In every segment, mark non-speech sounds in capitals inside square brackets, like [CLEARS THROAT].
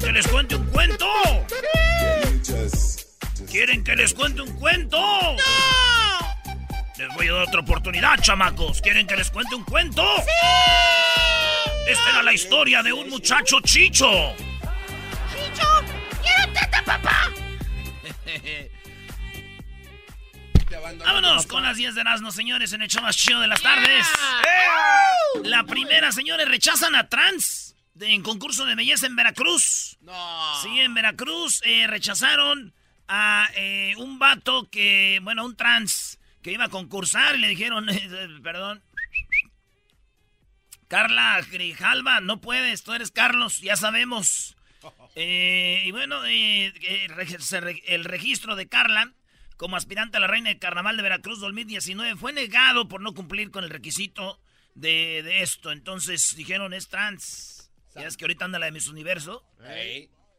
¿Quieren que les cuente un cuento? ¿Quieren que les cuente un cuento? ¡No! Les voy a dar otra oportunidad, chamacos. ¿Quieren que les cuente un cuento? ¡Sí! Esta era la historia de un muchacho chicho. ¡Chicho! ¡Quiero teta, papá! [LAUGHS] Vámonos con las 10 de Erasmo, señores, en el show más chido de las tardes. La primera, señores, rechazan a trans en concurso de belleza en Veracruz. No. Sí, en Veracruz eh, rechazaron a eh, un vato que, bueno, un trans que iba a concursar y le dijeron, [LAUGHS] perdón, Carla Grijalva, no puedes, tú eres Carlos, ya sabemos. [LAUGHS] Eh, y bueno, eh, eh, el registro de Carla como aspirante a la reina del carnaval de Veracruz 2019 fue negado por no cumplir con el requisito de, de esto. Entonces dijeron, es trans. Ya es que ahorita anda la de Miss Universo.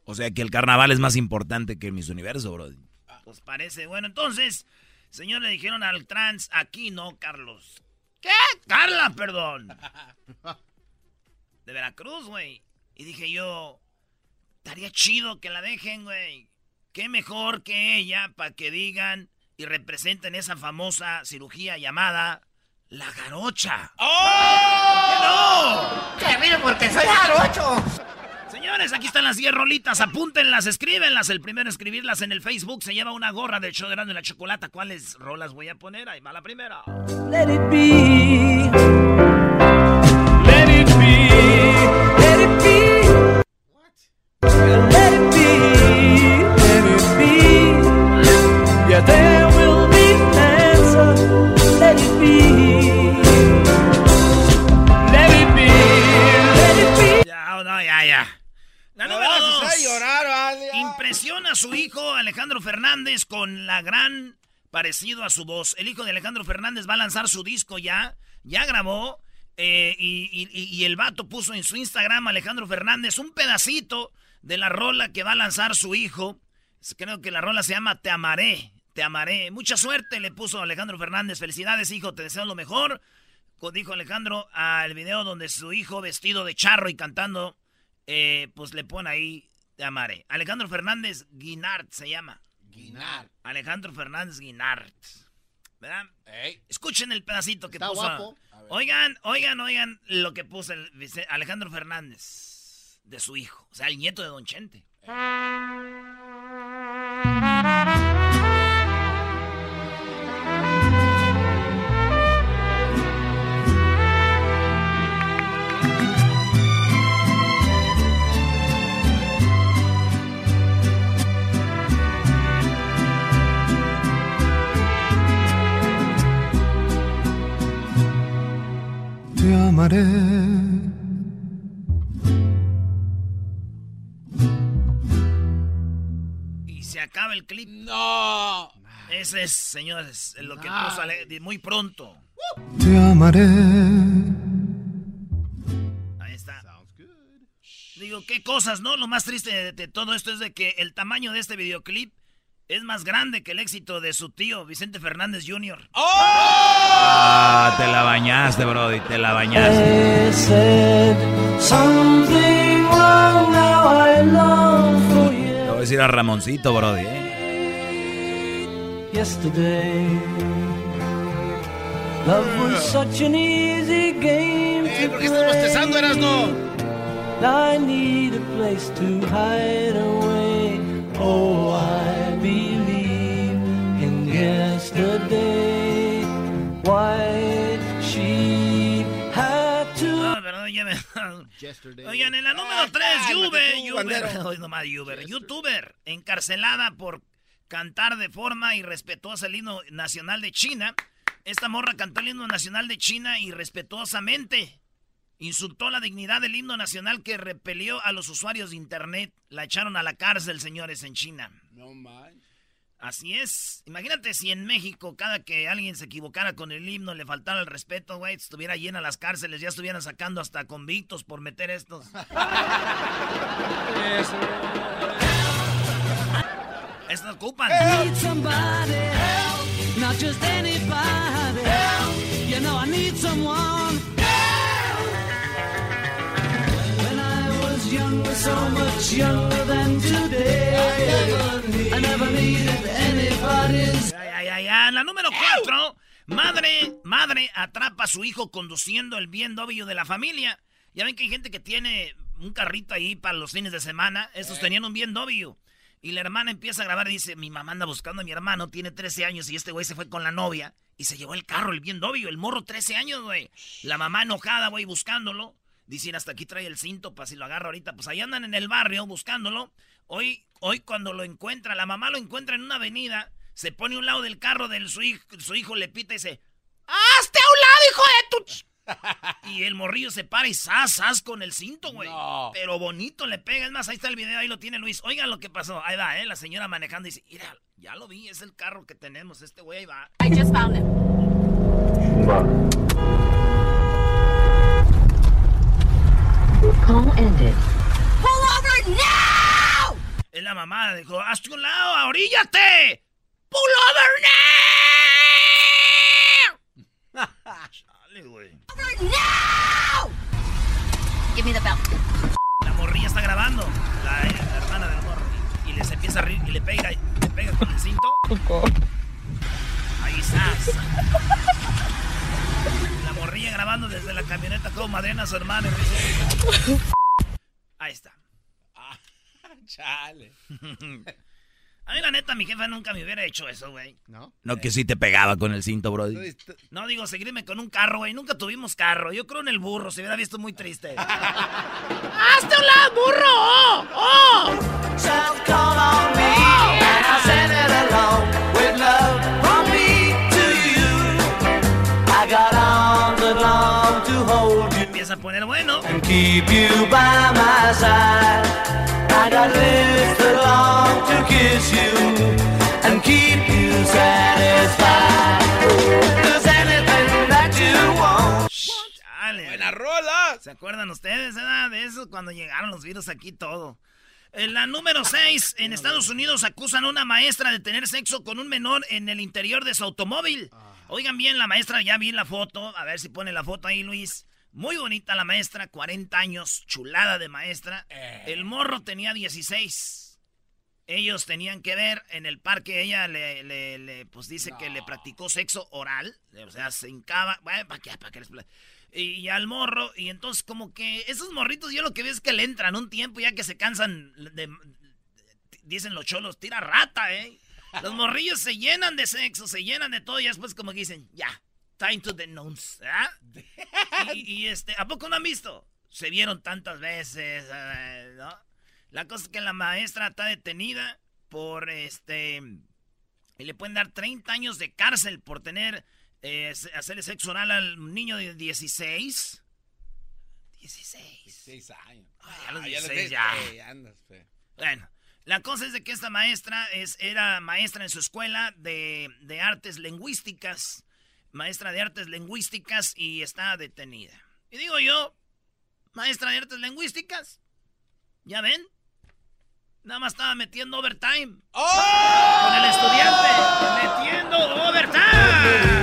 O sea que el carnaval es más importante que Miss Universo, bro. Pues parece. Bueno, entonces, señor, le dijeron al trans, aquí no, Carlos. ¿Qué? Carla, perdón. De Veracruz, güey. Y dije yo, estaría chido que la dejen, güey. Qué mejor que ella para que digan y representen esa famosa cirugía llamada la garocha. ¡Oh! ¡Que mire porque soy jarocho! Señores, aquí están las 10 rolitas, apúntenlas, escríbenlas. El primero en escribirlas en el Facebook se lleva una gorra del show de y la chocolata. ¿Cuáles rolas voy a poner? Ahí va la primera. Let it be. Impresiona a su hijo Alejandro Fernández con la gran parecido a su voz. El hijo de Alejandro Fernández va a lanzar su disco ya. Ya grabó. eh, y, el vato puso en su Instagram Alejandro Fernández un pedacito de la rola que va a lanzar su hijo. Creo que la rola se llama Te amaré. Te amaré. Mucha suerte le puso Alejandro Fernández. Felicidades, hijo. Te deseo lo mejor. Dijo Alejandro al video donde su hijo vestido de charro y cantando, eh, pues le pone ahí Te amaré. Alejandro Fernández Guinart se llama. Guinar. Alejandro Fernández Guinart. ¿Verdad? Ey. Escuchen el pedacito que Está puso. guapo. Oigan, oigan, oigan lo que puso el Vice- Alejandro Fernández de su hijo. O sea, el nieto de Don Chente. Te amaré. Y se acaba el clip. No. Ese es, señores, lo que puso Ale- de muy pronto. Te amaré. Ahí está. Digo, qué cosas, ¿no? Lo más triste de, de todo esto es de que el tamaño de este videoclip es más grande que el éxito de su tío, Vicente Fernández Jr. Ah, te la bañaste, Brody, te la bañaste. Te voy a decir a Ramoncito, Brody, ¿eh? yesterday. Love was such an easy game Eh, to ¿por qué estás bostezando. Erasno? I need a place to hide away. Oh, I believe in yesterday. Why she had to. Ah, perdón, ya me... Oigan, en la número 3, cálmate Youber, tú, Youber, bandero. [LAUGHS] hoy nomás Youber, youtuber, encarcelada por cantar de forma irrespetuosa el himno nacional de China. Esta morra cantó el himno nacional de China irrespetuosamente. Insultó la dignidad del himno nacional que repelió a los usuarios de internet. La echaron a la cárcel, señores, en China. No man. Así es. Imagínate si en México cada que alguien se equivocara con el himno, le faltara el respeto, güey, estuviera llena las cárceles, ya estuvieran sacando hasta convictos por meter estos. [LAUGHS] Estos ocupan. need somebody help, not just anybody help. You know I need someone younger, so much younger than today, I never needed anybody's. Ya, ya, ya. La número cuatro. Madre, madre atrapa a su hijo conduciendo el BMW de la familia. Ya ven que hay gente que tiene un carrito ahí para los fines de semana. Estos tenían un BMW. Y la hermana empieza a grabar y dice, mi mamá anda buscando a mi hermano, tiene 13 años y este güey se fue con la novia y se llevó el carro, el BMW, el morro 13 años, güey. La mamá enojada, güey, buscándolo. Dicen, hasta aquí trae el cinto para si lo agarra ahorita. Pues ahí andan en el barrio buscándolo. Hoy, hoy cuando lo encuentra, la mamá lo encuentra en una avenida, se pone a un lado del carro de su hijo, su hijo le pita y dice, ¡Hazte a un lado, hijo de tu... ch-". Y el morrillo se para y sas, sas con el cinto, güey. No. Pero bonito le pega. Es más, ahí está el video, ahí lo tiene Luis. Oigan lo que pasó. Ahí va, ¿eh? La señora manejando y dice, mira, ya lo vi, es el carro que tenemos. Este güey ahí va. I just found it. Call ended. Pull over now! Es la mamá, dijo, hazte a un lado, ahoríllate. ¡Pull over now! [LAUGHS] Chale, güey. Over now! Give me the belt. La morrilla está grabando, la, la hermana del morro. Y les empieza a reír y le pega, le pega con el cinto. Ahí estás. La morrilla grabando desde la camioneta como madrena a su hermano. y dice, Ahí está. [LAUGHS] Chale. [LAUGHS] A mí la neta, mi jefa nunca me hubiera hecho eso, güey. ¿No? No, que sí te pegaba con el cinto, brody. No digo seguirme con un carro, güey. Nunca tuvimos carro. Yo creo en el burro. Se hubiera visto muy triste. [LAUGHS] ¡Hazte un lado, burro! ¡Oh! ¡Oh! South call on me, and I send it along with love Empieza a poner bueno. and keep you by my side. I got lips that long to kiss you and keep you satisfied. There's anything that you want. Chale. Buena rola. ¿Se acuerdan ustedes, eh, de eso? Cuando llegaron los virus aquí todo. En la número 6, en Estados Unidos acusan a una maestra de tener sexo con un menor en el interior de su automóvil. Oigan bien, la maestra, ya vi la foto. A ver si pone la foto ahí, Luis. Muy bonita la maestra, 40 años, chulada de maestra. El morro tenía 16. Ellos tenían que ver en el parque, ella le, le- le, pues dice que le practicó sexo oral, o sea, se hincaba, bueno, ¿para qué? ¿Para qué les y al morro, y entonces como que esos morritos yo lo que veo es que le entran un tiempo ya que se cansan de, dicen los cholos, tira rata, ¿eh? Los morrillos se llenan de sexo, se llenan de todo y después como que dicen, ya, time to ¿ah? [LAUGHS] Y, y, este, ¿a poco no han visto? Se vieron tantas veces, eh, ¿no? La cosa es que la maestra está detenida por este. Y le pueden dar 30 años de cárcel por tener. Eh, hacerle sexo oral al niño de 16. 16. Seis años. Ay, a los Ah, ya 16 ves, ya. eh, andas, fe. Bueno, la cosa es de que esta maestra es, era maestra en su escuela de, de artes lingüísticas. Maestra de artes lingüísticas y está detenida. Y digo yo, maestra de artes lingüísticas, ¿ya ven? Nada más estaba metiendo overtime. Con el estudiante, metiendo overtime.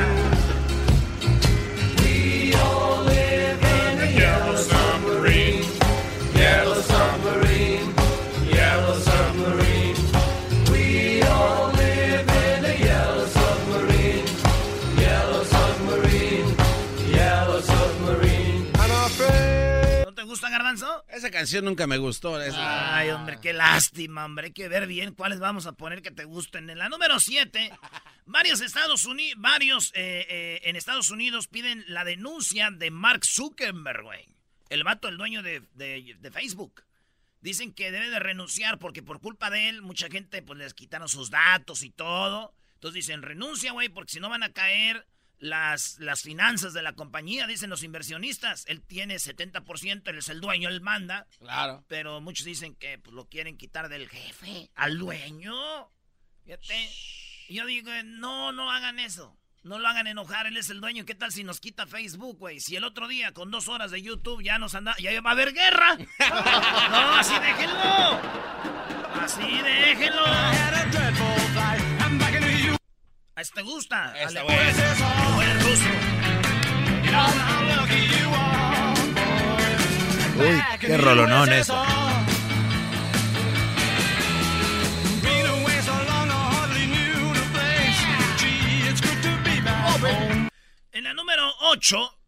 Esa canción nunca me gustó. Ay, hombre, qué lástima, hombre. Hay que ver bien cuáles vamos a poner que te gusten. En la número 7, varios Estados Unidos, varios eh, eh, en Estados Unidos piden la denuncia de Mark Zuckerberg, güey. El vato, el dueño de, de- de Facebook. Dicen que debe de renunciar porque por culpa de él mucha gente pues les quitaron sus datos y todo. Entonces dicen, renuncia, güey, porque si no van a caer las, las finanzas de la compañía, dicen los inversionistas. Él tiene 70%, él es el dueño, él manda. Claro. Pero muchos dicen que pues, lo quieren quitar del jefe, al dueño. Fíjate. Yo digo, no, no hagan eso. No lo hagan enojar, él es el dueño. ¿Qué tal si nos quita Facebook, güey? Si el otro día, con dos horas de YouTube, ya nos anda. Ya va a haber guerra. [LAUGHS] no, así déjenlo. Así déjenlo. ¿A este te gusta? O el ruso. Uy, qué rolonón eso. En la número 8,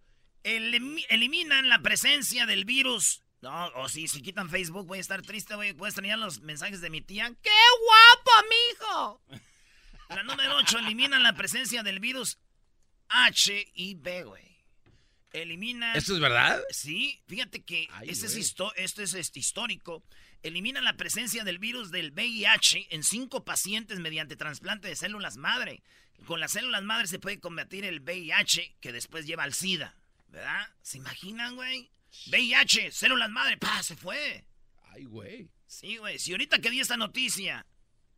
eliminan la presencia del virus. No, o si si quitan Facebook, voy a estar triste, güey. Voy a extrañar los mensajes de mi tía. ¡Qué guapo, mijo! La número 8, eliminan la presencia del virus HIV, güey. Eliminan. ¿Esto es verdad? Sí, fíjate que Ay, este es esto es este, histórico. Eliminan la presencia del virus del VIH en cinco pacientes mediante trasplante de células madre. Con las células madre se puede combatir el VIH que después lleva al SIDA. ¿Verdad? ¿Se imaginan, güey? VIH, células madre, ¡pa! Se fue. Ay, güey. Sí, güey. Si ahorita que di esta noticia,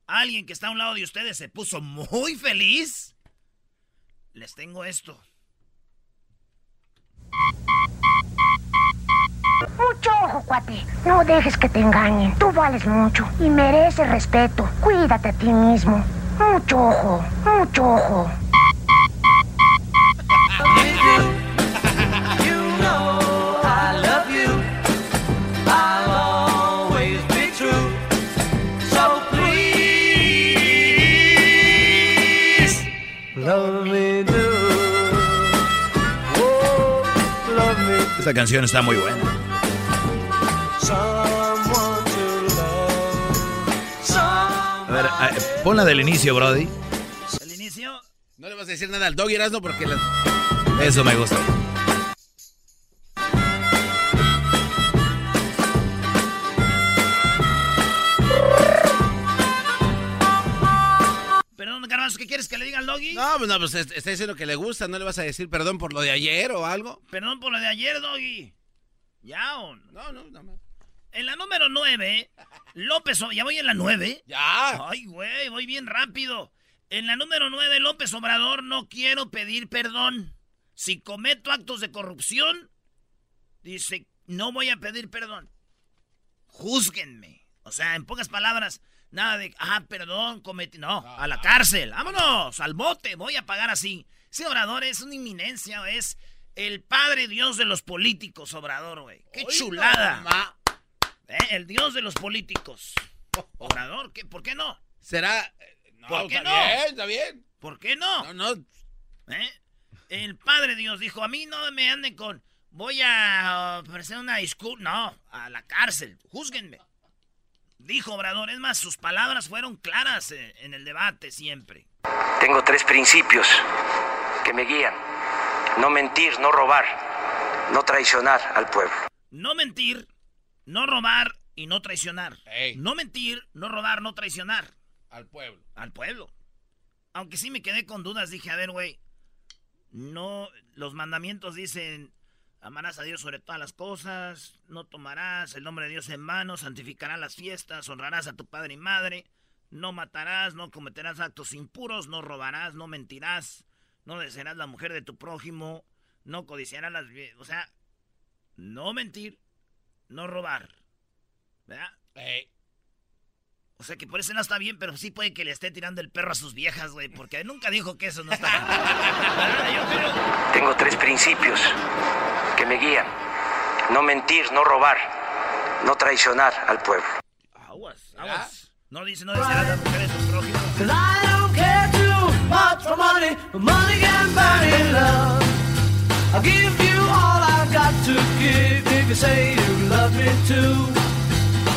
alguien que está a un lado de ustedes se puso muy feliz, les tengo esto. Mucho ojo, cuate. No dejes que te engañen. Tú vales mucho y mereces respeto. Cuídate a ti mismo. Mucho ojo, mucho ojo. Esta canción está muy buena. A ver, a- ponla del inicio, Brody. El inicio, No le vas a decir nada al doggy Erasmo porque la... Eso me gusta. No, pues no, pues es- está diciendo que le gusta. ¿No le vas a decir perdón por lo de ayer o algo? Perdón por lo de ayer, doggy. Ya, o no? No, no. En la número 9, López, O- ya voy en la 9. Ya. Ay, güey, voy bien rápido. En la número 9, López Obrador, no quiero pedir perdón. Si cometo actos de corrupción, dice, no voy a pedir perdón. Júzguenme. O sea, en pocas palabras, nada de, ah, perdón, cometí. No, a la cárcel. Vámonos, al bote, voy a pagar así. Ese Obrador es una inminencia, es el padre Dios de los políticos, Obrador, güey. Qué chulada. ¿Eh? El dios de los políticos. [LAUGHS] Obrador, ¿qué? ¿por qué no? ¿Será...? No, ¿Por qué está no? bien, está bien. ¿Por qué no? No, no. ¿Eh? El Padre Dios dijo, a mí no me anden con, voy a ofrecer una disculpa. No, a la cárcel, júzguenme. Dijo Obrador, es más, sus palabras fueron claras eh, en el debate siempre. Tengo tres principios que me guían. No mentir, no robar, no traicionar al pueblo. No mentir, no robar y no traicionar. Ey. No mentir, no robar, no traicionar. Al pueblo. al pueblo. Aunque sí me quedé con dudas, dije, a ver, güey, no, los mandamientos dicen, amarás a Dios sobre todas las cosas, no tomarás el nombre de Dios en vano, santificarás las fiestas, honrarás a tu padre y madre, no matarás, no cometerás actos impuros, no robarás, no mentirás, no desearás la mujer de tu prójimo, no codiciarás las... O sea, no mentir, no robar, ¿verdad? O sea que por eso no está bien, pero sí puede que le esté tirando el perro a sus viejas, güey, porque nunca dijo que eso no está bien. [LAUGHS] Tengo tres principios que me guían. No mentir, no robar, no traicionar al pueblo. Aguas, aguas. No dice, no desearás las mujeres de tu prójimo. Cause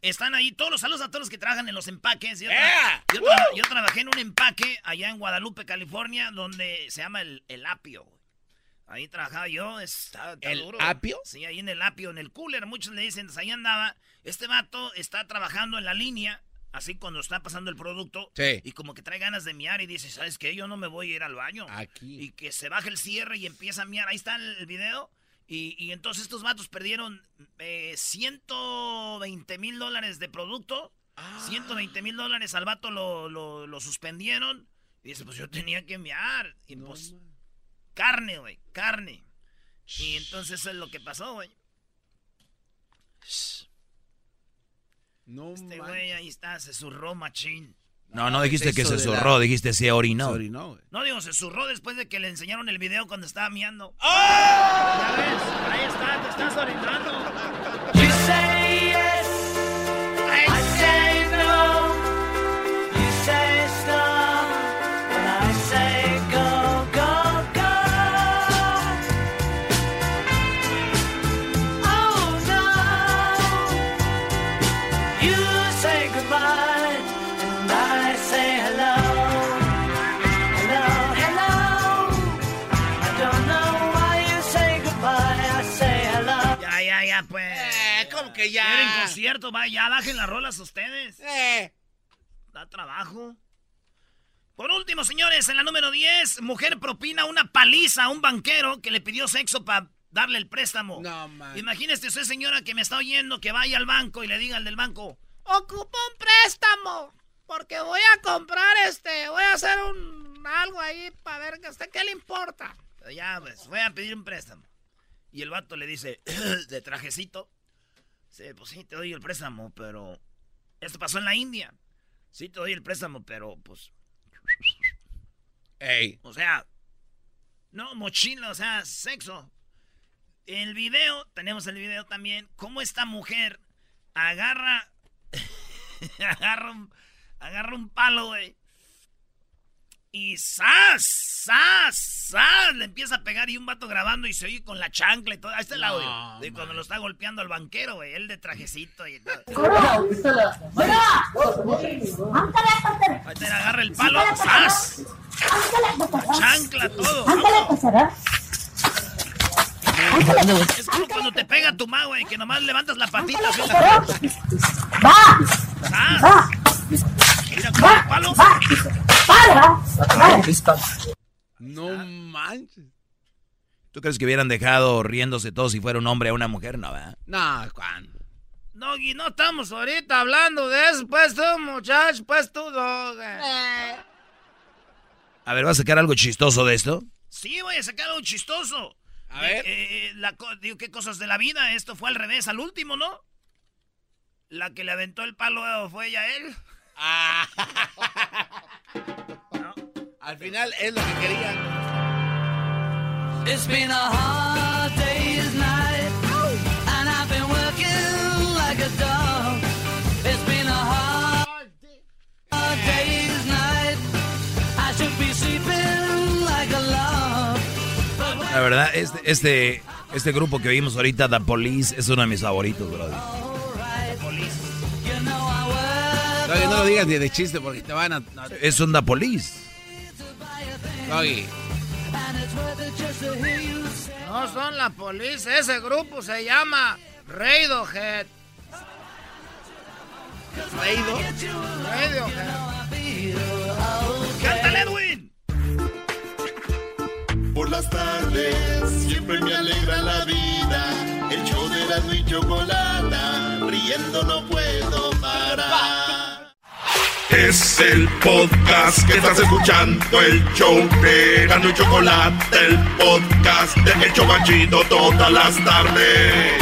Están ahí todos los saludos a todos los que trabajan en los empaques. Yo, yo tra- yo trabajé en un empaque allá en Guadalupe, California, donde se llama el, el apio. Ahí trabajaba yo, está, está ¿El duro. apio? Sí, ahí en el apio, en el cooler. Muchos le dicen, ahí andaba. Este vato está trabajando en la línea, así cuando está pasando el producto. Sí. Y como que trae ganas de miar y dice, ¿sabes qué? Yo no me voy a ir al baño. Aquí. Y que se baja el cierre y empieza a miar. Ahí está el video. Y, y entonces estos vatos perdieron eh, 120 mil dólares de producto. Ah. 120 mil dólares al vato lo, lo, lo suspendieron. Y dice, pues yo tenía que miar. Y pues, carne, güey, carne. Y entonces eso es lo que pasó, güey. No Este güey ahí está, se zurró machín. No, no dijiste que se la- zurró, dijiste se orinó. Sorry, no, güey. No digo, se zurró después de que le enseñaron el video cuando estaba miando. Ya ves, ahí está, te estás orinando. Eh, ¿cómo que ya? Quieren concierto, va, ya bajen las rolas ustedes. Eh. Da trabajo. Por último, señores, en la número 10, mujer propina una paliza a un banquero que le pidió sexo para darle el préstamo. No, man. Imagínese usted, señora, que me está oyendo, que vaya al banco y le diga al del banco, ocupo un préstamo, porque voy a comprar este, voy a hacer un algo ahí para ver que a usted qué le importa. Ya, pues, voy a pedir un préstamo. Y el vato le dice, [CLEARS THROAT] de trajecito, sí, pues sí, te doy el préstamo, pero esto pasó en la India. Sí, te doy el préstamo, pero pues, Ey. o sea, no, mochila, o sea, sexo. El video, tenemos el video también, cómo esta mujer agarra, [LAUGHS] agarra, un, agarra un palo, güey. Y ¡zas! ¡zas! ¡zas! Le empieza a pegar y un vato grabando y se oye con la chancla y todo. Ahí está el audio. No, de cuando lo está golpeando al banquero, güey. Él de trajecito y todo. [LAUGHS] Ahí te agarra el palo. ¡Zas! Chancla, todo. Es como cuando te pega tu ma, güey, que nomás levantas la patita. así. ¡Zas! Mira con el palo. No manches. ¿Tú crees que hubieran dejado riéndose todos si fuera un hombre a una mujer? No, ¿verdad? No, Juan. Doggy, no estamos ahorita hablando de eso, pues tú, muchacho, pues tú, dog. A ver, ¿vas a sacar algo chistoso de esto? Sí, voy a sacar algo chistoso. A ver. eh, la co- digo, qué cosas de la vida. Esto fue al revés, al último, ¿no? La que le aventó el palo eh, fue ella él. Ah. [LAUGHS] Al final es lo que quería. It's been a hard day's night, and I've been working like a dog. It's been a hard, hard day's night. I should be sleeping like a log. La verdad, este, este, este grupo que vimos ahorita, The Police, es uno de mis favoritos, brother. Doggy, no lo digas ni de chiste porque te van a. no, Es The Police. Doggy. No son la policía, ese grupo se llama Radiohead. Radiohead. ¡Cántale, Edwin! Por las tardes siempre me alegra la vida. El show de la y chocolata, riendo no puedo. Es el podcast que estás escuchando, el show de Gano y Chocolate, el podcast de El Chobachito todas las tardes.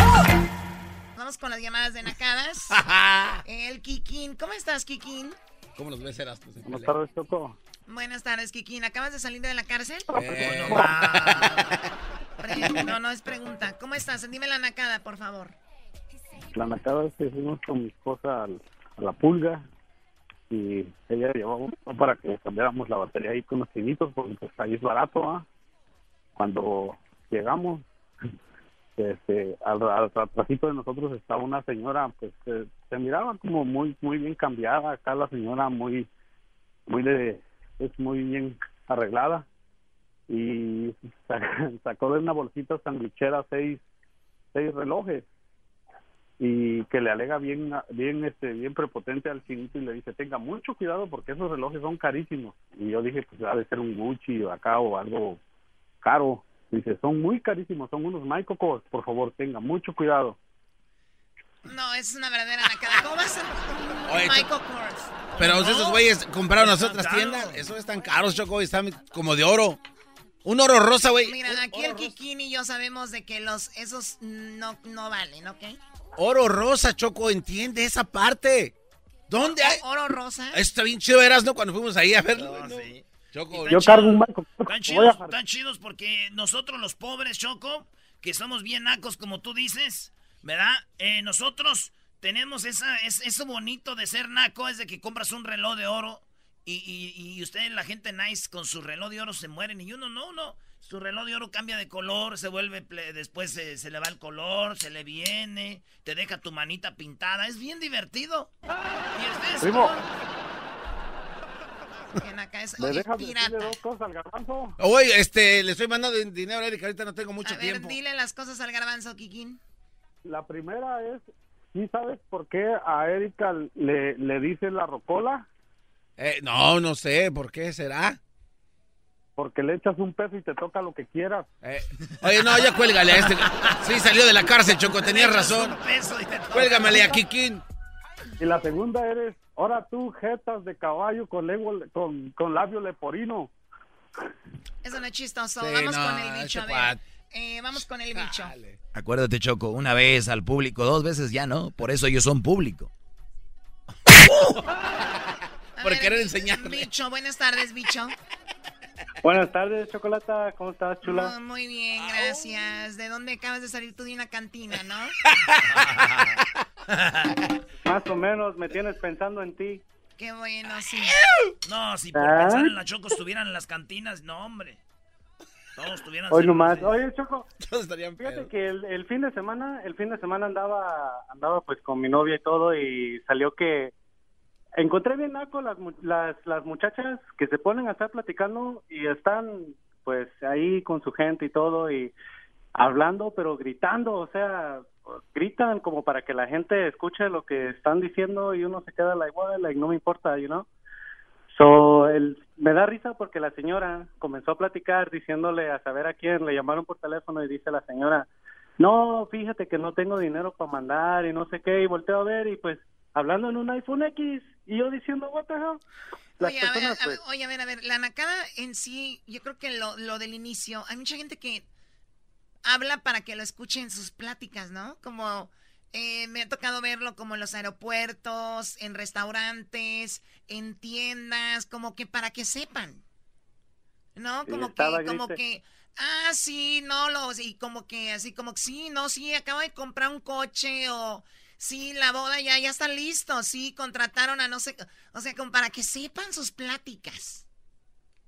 Vamos con las llamadas de nacadas. [LAUGHS] El Kikín. ¿Cómo estás, Kikín? ¿Cómo los ves, Erasmus? Buenas tardes, Choco. Buenas tardes, Kikín. ¿Acabas de salir de la cárcel? Eh, Pre- No, [LAUGHS] no es pregunta. ¿Cómo estás? Dime la nacada, por favor. La nacada es que fuimos con mi esposa al- a la pulga y ella llevaba un para que cambiáramos la batería ahí con los pinitos porque pues ahí es barato, ¿ah? Cuando llegamos, [LAUGHS] este, al, al de nosotros estaba una señora, pues eh, se miraba como muy muy bien cambiada, acá la señora muy muy es muy bien arreglada y [LAUGHS] sa- sacó de una bolsita sandwichera seis seis relojes y que le alega bien bien este bien prepotente al chinito y le dice tenga mucho cuidado porque esos relojes son carísimos y yo dije pues ha de ser un Gucci o acá o algo caro dice son muy carísimos son unos Michael Kors por favor tenga mucho cuidado No, es una verdadera nacada. ¿Cómo a Oye, Michael Kors? Pero No. esos güeyes compraron las otras tiendas. Eso están caros, Choco, y están como de oro. Un oro rosa, güey. Mira, aquí el Kikín y yo sabemos de que los esos no, no valen, ¿ok? Oro rosa, Choco, entiende esa parte. ¿Dónde hay? Oro rosa. Está bien chido, eras, ¿no? Cuando fuimos ahí a verlo. Choco, yo cargo un Kors Están chidos, están chidos porque nosotros los pobres, Choco, que somos bien nacos como tú dices, ¿verdad? Eh, nosotros tenemos esa, es, eso bonito de ser naco, es de que compras un reloj de oro y, y, y ustedes, la gente nice, con su reloj de oro se mueren y uno no, no. Su reloj de oro cambia de color, se vuelve, ple- después se, se le va el color, se le viene, te deja tu manita pintada, es bien divertido. Y Primo. Acá, es, ¿Me oye, dejas decirle pirata. dos cosas al garbanzo? Oye, este, le estoy mandando dinero a Erika, ahorita no tengo mucho A ver, tiempo. dile las cosas al garbanzo, Kikín. La primera es, ¿sí sabes por qué a Erika le, le dice la rocola? Eh, no, no sé, ¿por qué será? Porque le echas un peso y te toca lo que quieras. Eh, Oye, no, ya cuélgale a este. Sí, salió de la cárcel, Choco, tenías razón. Cuélgamele a Kikín. Y la segunda eres, ahora tú, jetas de caballo con, lengua, con, con labio leporino. Eso no es chistoso. Sí, vamos no, con el bicho, este a ver. Eh, vamos con el bicho. Acuérdate, Choco, una vez al público, dos veces ya no. Por eso ellos son público. [LAUGHS] Por querer enseñarle. Bicho, buenas tardes, bicho. Buenas tardes, Chocolata. ¿Cómo estás, chula? Oh, muy bien, gracias. ¿De dónde acabas de salir tú de una cantina, no? [LAUGHS] Más o menos, me tienes pensando en ti. Qué bueno, sí. No, si por ¿Ah? pensar en la Choco estuvieran en las cantinas, no, hombre. Todos estuvieran Hoy nomás. Oye, Choco, [LAUGHS] Todos estarían fíjate que el, el fin de semana, el fin de semana andaba, andaba pues con mi novia y todo y salió que encontré bien naco las, las, las muchachas que se ponen a estar platicando y están pues ahí con su gente y todo y hablando pero gritando, o sea, gritan como para que la gente escuche lo que están diciendo y uno se queda like, well, like no me importa, you know. So, el, me da risa porque la señora comenzó a platicar diciéndole a saber a quién, le llamaron por teléfono y dice la señora, no, fíjate que no tengo dinero para mandar y no sé qué, y volteo a ver y pues hablando en un iPhone X y yo diciendo, what the hell. Las Oye a, ver, a ver, pues, oye, a ver, a ver, la nacada en sí, yo creo que lo, lo del inicio, hay mucha gente que habla para que lo escuchen en sus pláticas, ¿no? Como eh, me ha tocado verlo como en los aeropuertos, en restaurantes, en tiendas, como que para que sepan, ¿no? Sí, Como que, como que, ah, sí, no, lo, y como que, así como que sí, no, sí, acabo de comprar un coche o... Sí, la boda ya, ya está listo. Sí, contrataron a no sé. O sea, como para que sepan sus pláticas.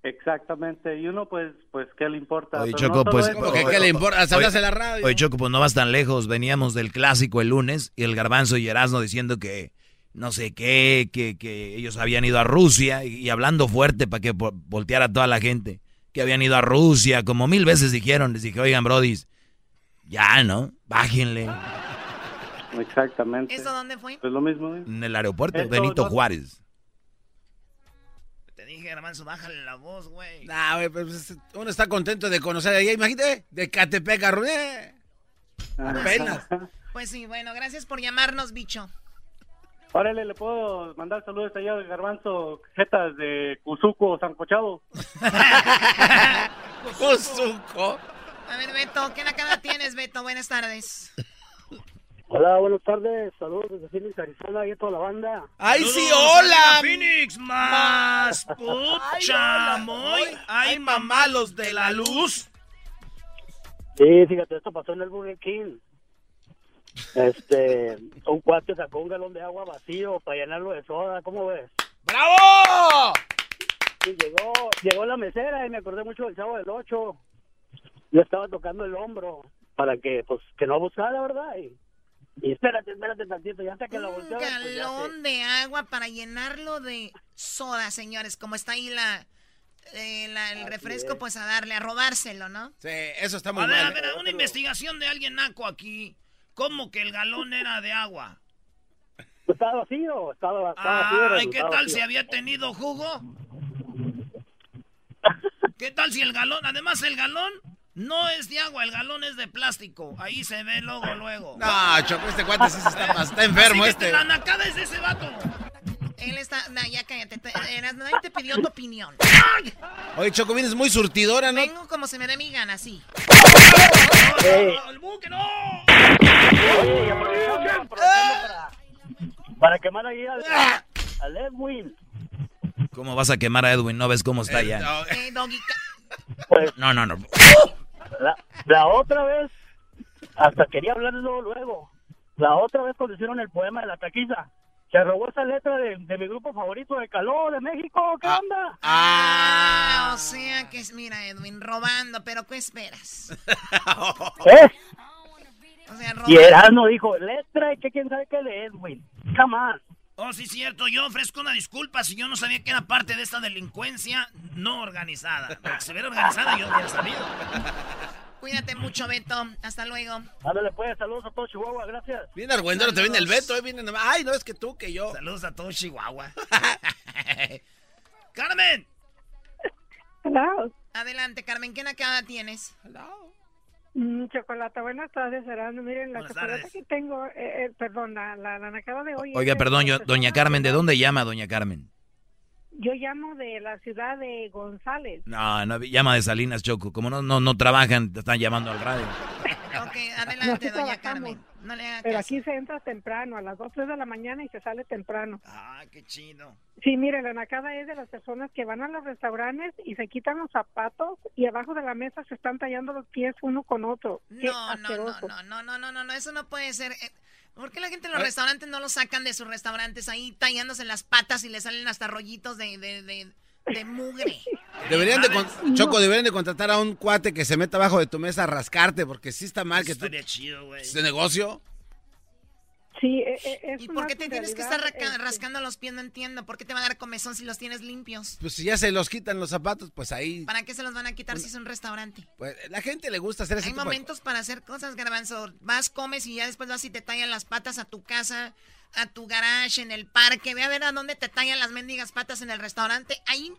exactamente, y uno pues, pues, ¿qué le importa? Oye, Choco, no pues... ¿qué le importa? Hasta hablas en la radio. Oye, Choco, pues no vas tan lejos. Veníamos del clásico el lunes y el garbanzo y Erasmo diciendo que no sé qué, que, que ellos habían ido a Rusia y, y hablando fuerte para que vo- volteara a toda la gente. Que habían ido a Rusia, como mil veces dijeron. Les dije, oigan, brodis, ya, ¿no? Bájenle. Exactamente. ¿Eso dónde fue? Pues lo mismo, ¿eh? En el aeropuerto Eso Benito no- Juárez. Te dije, hermano, bájale la voz, güey. Nah, güey, pues uno está contento de conocer allá. Imagínate, de Catepec a eh, Apenas. [LAUGHS] Pues sí, bueno, gracias por llamarnos, bicho. Órale, le puedo mandar saludos allá al garbanzo jetas de Cuzuco, Sancochado. [LAUGHS] Cuzuco. A ver, Beto, ¿qué nacada tienes, Beto? Buenas tardes. Hola, buenas tardes. Saludos desde Phoenix, Arizona y a toda la banda. ¡Ay, sí, hola! Phoenix, más [LAUGHS] pucha, muy. Ay, mamalos de la luz. Sí, fíjate, esto pasó en el Burger King. Este, [LAUGHS] un cuate sacó un galón de agua vacío para llenarlo de soda, ¿cómo ves? ¡Bravo! Y llegó, llegó la mesera y me acordé mucho del chavo del 8. le estaba tocando el hombro para que, pues, que no abusara, ¿verdad? Y, y espérate, espérate tantito, ya hasta que lo Un pues, galón de agua para llenarlo de soda, señores. Como está ahí la, eh, la- el Así refresco, es. pues a darle, a robárselo, ¿no? Sí, eso está muy A ver, a mal. ver, una investigación de alguien naco aquí. ¿Cómo que el galón era de agua? Estaba vacío, estaba, estaba vacío. Ah, ¿y qué tal vacío. si había tenido jugo? ¿Qué tal si el galón, además el galón no es de agua, el galón es de plástico. Ahí se ve luego, luego. No, Choco, este cuate sí se está, está enfermo Así que este. La nacada es de ese vato. Él está, no, ya cállate, te- Eras- nadie te pidió tu opinión. Oye, Choco, vienes muy surtidora, ¿no? Vengo como se me dé mi gana, sí. Ey. ¡El buque, no! Para, para quemar ahí al, al Edwin. ¿Cómo vas a quemar a Edwin? ¿No ves cómo está ya? Eh, doggy, Pues No, no, no. La, la otra vez, hasta quería hablarlo luego. La otra vez cuando hicieron el poema de la taquiza, se robó esa letra de, de mi grupo favorito de calor de México. ¿Qué onda? Ah, o sea que es, mira, Edwin, robando, pero ¿qué esperas? [LAUGHS] ¿Eh? O sea, Y robando. Erasmo dijo, letra y que quién sabe qué de Edwin. On. Oh, sí, cierto. Yo ofrezco una disculpa si yo no sabía que era parte de esta delincuencia no organizada. Porque si hubiera organizada, yo hubiera sabido. Cuídate mucho, Beto. Hasta luego. Ándale pues, saludos a todo Chihuahua, gracias. Viene Argüendero, te viene el Beto, eh, viene nomás. Ay, no, es que tú, que yo. Saludos a todo Chihuahua. [LAUGHS] ¡Carmen! Hello. Adelante, Carmen. ¿Qué nacada tienes? Mm, chocolate, buenas tardes, Erasmo. Miren, la Buenas chocolate tardes. que tengo, eh, eh, perdón, la, la, la nacada de hoy. Oiga, perdón, yo, doña Carmen, ¿de dónde llama doña Carmen? Yo llamo de la ciudad de González. No, no, llama de Salinas Choco. Como no, no, no trabajan, te están llamando al radio. Ok, adelante, doña. Carmen. No le haga Pero caso. aquí se entra temprano, a las 2, 3 de la mañana y se sale temprano. Ah, qué chido. Sí, mire, la nacada es de las personas que van a los restaurantes y se quitan los zapatos y abajo de la mesa se están tallando los pies uno con otro. Qué No, no, no, asqueroso. no, no, no, no, no, no, eso no puede ser. Eh, ¿Por qué la gente en los restaurantes no lo sacan de sus restaurantes ahí tallándose las patas y le salen hasta rollitos de, de, de, de mugre? Deberían de, con- Choco, deberían de contratar a un cuate que se meta abajo de tu mesa a rascarte, porque sí está mal que tú... Estaría chido, güey. ¿Este negocio? Sí, eh, eh, es ¿Y por qué te tienes que estar este, rascando los pies? No entiendo. ¿Por qué te va a dar comezón si los tienes limpios? Pues si ya se los quitan los zapatos, pues ahí... ¿Para qué se los van a quitar si es un restaurante? Pues la gente le gusta hacer ese Hay tipo de momentos para hacer cosas, garbanzo. Vas, comes y ya después vas y te tallan las patas a tu casa, a tu garage, en el parque. Ve a ver a dónde te tallan las mendigas patas en el restaurante. Ahí.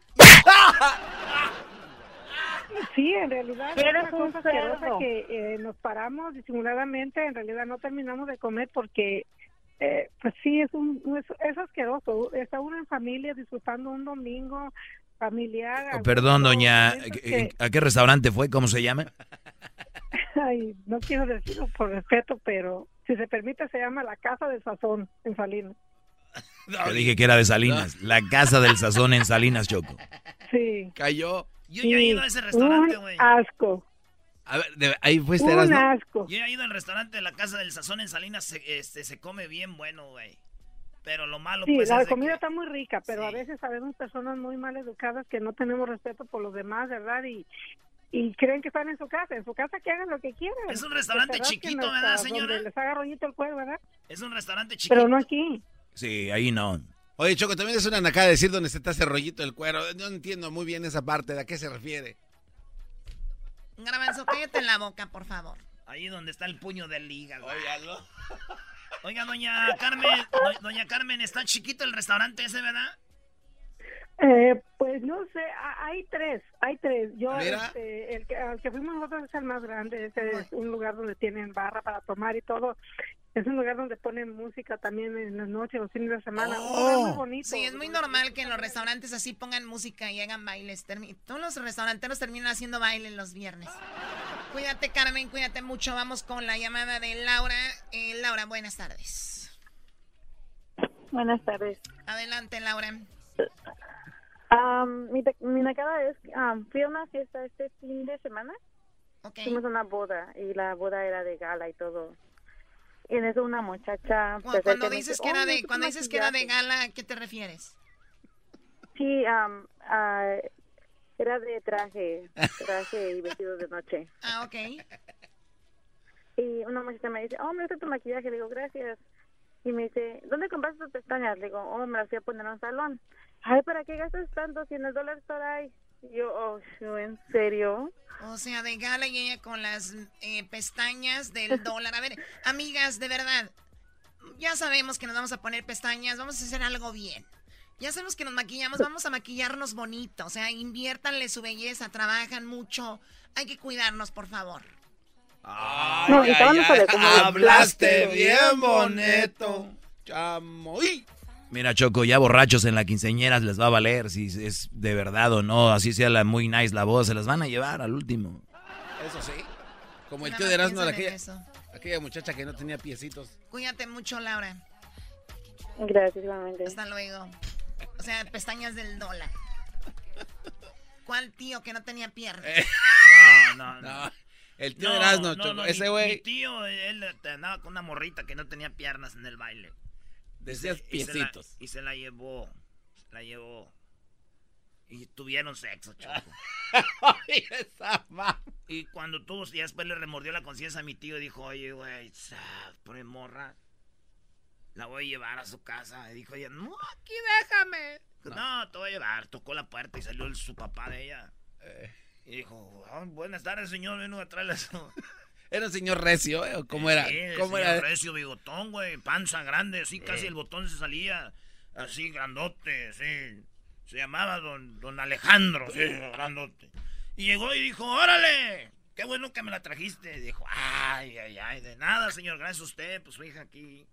Sí, en realidad es una un cosa que eh, nos paramos disimuladamente, en realidad no terminamos de comer porque, eh, pues sí, es, un, es, es asqueroso. Está uno en familia disfrutando un domingo familiar. Oh, perdón, doña, ¿a- que- ¿a qué restaurante fue? ¿Cómo se llama? [LAUGHS] Ay, no quiero decirlo por respeto, pero si se permite se llama la Casa del Sazón en Salinas. [LAUGHS] Te dije que era de Salinas. La casa del sazón en Salinas, Choco. Sí. Cayó. Yo ya he ido a ese restaurante, güey. Un asco. A ver, de- ahí fuiste, Un eras, ¿no? asco. Yo he ido al restaurante de la Casa del Sazón en Salinas. Se, este, se come bien bueno, güey. Pero lo malo, Sí, pues, la es comida que- está muy rica, pero a veces sabemos personas muy mal educadas que no tenemos respeto por los demás, ¿verdad? Y, y creen que están en su casa. En su casa que hagan lo que quieran. Es un restaurante se chiquito, hasta ¿verdad, señora? Donde les haga rollito el cuero, ¿verdad? Es un restaurante chiquito. Pero no aquí. Sí, ahí no. Oye, Choco, también es una nacada decir dónde está ese rollito del cuero. No entiendo muy bien esa parte, ¿de a qué se refiere? Garbanzo, cállate en la boca, por favor. Ahí donde está el puño del hígado. Oiga, doña Carmen, do- doña Carmen, está chiquito el restaurante ese, ¿verdad? Eh, pues no sé, ha- hay tres, hay tres. Yo, este, el que, al que fuimos nosotros es el más grande, ese es un lugar donde tienen barra para tomar y todo. Es un lugar donde ponen música también en las noches, los fines de semana. Un lugar muy bonito. Sí, es muy normal que en los restaurantes así pongan música y hagan bailes. Todos los restauranteros terminan haciendo baile los viernes. Cuídate, Carmen, cuídate mucho. Vamos con la llamada de Laura. Eh, Laura, buenas tardes. Buenas tardes. Adelante, Laura. Am, mi, mi es, am, fui a una fiesta este fin de semana. Fuimos a una boda y la boda era de gala y todo. Y en eso una muchacha... Cuando me dices dice, que era "Oh, de, ¿no es cuando dices que era de maquillaje?". gala, ¿a qué te refieres? Sí, am, ah, Era de traje, traje y vestido de noche. Ah, ok. Y una muchacha me dice, oh, me gusta tu maquillaje. Le digo, gracias. Y me dice, ¿dónde compraste tus pestañas? Le digo, oh, me las fui a poner en un salón. Ay, ¿para qué gastas tanto? Si en el dólar. Y yo, oh, ¿en serio? O sea, de gala y ella con las eh, pestañas del [LAUGHS] dólar. A ver, amigas, de verdad, ya sabemos que nos vamos a poner pestañas, vamos a hacer algo bien. Ya sabemos que nos maquillamos, vamos a maquillarnos bonito. O sea, inviértanle su belleza, trabajan mucho. Hay que cuidarnos, por favor. Ay, No, y ay, como hablaste bien bonito. Chamo. Mira, Choco, ya borrachos en la quinceñera les va a valer si es de verdad o no, así sea la muy nice la voz, se las van a llevar al último. Eso sí. Como el tío de Erasmo, aquella, aquella muchacha que no tenía piecitos. Cuídate mucho, Laura. Gracias, igualmente. Hasta luego. O sea, pestañas del dólar. ¿Cuál tío que no tenía piernas? [LAUGHS] No, no, no. El tío de Erasmo, Choco, ese güey. Mi tío, él andaba con una morrita que no tenía piernas en el baile. Decías Y se la- piecitos. Y se la llevó. Se la llevó. Y tuvieron sexo, choco. [LAUGHS] Y cuando tuvo, y después le remordió la conciencia a mi tío y dijo, oye, güey, pobre morra. La voy a llevar a su casa. Y dijo ella, no, aquí déjame. Dijo, no. te voy a llevar. Tocó la puerta y salió el- su papá de ella. Eh. Y dijo, "Ah, buenas tardes, señor. Vengo a traerle su... [LAUGHS] Era un señor recio, ¿eh? ¿O ¿Cómo era? Sí, el ¿Cómo señor era? recio, bigotón, güey. Panza grande, así casi Eh. el botón se salía. Así, grandote, sí. Se llamaba don, don Alejandro, sí, grandote. Y llegó y dijo, órale, qué bueno que me la trajiste. Y dijo, ay, ay, ay, de nada, señor, gracias a usted, pues su hija aquí.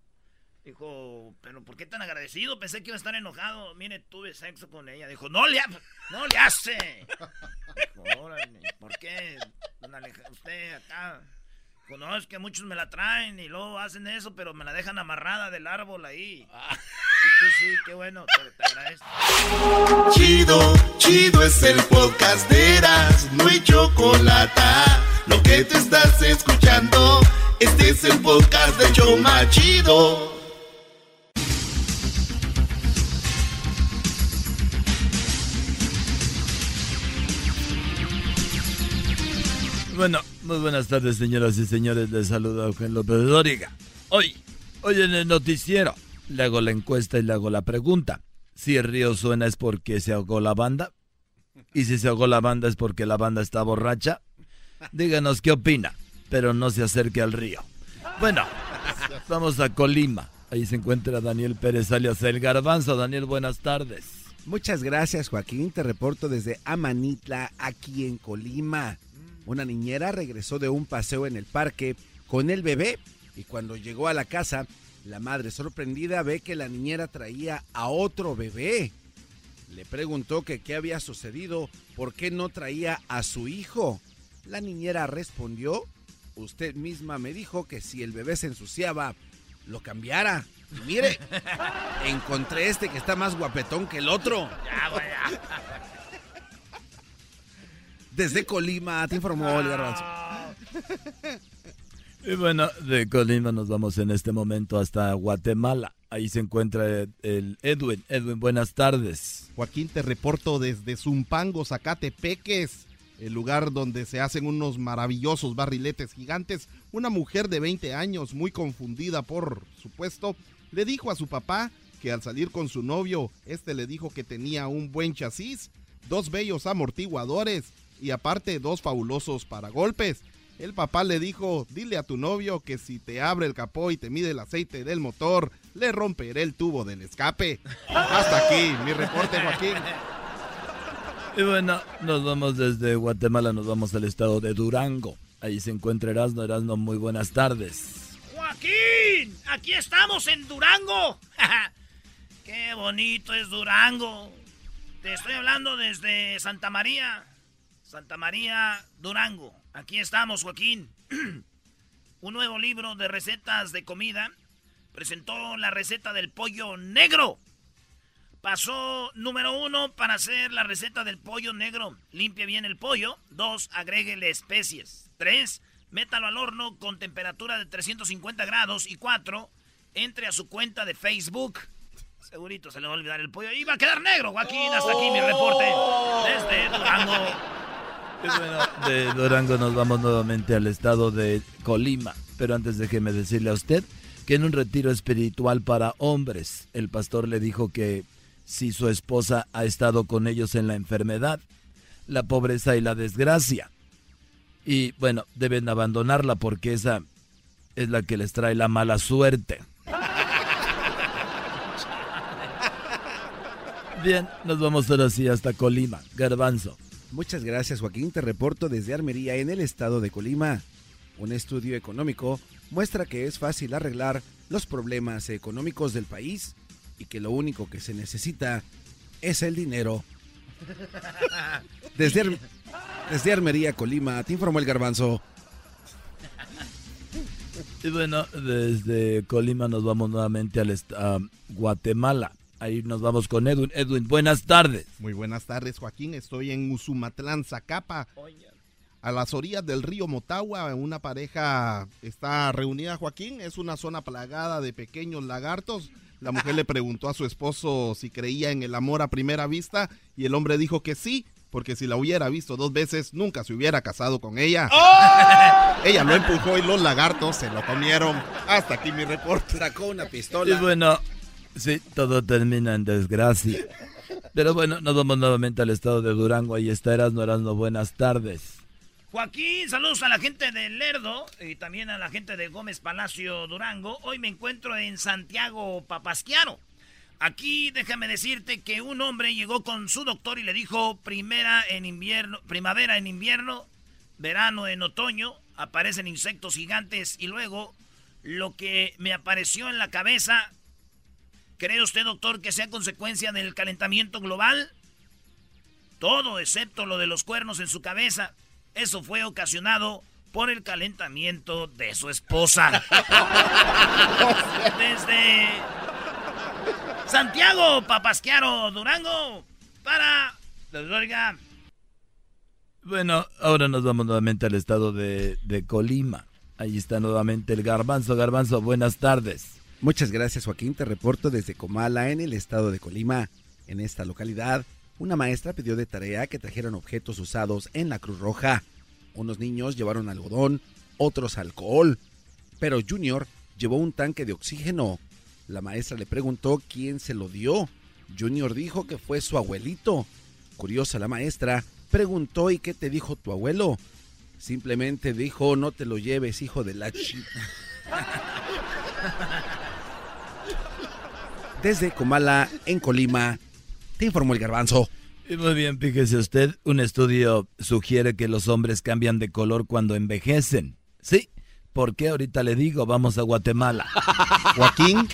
Dijo, pero ¿por qué tan agradecido? Pensé que iba a estar enojado. Mire, tuve sexo con ella. Dijo, no le, ha- no le hace. Órale, ¿por qué, usted acá? Dijo, no, es que muchos me la traen y luego hacen eso, pero me la dejan amarrada del árbol ahí. Y tú sí, qué bueno, te, te agradezco. Chido, chido es el podcast de Eras, no hay chocolate. Lo que te estás escuchando, este es el podcast de Choma Chido. Bueno, muy buenas tardes, señoras y señores. Les saluda Eugenio López Dóriga. Hoy, hoy en el noticiero, le hago la encuesta y le hago la pregunta. Si el río suena es porque se ahogó la banda. Y si se ahogó la banda es porque la banda está borracha. Díganos qué opina, pero no se acerque al río. Bueno, vamos a Colima. Ahí se encuentra Daniel Pérez alias El Garbanzo. Daniel, buenas tardes. Muchas gracias, Joaquín. Te reporto desde Amanitla, aquí en Colima. Una niñera regresó de un paseo en el parque con el bebé y cuando llegó a la casa, la madre sorprendida ve que la niñera traía a otro bebé. Le preguntó que qué había sucedido, por qué no traía a su hijo. La niñera respondió, usted misma me dijo que si el bebé se ensuciaba, lo cambiara. Y mire, [LAUGHS] encontré este que está más guapetón que el otro. Ya. Desde Colima, te informó el garbanzo. Y bueno, de Colima nos vamos en este momento hasta Guatemala. Ahí se encuentra el Edwin. Edwin, buenas tardes. Joaquín, te reporto desde Zumpango, Zacatepeques, el lugar donde se hacen unos maravillosos barriletes gigantes. Una mujer de 20 años, muy confundida por supuesto, le dijo a su papá que al salir con su novio, este le dijo que tenía un buen chasis, dos bellos amortiguadores y aparte dos fabulosos paragolpes. El papá le dijo, dile a tu novio que si te abre el capó y te mide el aceite del motor, le romperé el tubo del escape. Hasta aquí, mi reporte, Joaquín. Y bueno, nos vamos desde Guatemala, nos vamos al estado de Durango. Ahí se encuentra Erasno. Erasno, muy buenas tardes. Joaquín, aquí estamos en Durango. [LAUGHS] Qué bonito es Durango. Te estoy hablando desde Santa María. Santa María, Durango. Aquí estamos, Joaquín. [CLEARS THROAT] Un nuevo libro de recetas de comida presentó la receta del pollo negro. Pasó número uno para hacer la receta del pollo negro. Limpie bien el pollo. Dos, agréguele especies. Tres, métalo al horno con temperatura de 350 grados. Y cuatro, entre a su cuenta de Facebook. Segurito se le va a olvidar el pollo. Y va a quedar negro, Joaquín. Hasta aquí mi reporte desde Durango. De Durango nos vamos nuevamente al estado de Colima. Pero antes déjeme decirle a usted que en un retiro espiritual para hombres, el pastor le dijo que si su esposa ha estado con ellos en la enfermedad, la pobreza y la desgracia, y bueno, deben abandonarla porque esa es la que les trae la mala suerte. Bien, nos vamos ahora sí hasta Colima. Garbanzo. Muchas gracias Joaquín, te reporto desde Armería en el estado de Colima. Un estudio económico muestra que es fácil arreglar los problemas económicos del país y que lo único que se necesita es el dinero. [LAUGHS] Desde, Ar- desde Armería, Colima, te informó el garbanzo. Y bueno, desde Colima nos vamos nuevamente a Guatemala. Ahí nos vamos con Edwin. Edwin, buenas tardes. Muy buenas tardes, Joaquín. Estoy en Usumatlán, Zacapa. A las orillas del río Motagua, una pareja está reunida, Joaquín. Es una zona plagada de pequeños lagartos. La mujer le preguntó a su esposo si creía en el amor a primera vista y el hombre dijo que sí, porque si la hubiera visto dos veces, nunca se hubiera casado con ella. [LAUGHS] Ella lo empujó y los lagartos se lo comieron. Hasta aquí mi reporte. Sacó una Y pistola. bueno, sí, todo termina en desgracia. Pero bueno, nos vamos nuevamente al estado de Durango. Ahí está Erasno, Erasno, buenas tardes. Joaquín, saludos a la gente de Lerdo y también a la gente de Gómez Palacio Durango. Hoy me encuentro en Santiago Papasquiaro. Aquí déjame decirte que un hombre llegó con su doctor y le dijo primera en invierno, primavera en invierno, verano en otoño, aparecen insectos gigantes y luego lo que me apareció en la cabeza, ¿cree usted doctor que sea consecuencia del calentamiento global? Todo excepto lo de los cuernos en su cabeza. Eso fue ocasionado por el calentamiento de su esposa. [LAUGHS] Desde Santiago Papasquiaro Durango para Oiga, Bueno, ahora nos vamos nuevamente al estado de, de Colima. Ahí está nuevamente el garbanzo. Garbanzo, buenas tardes. Muchas gracias Joaquín, te reporto desde Comala en el estado de Colima. En esta localidad, una maestra pidió de tarea que trajeran objetos usados en la Cruz Roja. Unos niños llevaron algodón, otros alcohol, pero Junior llevó un tanque de oxígeno. La maestra le preguntó quién se lo dio. Junior dijo que fue su abuelito. Curiosa la maestra, preguntó ¿y qué te dijo tu abuelo? Simplemente dijo no te lo lleves, hijo de la chi... [LAUGHS] Desde Comala, en Colima, te informó el garbanzo. Muy bien, fíjese usted, un estudio sugiere que los hombres cambian de color cuando envejecen. Sí, ¿por qué ahorita le digo? Vamos a Guatemala. [LAUGHS] Joaquín,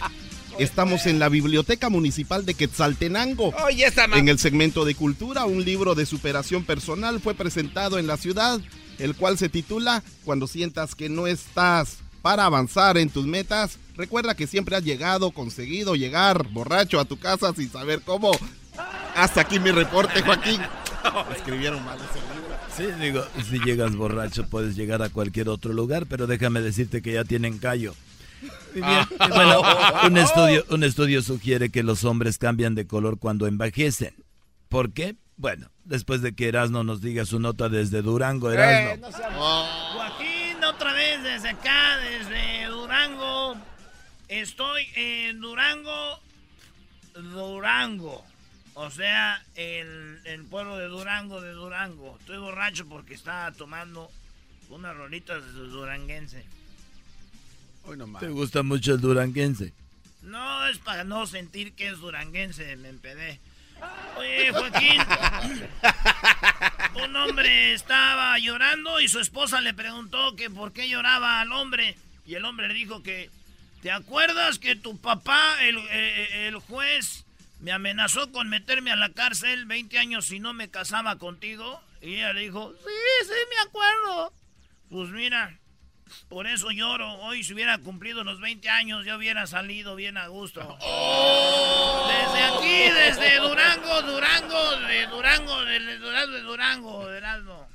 estamos en la Biblioteca Municipal de Quetzaltenango. Oye, esa ma- En el segmento de cultura, un libro de superación personal fue presentado en la ciudad, el cual se titula Cuando sientas que no estás para avanzar en tus metas, recuerda que siempre has llegado, conseguido llegar borracho a tu casa sin saber cómo. Hasta aquí mi reporte, Joaquín. [LAUGHS] Escribieron mal ese libro. Sí, digo, si llegas borracho puedes llegar a cualquier otro lugar, pero déjame decirte que ya tienen callo. [LAUGHS] Bien, [LAUGHS] bueno, un estudio, un estudio sugiere que los hombres cambian de color cuando envejecen. ¿Por qué? Bueno, después de que Erasno nos diga su nota desde Durango, Erasno. Joaquín, otra vez desde acá, desde Durango. Estoy en Durango, Durango. O sea, el, el pueblo de Durango, de Durango. Estoy borracho porque estaba tomando unas rolitas de duranguense. Hoy ¿Te gusta mucho el duranguense? No, es para no sentir que es duranguense, me empedé. Oye, Joaquín, un hombre estaba llorando y su esposa le preguntó que por qué lloraba al hombre. Y el hombre le dijo que, ¿te acuerdas que tu papá, el, eh, el juez, me amenazó con meterme a la cárcel 20 años si no me casaba contigo? Y ella le dijo, sí, sí, me acuerdo. Pues mira, por eso lloro. Hoy si hubiera cumplido los 20 años, ya hubiera salido bien a gusto. Desde aquí, desde Durango, Durango, de Durango, de Durango, de Durango, de Heraldo.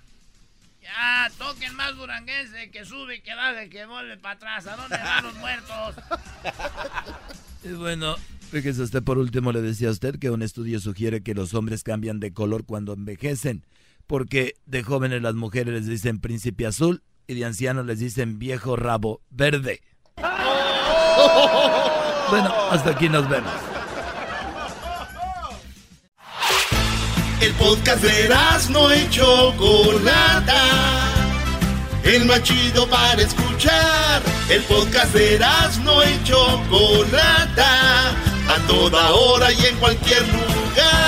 Ya, toquen más duranguense, que sube, que baje, que vuelve para atrás. ¿A dónde van los muertos? Y bueno, Fíjese usted, por último, le decía a usted que un estudio sugiere que los hombres cambian de color cuando envejecen, porque de jóvenes las mujeres les dicen príncipe azul y de ancianos les dicen viejo rabo verde. [LAUGHS] Bueno, hasta aquí nos vemos. El podcast de no y Chocolata. El más chido para escuchar. El podcast de no y Chocolata. A toda hora y en cualquier lugar.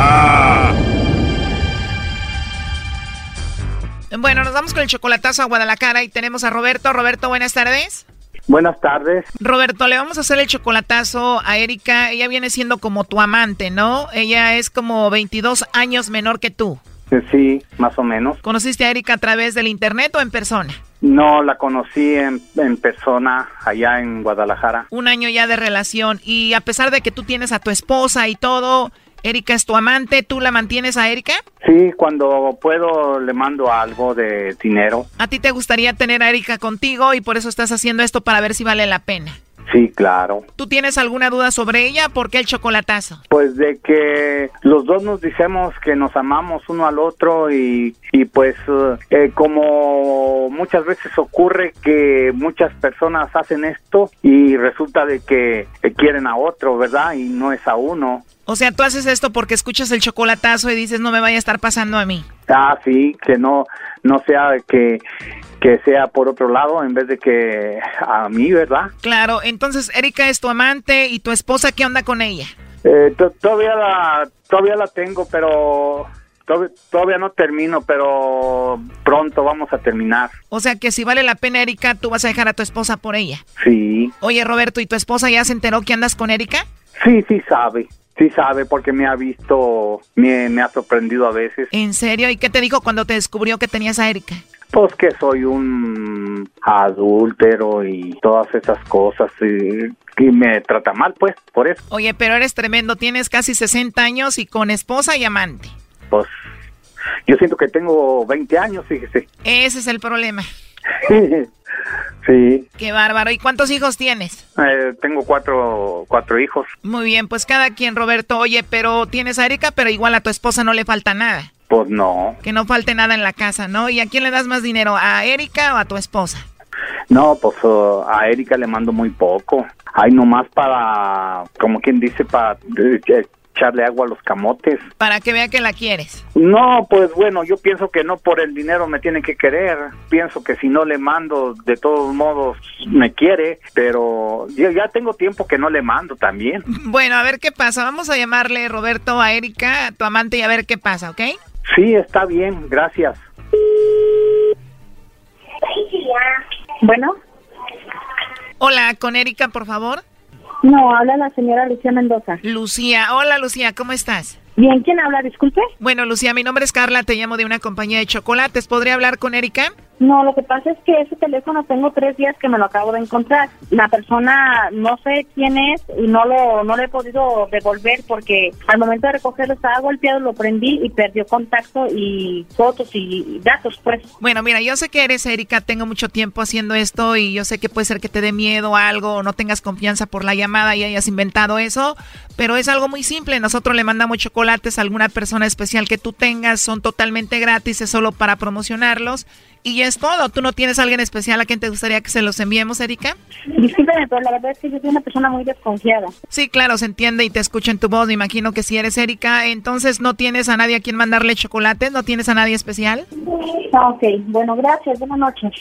Bueno, nos vamos con el chocolatazo a Guadalajara y tenemos a Roberto. Roberto, buenas tardes. Buenas tardes. Roberto, le vamos a hacer el chocolatazo a Erika. Ella viene siendo como tu amante, ¿no? Ella es como 22 años menor que tú. Sí, más o menos. ¿Conociste a Erika a través del internet o en persona? No, la conocí en, en, persona allá en Guadalajara. Un año ya de relación y a pesar de que tú tienes a tu esposa y todo, Erika es tu amante, ¿tú la mantienes a Erika? Sí, cuando puedo le mando algo de dinero. ¿A ti te gustaría tener a Erika contigo y por eso estás haciendo esto para ver si vale la pena? Sí, claro. ¿Tú tienes alguna duda sobre ella? ¿Por qué el chocolatazo? Pues de que los dos nos decimos que nos amamos uno al otro y, y pues eh, como muchas veces ocurre que muchas personas hacen esto y resulta de que quieren a otro, ¿verdad? Y no es a uno. O sea, tú haces esto porque escuchas el chocolatazo y dices, no me vaya a estar pasando a mí. Ah, sí, que no, no sea que, que sea por otro lado en vez de que a mí, ¿verdad? Claro, entonces Erika es tu amante y tu esposa, ¿qué onda con ella? Eh, todavía la, todavía la tengo, pero todavía no termino, pero pronto vamos a terminar. O sea que si vale la pena, Erika, tú vas a dejar a tu esposa por ella. Sí. Oye, Roberto, ¿y tu esposa ya se enteró que andas con Erika? Sí, sí sabe. Sí sabe porque me ha visto, me, me ha sorprendido a veces. ¿En serio? ¿Y qué te dijo cuando te descubrió que tenías a Erika? Pues que soy un adúltero y todas esas cosas y, y, me trata mal, pues, por eso. Oye, pero eres tremendo, tienes casi 60 años y con esposa y amante. Pues yo siento que tengo 20 años, fíjese. Ese es el problema. sí. Qué bárbaro. ¿Y cuántos hijos tienes? Eh, tengo cuatro, cuatro hijos. Muy bien, pues cada quien, Roberto. Oye, pero tienes a Erika, pero igual a tu esposa no le falta nada. Pues no. Que no falte nada en la casa, ¿no? ¿Y a quién le das más dinero? ¿A Erika o a tu esposa? No, pues uh, a Erika le mando muy poco. Hay nomás para, como quien dice, para eh, echarle agua a los camotes. Para que vea que la quieres. No, pues bueno, yo pienso que no por el dinero me tiene que querer. Pienso que si no le mando, de todos modos me quiere, pero ya, ya tengo tiempo que no le mando también. Bueno, a ver qué pasa. Vamos a llamarle Roberto a Erika, a tu amante, y a ver qué pasa, ¿ok? Sí, está bien, gracias. Bueno. Hola, con Erika, por favor. No, habla la señora Lucía Mendoza. Lucía, hola Lucía, ¿cómo estás? Bien, ¿quién habla? Disculpe. Bueno, Lucía, mi nombre es Carla, te llamo de una compañía de chocolates. ¿Podría hablar con Erika? No, lo que pasa es que ese teléfono tengo tres días que me lo acabo de encontrar. La persona no sé quién es y no lo no le he podido devolver porque al momento de recogerlo estaba golpeado, lo prendí y perdió contacto y fotos y datos, pues. Bueno, mira, yo sé que eres Erika, tengo mucho tiempo haciendo esto y yo sé que puede ser que te dé miedo a algo o no tengas confianza por la llamada y hayas inventado eso, pero es algo muy simple. Nosotros le mandamos chocolates alguna persona especial que tú tengas, son totalmente gratis, es solo para promocionarlos. Y es todo. ¿Tú no tienes a alguien especial a quien te gustaría que se los enviemos, Erika? Discúlpeme, pero la verdad es que yo soy una persona muy desconfiada. Sí, claro, se entiende y te escucho en tu voz. Me imagino que si eres Erika, entonces no tienes a nadie a quien mandarle chocolates, no tienes a nadie especial. Ah, ok, bueno, gracias, buenas noches.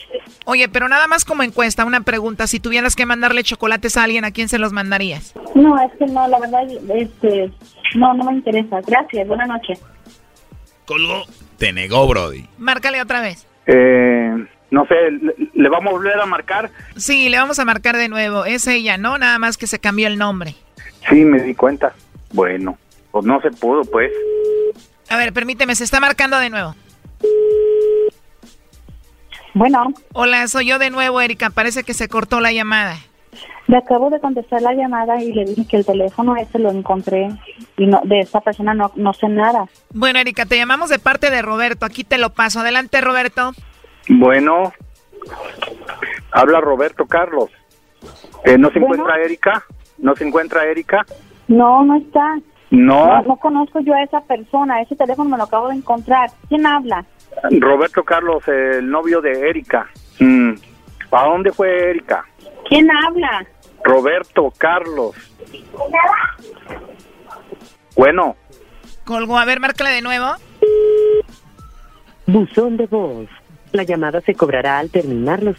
Oye, pero nada más como encuesta, una pregunta. Si tuvieras que mandarle chocolates a alguien, ¿a quién se los mandarías? No, es que no, la verdad, este, no, no me interesa. Gracias, buenas noches. Colgó. Te negó, Brody. Márcale otra vez. Eh, no sé, ¿le, ¿le vamos a volver a marcar? Sí, le vamos a marcar de nuevo. Es ella, ¿no? Nada más que se cambió el nombre. Sí, me di cuenta. Bueno, pues no se pudo, pues. A ver, permíteme, se está marcando de nuevo. Bueno. Hola, soy yo de nuevo, Erika. Parece que se cortó la llamada. Le acabo de contestar la llamada y le dije que el teléfono ese lo encontré y no, de esta persona no, no sé nada. Bueno, Erika, te llamamos de parte de Roberto. Aquí te lo paso. Adelante, Roberto. Bueno, habla Roberto Carlos. Eh, ¿No se encuentra Erika? ¿No se encuentra Erika? No, no está. No. no. No conozco yo a esa persona. Ese teléfono me lo acabo de encontrar. ¿Quién habla? Roberto Carlos, el novio de Erika. Mm. ¿A dónde fue Erika? ¿Quién habla? Roberto Carlos. Bueno, Colgó. A ver, márcale de nuevo. Buzón de voz. La llamada se cobrará al terminar los...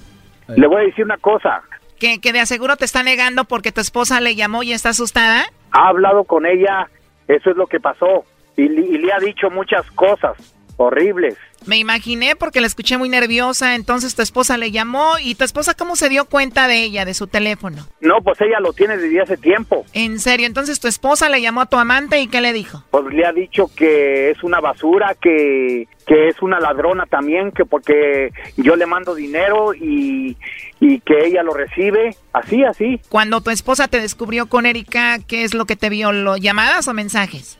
le voy a decir una cosa. Que, que de aseguro te está negando porque tu esposa le llamó y está asustada. Ha hablado con ella, eso es lo que pasó. Y le ha dicho muchas cosas horribles. Me imaginé porque la escuché muy nerviosa, entonces tu esposa le llamó y tu esposa cómo se dio cuenta de ella, de su teléfono. No, pues ella lo tiene desde hace tiempo. En serio, entonces tu esposa le llamó a tu amante y ¿qué le dijo? Pues le ha dicho que es una basura, que, que es una ladrona también, que porque yo le mando dinero y, y que ella lo recibe. Así, así. Cuando tu esposa te descubrió con Erika, ¿qué es lo que te vio? ¿Lo, ¿Llamadas o mensajes?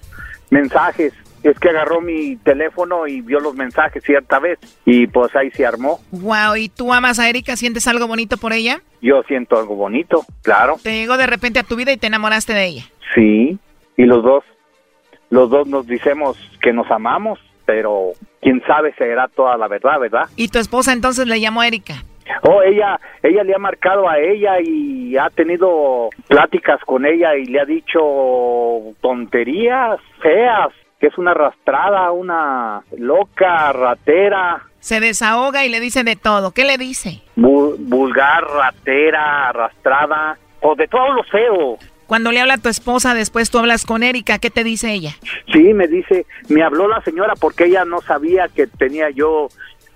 Mensajes. Es que agarró mi teléfono y vio los mensajes cierta vez. Y pues ahí se armó. Wow, ¿y tú amas a Erika? ¿Sientes algo bonito por ella? Yo siento algo bonito, claro. Te llegó de repente a tu vida y te enamoraste de ella. Sí. Y los dos, los dos nos decimos que nos amamos, pero quién sabe si era toda la verdad, ¿verdad? ¿Y tu esposa entonces le llamó a Erika? Oh, ella, ella le ha marcado a ella y ha tenido pláticas con ella y le ha dicho tonterías feas, que es una arrastrada, una loca, ratera, Se desahoga y le dice de todo. ¿Qué le dice? vu- vulgar, ratera, arrastrada, o de todo lo feo. Cuando le habla a tu esposa, después tú hablas con Erika, ¿qué te dice ella? Sí, me dice, me habló la señora porque ella no sabía que tenía yo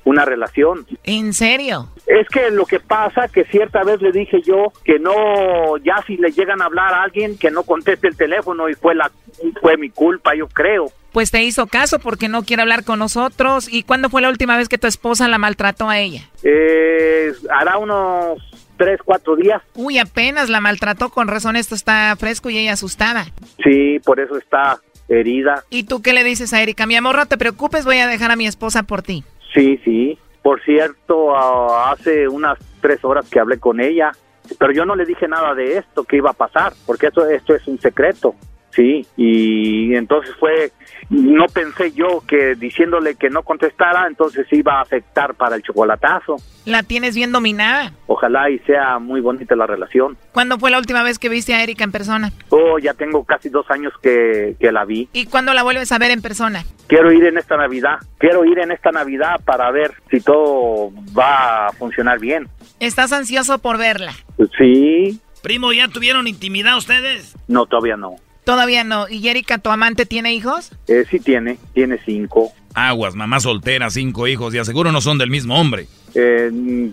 una relación. ¿En serio? Es que lo que pasa que cierta vez le dije yo que no, ya si le llegan a hablar a alguien que no conteste el teléfono y fue la, fue mi culpa, yo creo. Pues te hizo caso porque no quiere hablar con nosotros. ¿Y cuándo fue la última vez que tu esposa la maltrató a ella? Eh, hará unos tres, cuatro días. Uy, apenas la maltrató, con razón esto está fresco y ella asustada. Sí, por eso está herida. ¿Y tú qué le dices a Erika? Mi amor, no te preocupes, voy a dejar a mi esposa por ti. Sí, sí. Por cierto, hace unas tres horas que hablé con ella, pero yo no le dije nada de esto que iba a pasar, porque esto, esto es un secreto. Sí, y entonces fue, no pensé yo que diciéndole que no contestara, entonces iba a afectar para el chocolatazo. La tienes bien dominada. Ojalá y sea muy bonita la relación. ¿Cuándo fue la última vez que viste a Erika en persona? Oh, ya tengo casi dos años que, que la vi. ¿Y cuándo la vuelves a ver en persona? Quiero ir en esta Navidad, quiero ir en esta Navidad para ver si todo va a funcionar bien. ¿Estás ansioso por verla? Sí, Primo, ¿ya tuvieron intimidad ustedes? no, todavía no. Todavía no. ¿Y Erika, tu amante, tiene hijos? Eh, sí tiene, tiene cinco. Aguas, mamá soltera, cinco hijos, y aseguro no son del mismo hombre. Eh, mm,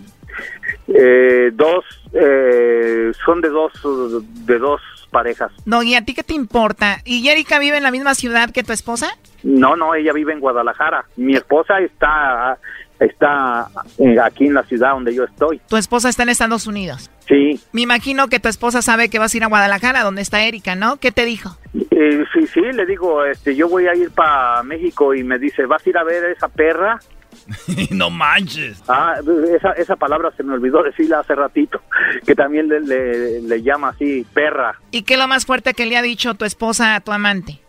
eh, dos, eh, son de dos, uh, de dos parejas. No, ¿y a ti qué te importa? ¿Y Erika vive en la misma ciudad que tu esposa? No, no, ella vive en Guadalajara. Mi esposa está, está eh, aquí en la ciudad donde yo estoy. Tu esposa está en Estados Unidos. Sí, Me imagino que tu esposa sabe que vas a ir a Guadalajara, donde está Erika, ¿no? ¿Qué te dijo? Eh, sí, sí, le digo, este, yo voy a ir para México y me dice, ¿vas a ir a ver a esa perra? [LAUGHS] no manches. Ah, esa, esa palabra se me olvidó decirla hace ratito, [LAUGHS] que también le, le, le llama así, perra, ¿Y qué es lo más fuerte que le ha dicho tu esposa a tu amante?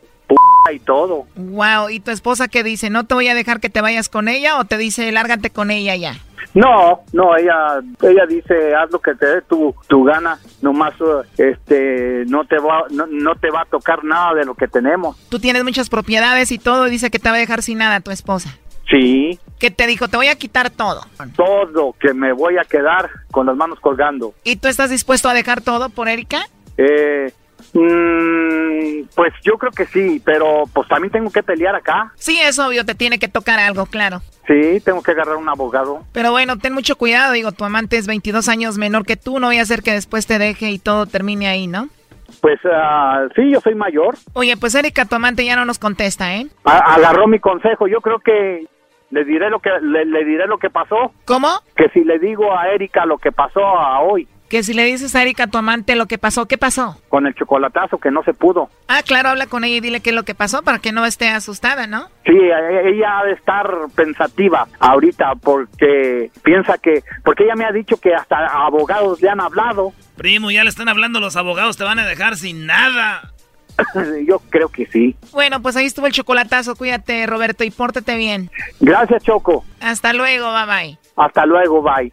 Y todo. Wow, ¿y tu esposa qué dice? ¿No te voy a dejar que te vayas con ella o te dice lárgate con ella ya? No, no, ella, ella dice, haz lo que te dé tu, tu gana, nomás, este, no te va, no, no te va a tocar nada de lo que tenemos. Tú tienes muchas propiedades y todo, y dice que te va a dejar sin nada tu esposa. Sí, ¿Qué te dijo? Te voy a quitar todo. todo, que me voy a quedar con las manos colgando. ¿Y tú estás dispuesto a dejar todo por Erika? Eh, mm, pues yo creo que sí, pero pues también tengo que pelear acá. Sí, es obvio, te tiene que tocar algo, claro. Sí, tengo que agarrar un abogado. Pero bueno, ten mucho cuidado, digo, tu amante es 22 años menor que tú, no voy a hacer que después te deje y todo termine ahí, ¿no? Pues ah, sí, yo soy mayor. Oye, pues Erika, tu amante ya no nos contesta, ¿eh? A- agarró mi consejo. Yo creo que le diré lo que le, le diré lo que pasó. ¿Cómo? Que si le digo a Erika lo que pasó a hoy Que si le dices a Erika, tu amante, lo que pasó, ¿qué pasó? con el chocolatazo que no se pudo. Ah, claro, habla con ella y dile qué es lo que pasó para que no esté asustada, ¿no? Sí, e- ella ha de estar pensativa ahorita porque piensa que porque ella me ha dicho que hasta abogados le han hablado. Primo, ya le están hablando los abogados, te van a dejar sin nada. [LAUGHS] Yo creo que sí. Bueno, pues ahí estuvo el chocolatazo. Cuídate, Roberto, y pórtate bien. Gracias, Choco. Hasta luego, bye bye. Hasta luego, bye.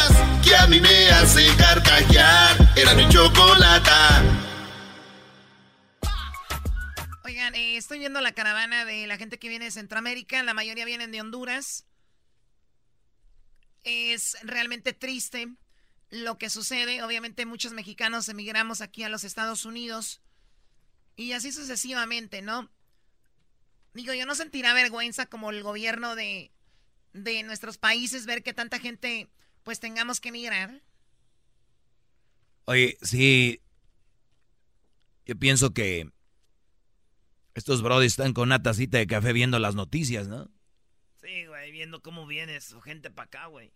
que a mí me hace carcajear. Era mi chocolata. Oigan, eh, estoy viendo la caravana de la gente que viene de Centroamérica. La mayoría vienen de Honduras. Es realmente triste lo que sucede. Obviamente muchos mexicanos emigramos aquí a los Estados Unidos. Y así sucesivamente, ¿no? Digo, yo no sentirá vergüenza como el gobierno de, de nuestros países ver que tanta gente pues tengamos que emigrar. Oye, sí. Yo pienso que estos brodis están con una tacita de café viendo las noticias, ¿no? Sí, güey, viendo cómo viene su gente para acá, güey.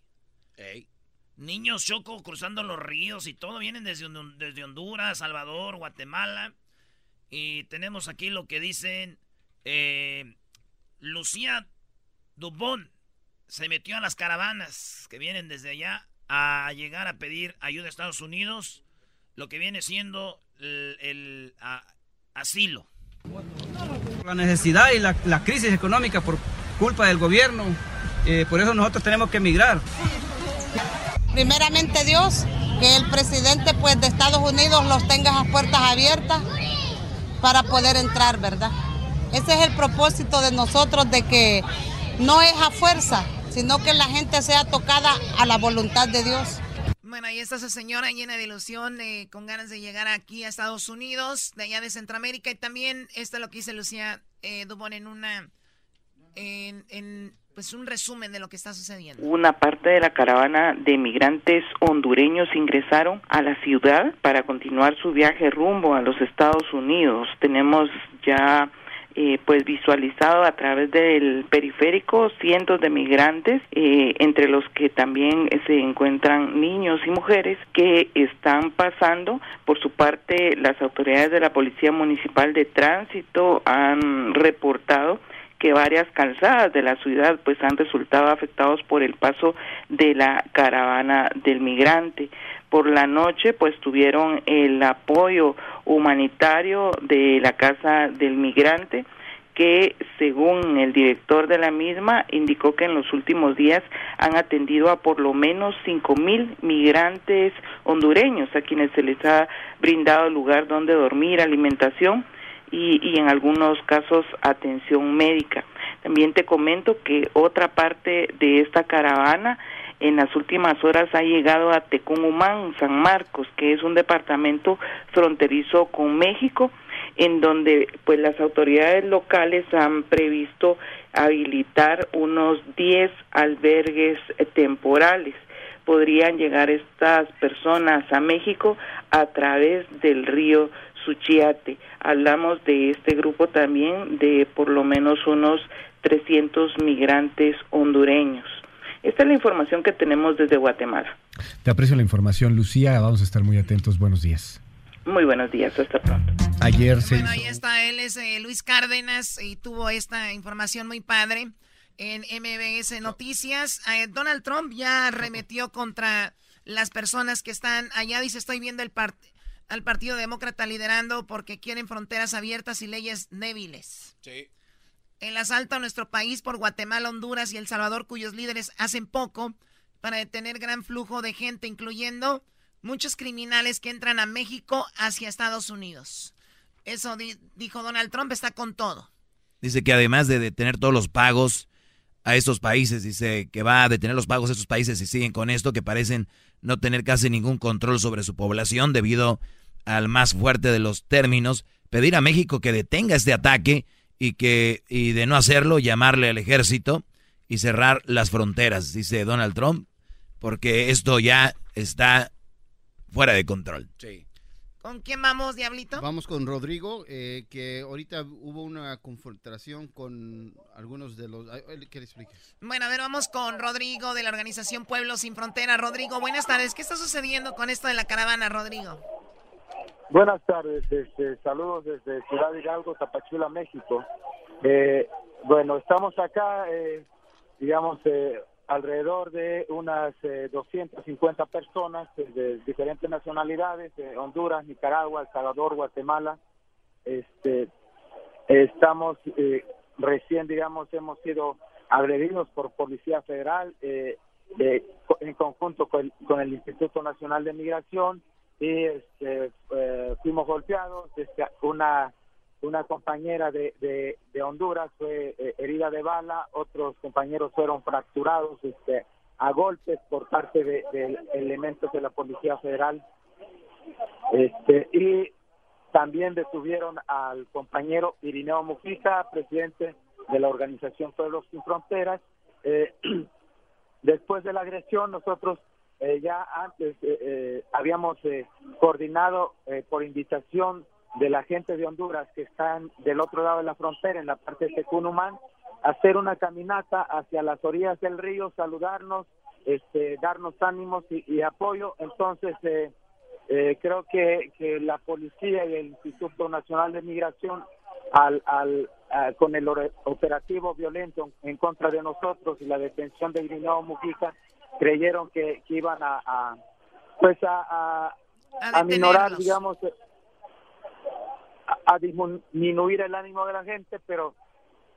Niños choco cruzando los ríos y todo vienen desde, desde Honduras, Salvador, Guatemala. Y tenemos aquí lo que dicen. eh, Lucía Dubón se metió a las caravanas que vienen desde allá a llegar a pedir ayuda a Estados Unidos. Lo que viene siendo el, el, a- asilo. La necesidad y la, la crisis económica por culpa del gobierno, eh, por eso nosotros tenemos que emigrar. primeramente Dios, que el presidente pues de Estados Unidos los tenga las puertas abiertas para poder entrar, ¿verdad? Ese es el propósito de nosotros de que no es a fuerza, sino que la gente sea tocada a la voluntad de Dios. Bueno, ahí está esa señora llena de ilusión, eh, con ganas de llegar aquí a Estados Unidos, de allá de Centroamérica. Y también esto es lo que dice Lucía eh, Dubón en una, en, en, pues un resumen de lo que está sucediendo. Una parte de la caravana de migrantes hondureños ingresaron a la ciudad para continuar su viaje rumbo a los Estados Unidos. Tenemos ya eh, pues visualizado a través del periférico cientos de migrantes, eh, entre los que también se encuentran niños y mujeres que están pasando. Por su parte, las autoridades de la Policía Municipal de Tránsito han reportado que varias calzadas de la ciudad pues han resultado afectados por el paso de la caravana del migrante. Por la noche pues tuvieron el apoyo humanitario de la casa del migrante que según el director de la misma indicó que en los últimos días han atendido a por lo menos cinco mil migrantes hondureños a quienes se les ha brindado lugar donde dormir, alimentación y, y en algunos casos atención médica. También te comento que otra parte de esta caravana en las últimas horas ha llegado a Tecumumán, San Marcos, que es un departamento fronterizo con México, en donde pues las autoridades locales han previsto habilitar unos 10 albergues temporales. Podrían llegar estas personas a México a través del río Suchiate. Hablamos de este grupo también de por lo menos unos 300 migrantes hondureños. Esta es la información que tenemos desde Guatemala. Te aprecio la información, Lucía. Vamos a estar muy atentos. Buenos días. Muy buenos días, hasta pronto. Ayer se Bueno, hizo- ahí está, él es eh, Luis Cárdenas y tuvo esta información muy padre en MBS Noticias. Eh, Donald Trump ya arremetió contra las personas que están allá. Dice, estoy viendo el part- al Partido Demócrata liderando porque quieren fronteras abiertas y leyes débiles. El asalto a nuestro país por Guatemala, Honduras y El Salvador, cuyos líderes hacen poco para detener gran flujo de gente, incluyendo muchos criminales que entran a México hacia Estados Unidos. Eso dijo Donald Trump, está con todo. Dice que además de detener todos los pagos a estos países, dice que va a detener los pagos a estos países y siguen con esto, que parecen no tener casi ningún control sobre su población debido al más fuerte de los términos, pedir a México que detenga este ataque y que y de no hacerlo llamarle al ejército y cerrar las fronteras, dice Donald Trump, porque esto ya está fuera de control. Sí. ¿Con quién vamos, Diablito? Vamos con Rodrigo, eh, que ahorita hubo una confrontación con algunos de los... ¿Qué le expliques? Bueno, a ver, vamos con Rodrigo de la organización Pueblos Sin Frontera. Rodrigo, buenas tardes. ¿Qué está sucediendo con esto de la caravana, Rodrigo? Buenas tardes, este, saludos desde Ciudad Hidalgo, Tapachula, México. Eh, bueno, estamos acá, eh, digamos, eh, alrededor de unas 250 eh, personas de diferentes nacionalidades, de Honduras, Nicaragua, El Salvador, Guatemala. Este, estamos eh, recién, digamos, hemos sido agredidos por Policía Federal eh, en conjunto con, el Instituto Nacional de Migración y este, fuimos golpeados. Este, una una compañera de, de, Honduras fue eh, herida de bala, otros compañeros fueron fracturados este, a golpes por parte de, elementos de la Policía Federal. Este, y también detuvieron al compañero Irineo Mujica, presidente de la organización Pueblos Sin Fronteras. Eh, [CLEARS THROAT] después de la agresión, nosotros eh, ya antes habíamos coordinado por invitación de la gente de Honduras que están del otro lado de la frontera, en la parte de Tecunumán, hacer una caminata hacia las orillas del río, saludarnos, este, darnos ánimos y, apoyo. Entonces, eh, eh, creo que, que la policía y el Instituto Nacional de Migración, al, al, con el operativo violento en contra de nosotros y la detención de Irineo Mujica, creyeron que, iban a, pues a, a, a minorar, digamos, a disminuir el ánimo de la gente, pero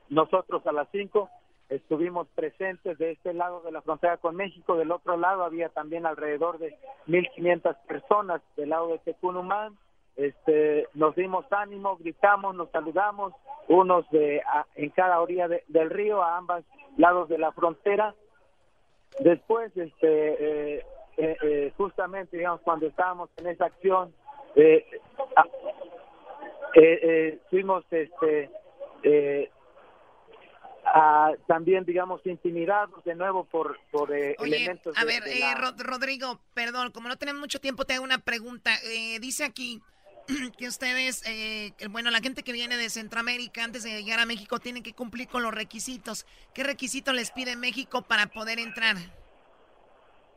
nosotros a las 5 estuvimos presentes de este lado de la frontera con México, del otro lado había también alrededor de 1.500 personas del lado de Tecunumán, este, nos dimos ánimo, gritamos, nos saludamos, unos de en cada orilla del río, a ambos lados de la frontera. Después, este, eh, eh, eh, justamente, digamos, cuando estábamos en esa acción, eh, eh, eh, fuimos este eh, también digamos intimidados de nuevo por por eh, elementos a ver Rodrigo perdón como no tenemos mucho tiempo te hago una pregunta. Dice aquí [CLEARS THROAT] que ustedes bueno la gente que viene de Centroamérica antes de llegar a México tienen que cumplir con los requisitos qué requisitos les pide México para poder entrar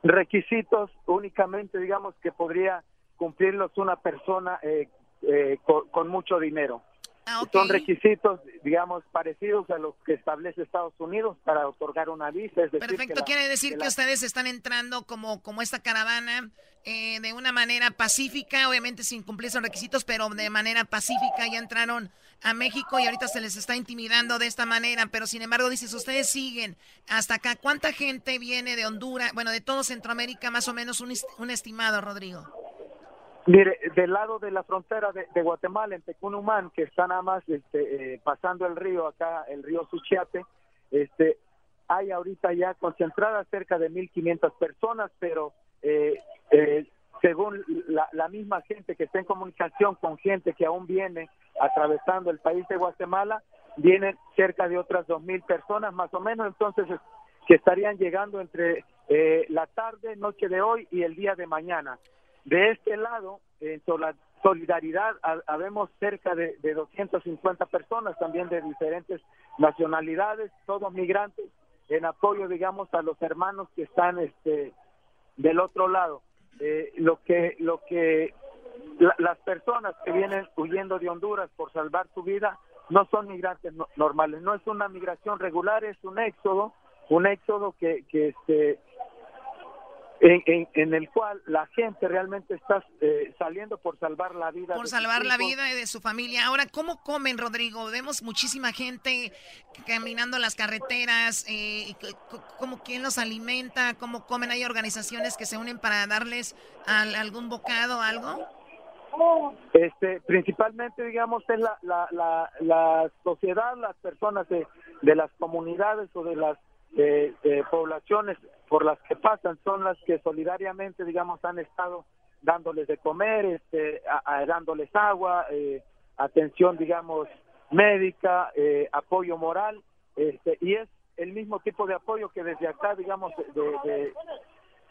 requisitos únicamente digamos que podría cumplirlos una persona eh, eh, con, mucho dinero. Ah, Son requisitos, digamos, parecidos a los que establece Estados Unidos para otorgar una visa. Perfecto, quiere decir que, ustedes están entrando como, como esta caravana eh, de una manera pacífica, obviamente sin cumplir esos requisitos, pero de manera pacífica ya entraron a México y ahorita se les está intimidando de esta manera, pero sin embargo dices, ustedes siguen hasta acá. ¿Cuánta gente viene de Honduras, bueno, de todo Centroamérica, más o menos un, un estimado, Rodrigo? Mire, del lado de la frontera de, Guatemala, en Tecunumán, que está nada más este, eh, pasando el río, acá el río Suchiate, este, hay ahorita ya concentradas cerca de 1.500 personas, pero eh, eh, según la, la, misma gente que está en comunicación con gente que aún viene atravesando el país de Guatemala, vienen cerca de otras 2.000 personas más o menos, entonces que estarían llegando entre la tarde, noche de hoy y el día de mañana. De este lado, en solidaridad, habemos cerca de, 250 personas también de diferentes nacionalidades, todos migrantes, en apoyo, digamos, a los hermanos que están este, del otro lado. Eh, lo que, lo que las personas que vienen huyendo de Honduras por salvar su vida no son migrantes normales, no es una migración regular, es un éxodo, un éxodo que, que este, en, el cual la gente realmente está eh, saliendo por salvar la vida. Por salvar la vida de su familia. Ahora, ¿cómo comen, Rodrigo? Vemos muchísima gente caminando las carreteras. Eh, ¿Cómo quién los alimenta? ¿Cómo comen? ¿Hay organizaciones que se unen para darles algún bocado, algo? Este, principalmente, digamos, es la, la, la, la sociedad, las personas de, de las comunidades o de las eh, eh, poblaciones por las que pasan son las que solidariamente, digamos, han estado dándoles de comer, este, dándoles agua, eh, atención, digamos, médica, eh, apoyo moral, este, y es el mismo tipo de apoyo que desde acá, digamos, de, de,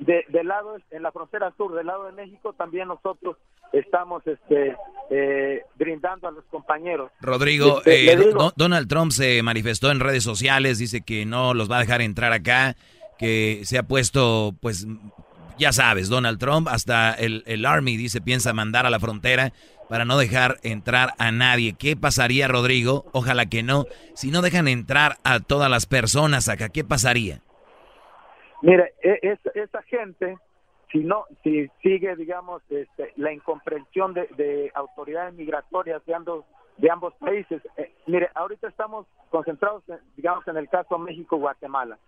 de- del lado, en la frontera sur, del lado de México, también nosotros estamos este, eh, brindando a los compañeros. Rodrigo, Este, eh, digo- Donald Trump se manifestó en redes sociales, dice que no los va a dejar entrar acá, que se ha puesto, pues, ya sabes, Donald Trump, hasta el, el Army dice piensa mandar a la frontera para no dejar entrar a nadie. ¿Qué pasaría, Rodrigo? Ojalá que no. Si no dejan entrar a todas las personas acá, ¿qué pasaría? Mire, es- esa gente, si no, si sigue, digamos, este, la incomprensión de, de autoridades migratorias de ambos, de ambos países, eh, mire, ahorita estamos concentrados, en- digamos, en el caso México-Guatemala.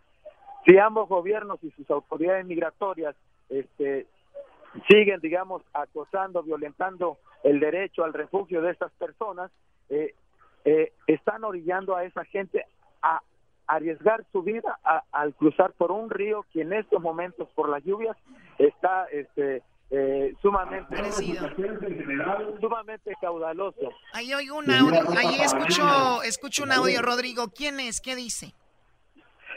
Si ambos gobiernos y sus autoridades migratorias este, siguen, digamos, acosando, violentando el derecho al refugio de estas personas, eh, eh, están orillando a esa gente a arriesgar su vida a- al cruzar por un río que en estos momentos, por las lluvias, está este, eh, sumamente, sumamente caudaloso. Ahí oigo un audio, ahí escucho, escucho un audio, Rodrigo. ¿Quién es? ¿Qué dice?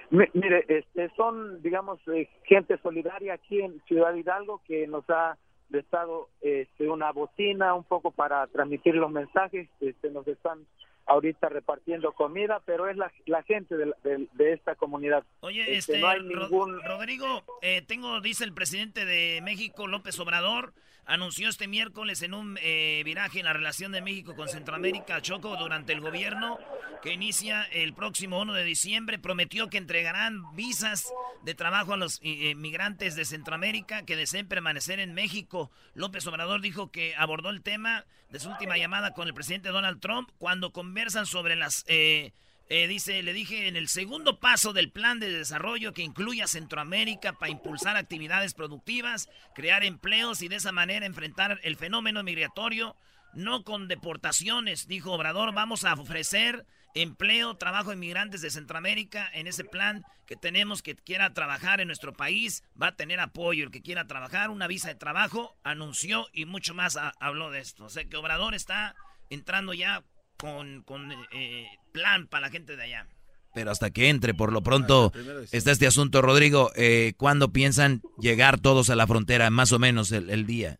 Mi- Mire, este, son, digamos, eh, gente solidaria aquí en Ciudad Hidalgo que nos ha prestado este, una bocina un poco para transmitir los mensajes. Este, nos están ahorita repartiendo comida, pero es la, la gente de, de- de esta comunidad. Oye, Este, este, no hay ningún... Rodrigo, eh, tengo, dice el presidente de México, López Obrador, anunció este miércoles en un eh, viraje en la relación de México con Centroamérica, Choco, durante el gobierno que inicia el próximo 1 de diciembre, prometió que entregarán visas de trabajo a los eh, migrantes de Centroamérica que deseen permanecer en México. López Obrador dijo que abordó el tema de su última llamada con el presidente Donald Trump cuando conversan sobre las... eh, eh, dice, le dije, en el segundo paso del plan de desarrollo que incluye a Centroamérica para impulsar actividades productivas, crear empleos y de esa manera enfrentar el fenómeno migratorio, no con deportaciones, dijo Obrador, vamos a ofrecer empleo, trabajo a inmigrantes de Centroamérica en ese plan que tenemos que quiera trabajar en nuestro país, va a tener apoyo, el que quiera trabajar, una visa de trabajo, anunció y mucho más ha- habló de esto. O sea que Obrador está entrando ya con, con eh, plan para la gente de allá. Pero hasta que entre, por lo pronto, está este asunto, Rodrigo. Eh, ¿Cuándo piensan llegar todos a la frontera, más o menos el, el día?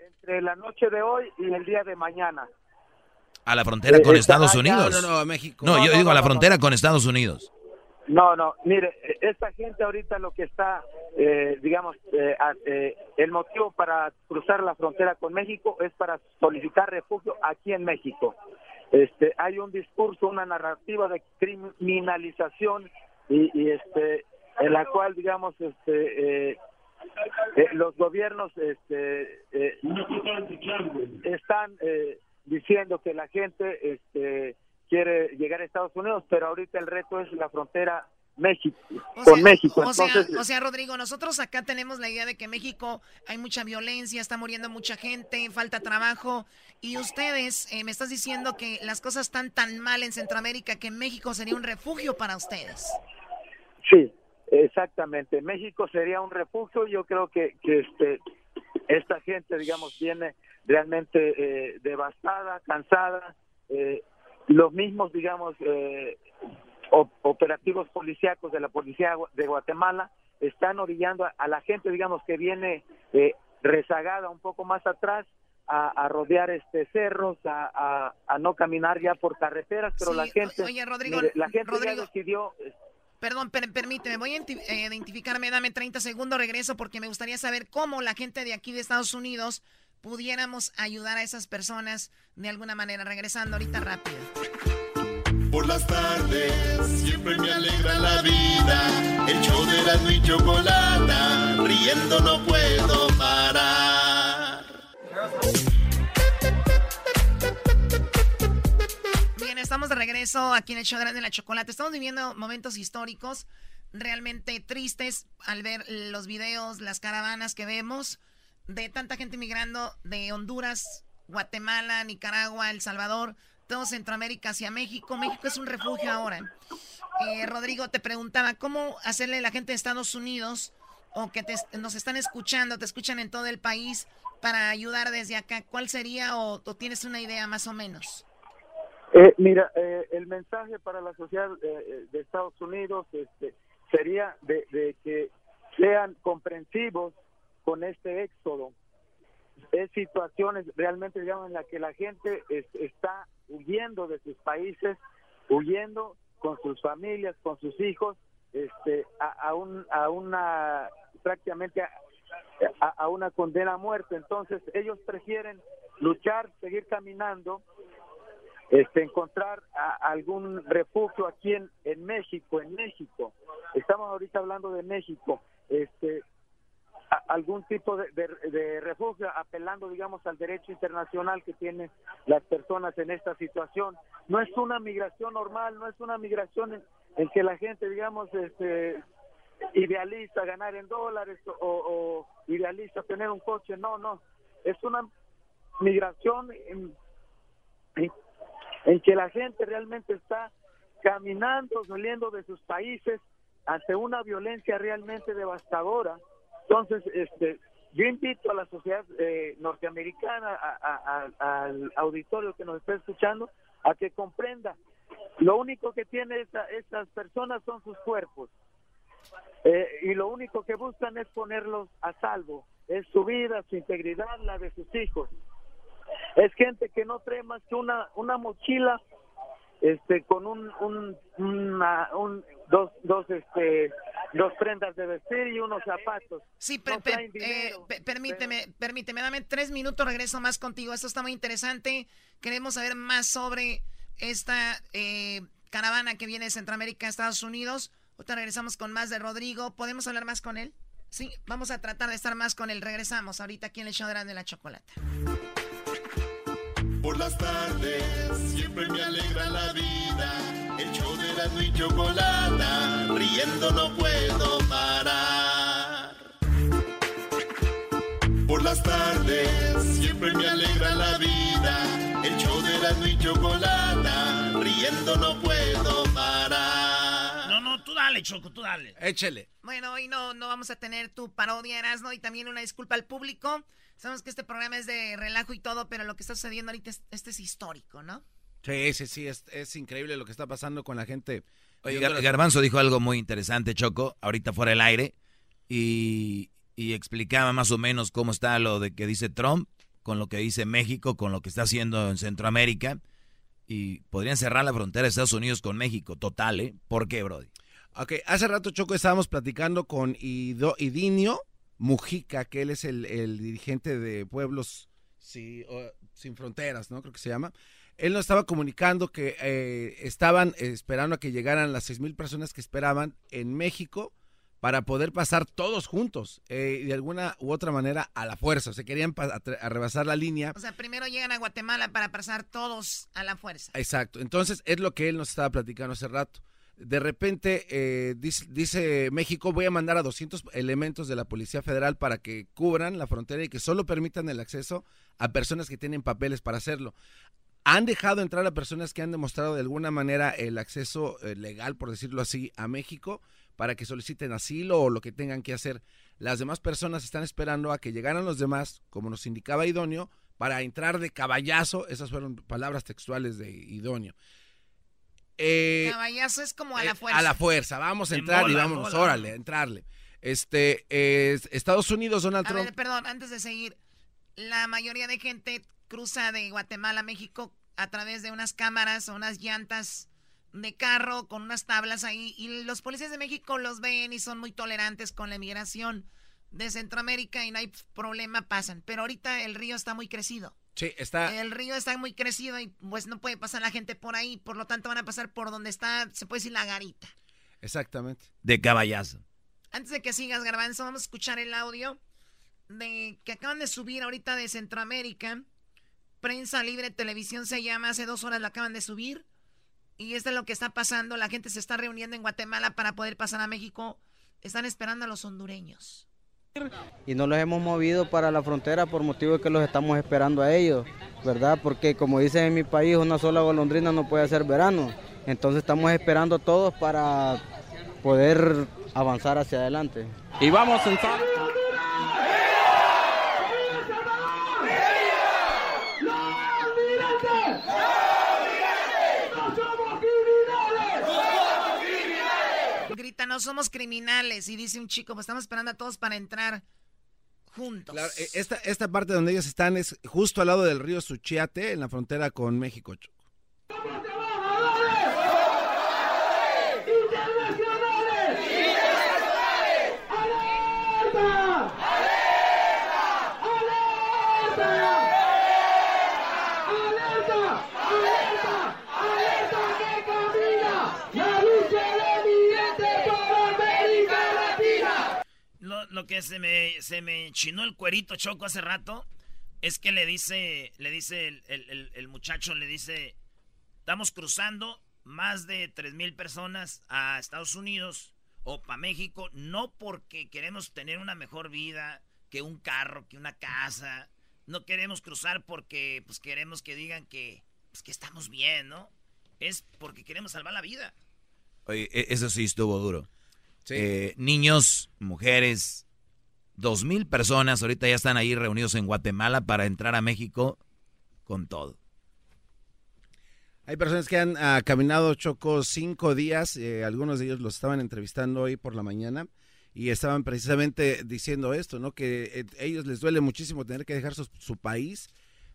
Entre la noche de hoy y el día de mañana. A la frontera Eh, con Estados allá- Unidos. No, no, a México. No, No, yo no, digo a no, la no, frontera con Estados Unidos. No, no, mire, eh, esta gente ahorita lo que está, eh, digamos, eh, eh, el motivo para cruzar la frontera con México es para solicitar refugio aquí en México. Este, hay un discurso, una narrativa de criminalización y, y, este, en la cual, digamos, este, eh, eh, los gobiernos este, eh, están eh, diciendo que la gente este, quiere llegar a Estados Unidos, pero ahorita el reto es la frontera México con México. O sea, Entonces, o sea, Rodrigo, nosotros acá tenemos la idea de que México hay mucha violencia, está muriendo mucha gente, falta trabajo. Y ustedes, eh, me estás diciendo que las cosas están tan mal en Centroamérica que México sería un refugio para ustedes. Sí, exactamente. México sería un refugio. Yo creo que, que este, esta gente, digamos, viene realmente eh, devastada, cansada. Eh, los mismos, digamos, eh, operativos policíacos de la policía de Guatemala están orillando a, a la gente, digamos, que viene eh, rezagada un poco más atrás a, a rodear este cerros, a, a- a no caminar ya por carreteras, pero Sí, la gente, oye, Rodrigo, mire, la gente Rodrigo. ya decidió Perdón, per- permíteme, voy a eh, identificarme, dame 30 segundos, regreso porque me gustaría saber cómo la gente de aquí de Estados Unidos pudiéramos ayudar a esas personas de alguna manera. Regresando ahorita rápido. Por las tardes siempre me alegra la vida. El show de la y chocolata, riendo no puedo parar. Bien, estamos de regreso aquí en el show de la Chocolate. Estamos viviendo momentos históricos realmente tristes al ver los videos, las caravanas que vemos de tanta gente migrando de Honduras, Guatemala, Nicaragua, El Salvador, todo Centroamérica hacia México. México es un refugio ahora. Eh, Rodrigo te preguntaba, ¿cómo hacerle a la gente de Estados Unidos o que nos están escuchando, te escuchan en todo el país para ayudar desde acá? ¿Cuál sería o, tienes una idea más o menos? Eh, mira, eh, el mensaje para la sociedad de Estados Unidos este, sería de, que sean comprensivos con este éxodo. Es situaciones realmente, digamos, en las que la gente está huyendo de sus países, huyendo con sus familias, con sus hijos, este, a, un, a una prácticamente a, una condena a muerte. Entonces ellos prefieren luchar, seguir caminando, este, encontrar algún refugio aquí en, en México, en México. Estamos ahorita hablando de México. Este, algún tipo de, refugio, apelando, digamos, al derecho internacional que tienen las personas en esta situación. No es una migración normal, no es una migración en, que la gente, digamos, este, idealiza ganar en dólares o, idealiza tener un coche. No, no. Es una migración en, en que la gente realmente está caminando, saliendo de sus países ante una violencia realmente devastadora entonces, este, yo invito a la sociedad eh, norteamericana, al auditorio que nos está escuchando, a que comprenda. Lo único que tiene estas personas son sus cuerpos. Eh, y lo único que buscan es ponerlos a salvo. Es su vida, su integridad, la de sus hijos. Es gente que no trae más que una, una mochila este con un, un dos dos este dos prendas de vestir y unos zapatos. Sí, eh, permíteme, permíteme, dame tres minutos, regreso más contigo. Esto está muy interesante. Queremos saber más sobre esta eh, caravana que viene de Centroamérica a Estados Unidos. Ahorita regresamos con más de Rodrigo. ¿Podemos hablar más con él? Sí, vamos a tratar de estar más con él. Regresamos ahorita aquí en el show de la chocolate. Por las tardes siempre me alegra la vida. El show de la y chocolata, riendo no puedo parar. Por las tardes siempre me alegra la vida. El show de la y chocolata, riendo no puedo parar. No, no, tú dale, Choco, tú dale. Échele. Bueno, hoy no, no vamos a tener tu parodia, Erasno, y también una disculpa al público. Sabemos que este programa es de relajo y todo, pero lo que está sucediendo ahorita es, este es histórico, ¿no? Sí, sí, sí, es, increíble lo que está pasando con la gente. Oye, Garbanzo dijo algo muy interesante, Choco, ahorita fuera del aire, y, y explicaba más o menos cómo está lo de que dice Trump, con lo que dice México, con lo que está haciendo en Centroamérica, y podrían cerrar la frontera de Estados Unidos con México, total, ¿eh? ¿Por qué, Brody? Ok, hace rato, Choco, estábamos platicando con Ido, Idinio, Mujica, que él es el, dirigente de Pueblos Sin Fronteras, ¿no? Creo que se llama. Él nos estaba comunicando que eh, estaban esperando a que llegaran las seis mil personas que esperaban en México para poder pasar todos juntos, eh, de alguna u otra manera, a la fuerza. O sea, querían a rebasar la línea. O sea, primero llegan a Guatemala para pasar todos a la fuerza. Exacto. Entonces, es lo que él nos estaba platicando hace rato de repente eh, dice, México, voy a mandar a 200 elementos de la Policía Federal para que cubran la frontera y que solo permitan el acceso a personas que tienen papeles para hacerlo. Han dejado entrar a personas que han demostrado de alguna manera el acceso eh, legal, por decirlo así, a México para que soliciten asilo o lo que tengan que hacer. Las demás personas están esperando a que llegaran los demás, como nos indicaba Idonio, para entrar de caballazo. Esas fueron palabras textuales de Idonio. Eh, Caballazo es como a la eh, fuerza. A la fuerza, vamos a entrar y vámonos, órale, a entrarle. Este, Estados Unidos, Donald Trump. Ver, perdón, antes de seguir, la mayoría de gente cruza de Guatemala a México a través de unas cámaras o unas llantas de carro con unas tablas ahí y los policías de México los ven y son muy tolerantes con la inmigración de Centroamérica y no hay problema, pasan. Pero ahorita el río está muy crecido. Sí, está. El río está muy crecido y pues no puede pasar la gente por ahí, por lo tanto van a pasar por donde está, se puede decir la garita. Exactamente. De caballazo. Antes de que sigas, Garbanzo, vamos a escuchar el audio de que acaban de subir ahorita de Centroamérica. Prensa Libre Televisión se llama, hace dos horas la acaban de subir. Y esto es lo que está pasando. La gente se está reuniendo en Guatemala para poder pasar a México. Están esperando a los hondureños. Y no los hemos movido para la frontera por motivo de que los estamos esperando a ellos, ¿verdad? Porque como dicen en mi país, una sola golondrina no puede hacer verano. Entonces estamos esperando todos para poder avanzar hacia adelante. Y vamos en No somos criminales. Y dice un chico, pues estamos esperando a todos para entrar juntos. E, esta, esta parte donde ellos están es justo al lado del río Suchiate, en la frontera con México. Que se me, se me chinó el cuerito choco hace rato es que le dice, le dice el, muchacho, le dice, estamos cruzando más de tres mil personas a Estados Unidos o para México, no porque queremos tener una mejor vida, que un carro, que una casa, no queremos cruzar porque pues queremos que digan que, pues, que estamos bien, ¿no? Es porque queremos salvar la vida. Oye, e, eso sí estuvo duro. Eh, niños, mujeres, dos mil personas ahorita ya están ahí reunidos en Guatemala para entrar a México con todo. Hay personas que han ah, caminado Choco cinco días, eh, algunos de ellos los estaban entrevistando hoy por la mañana y estaban precisamente diciendo esto, ¿no? Que eh, ellos les duele muchísimo tener que dejar su, país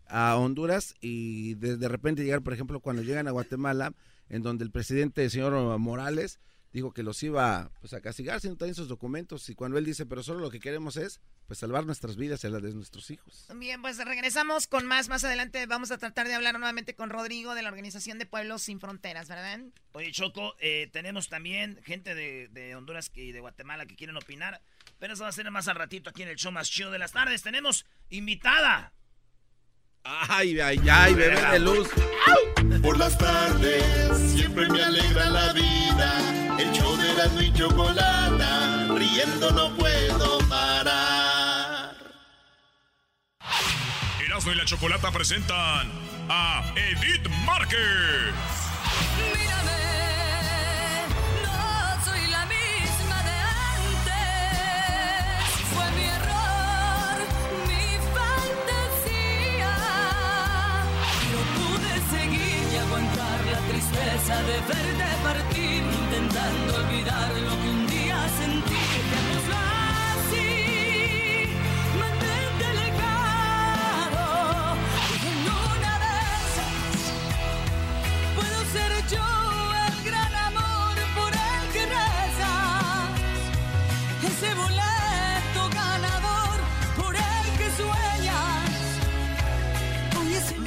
a Honduras y de, de, repente llegar, por ejemplo, cuando llegan a Guatemala, en donde el presidente, el señor Morales, dijo que los iba pues, a castigar si no traen sus documentos. Y cuando él dice, pero solo lo que queremos es pues salvar nuestras vidas y las de nuestros hijos. Bien, pues regresamos con más. Más adelante vamos a tratar de hablar nuevamente con Rodrigo de la Organización de Pueblos Sin Fronteras, ¿verdad? Oye, Choco, eh, tenemos también gente de, Honduras y de Guatemala que quieren opinar. Pero eso va a ser más al ratito aquí en el show más chido de las tardes. Tenemos invitada. Ay, ay, ay, bebé de luz. Por las tardes siempre me alegra la vida. El show de la y chocolata, riendo no puedo parar. Erasmo y la chocolata presentan a Edith Márquez. Mírame. de verte partir, intentando olvidar lo que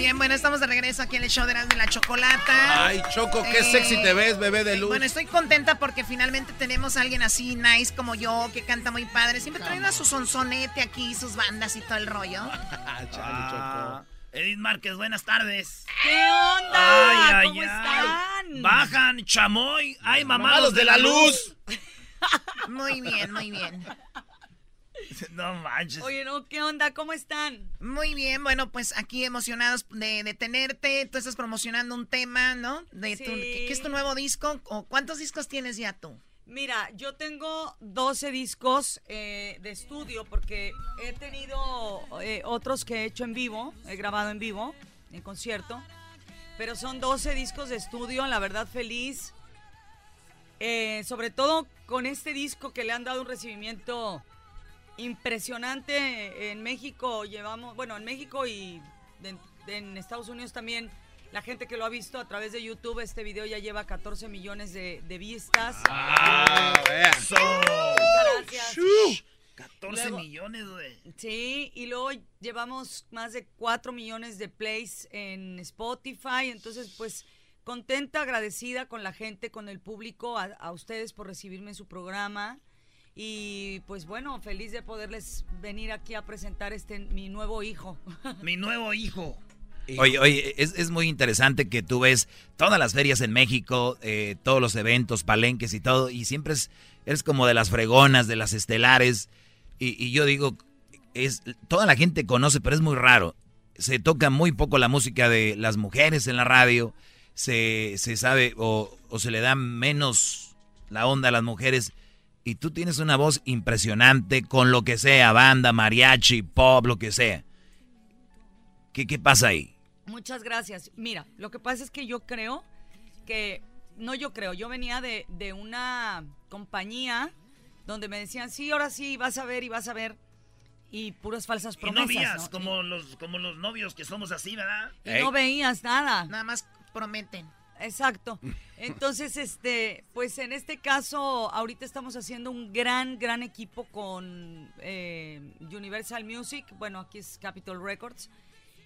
Bien, bueno, estamos de regreso aquí en el show de la Chocolata. Ay, Choco, qué sexy te ves, bebé de luz. Bueno, estoy contenta porque finalmente tenemos a alguien así nice como yo, que canta muy padre. Siempre trae a su sonsonete aquí, sus bandas y todo el rollo. [LAUGHS] ah, Edith Márquez, buenas tardes. ¿Qué onda? ¿Cómo están? Bajan, chamoy. Ay, mamados de la luz. [LAUGHS] muy bien, muy bien. [LAUGHS] No manches. Oye, no, ¿qué onda? ¿Cómo están? Muy bien, bueno, pues aquí emocionados de, tenerte. Tú estás promocionando un tema, ¿no? De ¿qué, es tu nuevo disco? ¿O ¿Cuántos discos tienes ya tú? Mira, yo tengo 12 discos eh, de estudio porque he tenido eh, otros que he hecho en vivo, he grabado en vivo, en concierto, pero son 12 discos de estudio, la verdad feliz. Eh, sobre todo con este disco que le han dado un recibimiento impresionante. En México llevamos, bueno, en México y en, Estados Unidos también, la gente que lo ha visto a través de YouTube, este video ya lleva 14 millones de, vistas. ¡Ah! Gracias. 14 millones, güey. Sí, y luego llevamos más de 4 millones de plays en Spotify. Entonces, pues, contenta, agradecida con la gente, con el público, a ustedes por recibirme en su programa. Y pues bueno, feliz de poderles venir aquí a presentar este mi nuevo hijo. [LAUGHS] Mi nuevo hijo. Oye, oye, es, muy interesante que tú ves todas las ferias en México, eh, todos los eventos, palenques y todo, y siempre es, eres como de las fregonas, de las estelares. Y, y yo digo, es toda la gente conoce, pero es muy raro. Se toca muy poco la música de las mujeres en la radio. Se, se sabe o, o se le da menos la onda a las mujeres. Y tú tienes una voz impresionante con lo que sea, banda, mariachi, pop, lo que sea. ¿Qué, qué pasa ahí? Muchas gracias. Mira, lo que pasa es que yo creo que, no yo creo, yo venía de, de una compañía donde me decían, sí, ahora sí, vas a ver y vas a ver. Y puras falsas Y promesas. no vías, ¿no? como, los, como los novios que somos así, ¿verdad? Y no veías nada. Nada más prometen. Exacto. Entonces, este, pues en este caso, ahorita estamos haciendo un gran, gran equipo con eh, Universal Music, bueno, aquí es Capitol Records,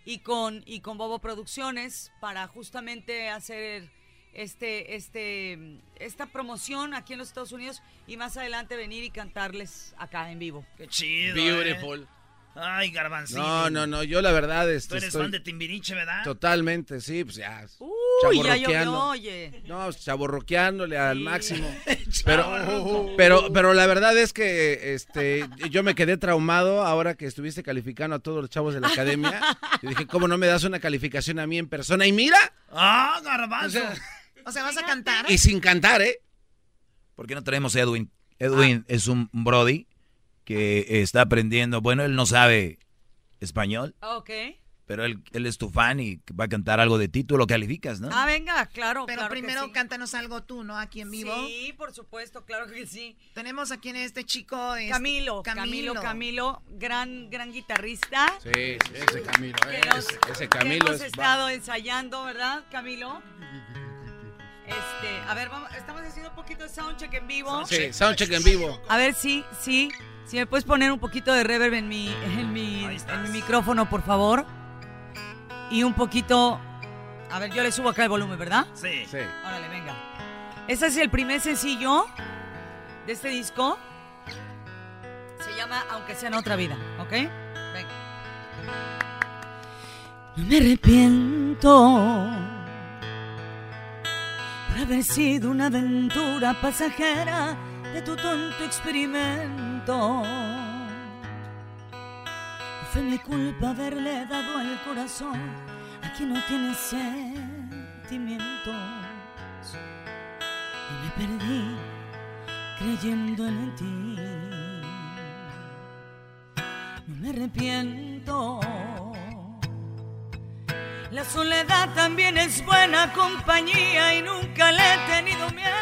y con, y con Bobo Producciones para justamente hacer este, este, esta promoción aquí en los Estados Unidos y más adelante venir y cantarles acá en vivo. Qué chido. Beautiful. ¿eh? Ay, garbancito. No, no, no, yo la verdad Tú este, eres estoy fan de Timbiriche, ¿verdad? totalmente, sí, pues ya. Uy, ya llovió, oye. No, chaborroqueándole al máximo. [LAUGHS] Pero, pero, pero la verdad es que este, yo me quedé traumado ahora que estuviste calificando a todos los chavos de la academia. Y dije, ¿cómo no me das una calificación a mí en persona? Y mira, Ah, garbanzo. O sea, ¿vas a cantar? y sin cantar, ¿eh? ¿Por qué no traemos a Edwin? Edwin es un Brody que está aprendiendo. Bueno, él no sabe español, Ok. pero él, él es tu fan y va a cantar algo de ti. Tú lo calificas, ¿no? Ah, venga, claro. Pero claro que primero sí. cántanos algo tú, ¿no? Aquí en vivo. Sí, por supuesto, claro que sí. Tenemos aquí en este chico. este, Camilo, Camilo, Camilo, gran, gran guitarrista. Sí, sí, ese Camilo, Que eh, nos- ese, ese que Camilo hemos es... estado ensayando, ¿verdad, Camilo? Este, a ver, vamos, estamos haciendo un poquito de soundcheck en vivo. Sí, soundcheck en vivo. A ver, sí, sí. Si me puedes poner un poquito de reverb en mi, en mi, en mi micrófono, por favor. Y un poquito. A ver, yo le subo acá el volumen, ¿verdad? Sí. Sí. Órale, venga. Este es el primer sencillo de este disco. Se llama Aunque sea en otra vida, ¿ok? Venga. No me arrepiento por haber sido una aventura pasajera de tu tonto experimento. Fue mi culpa haberle dado al corazón a quien no tiene sentimientos. Y me perdí creyendo en ti. No me arrepiento. La soledad también es buena compañía y nunca le he tenido miedo.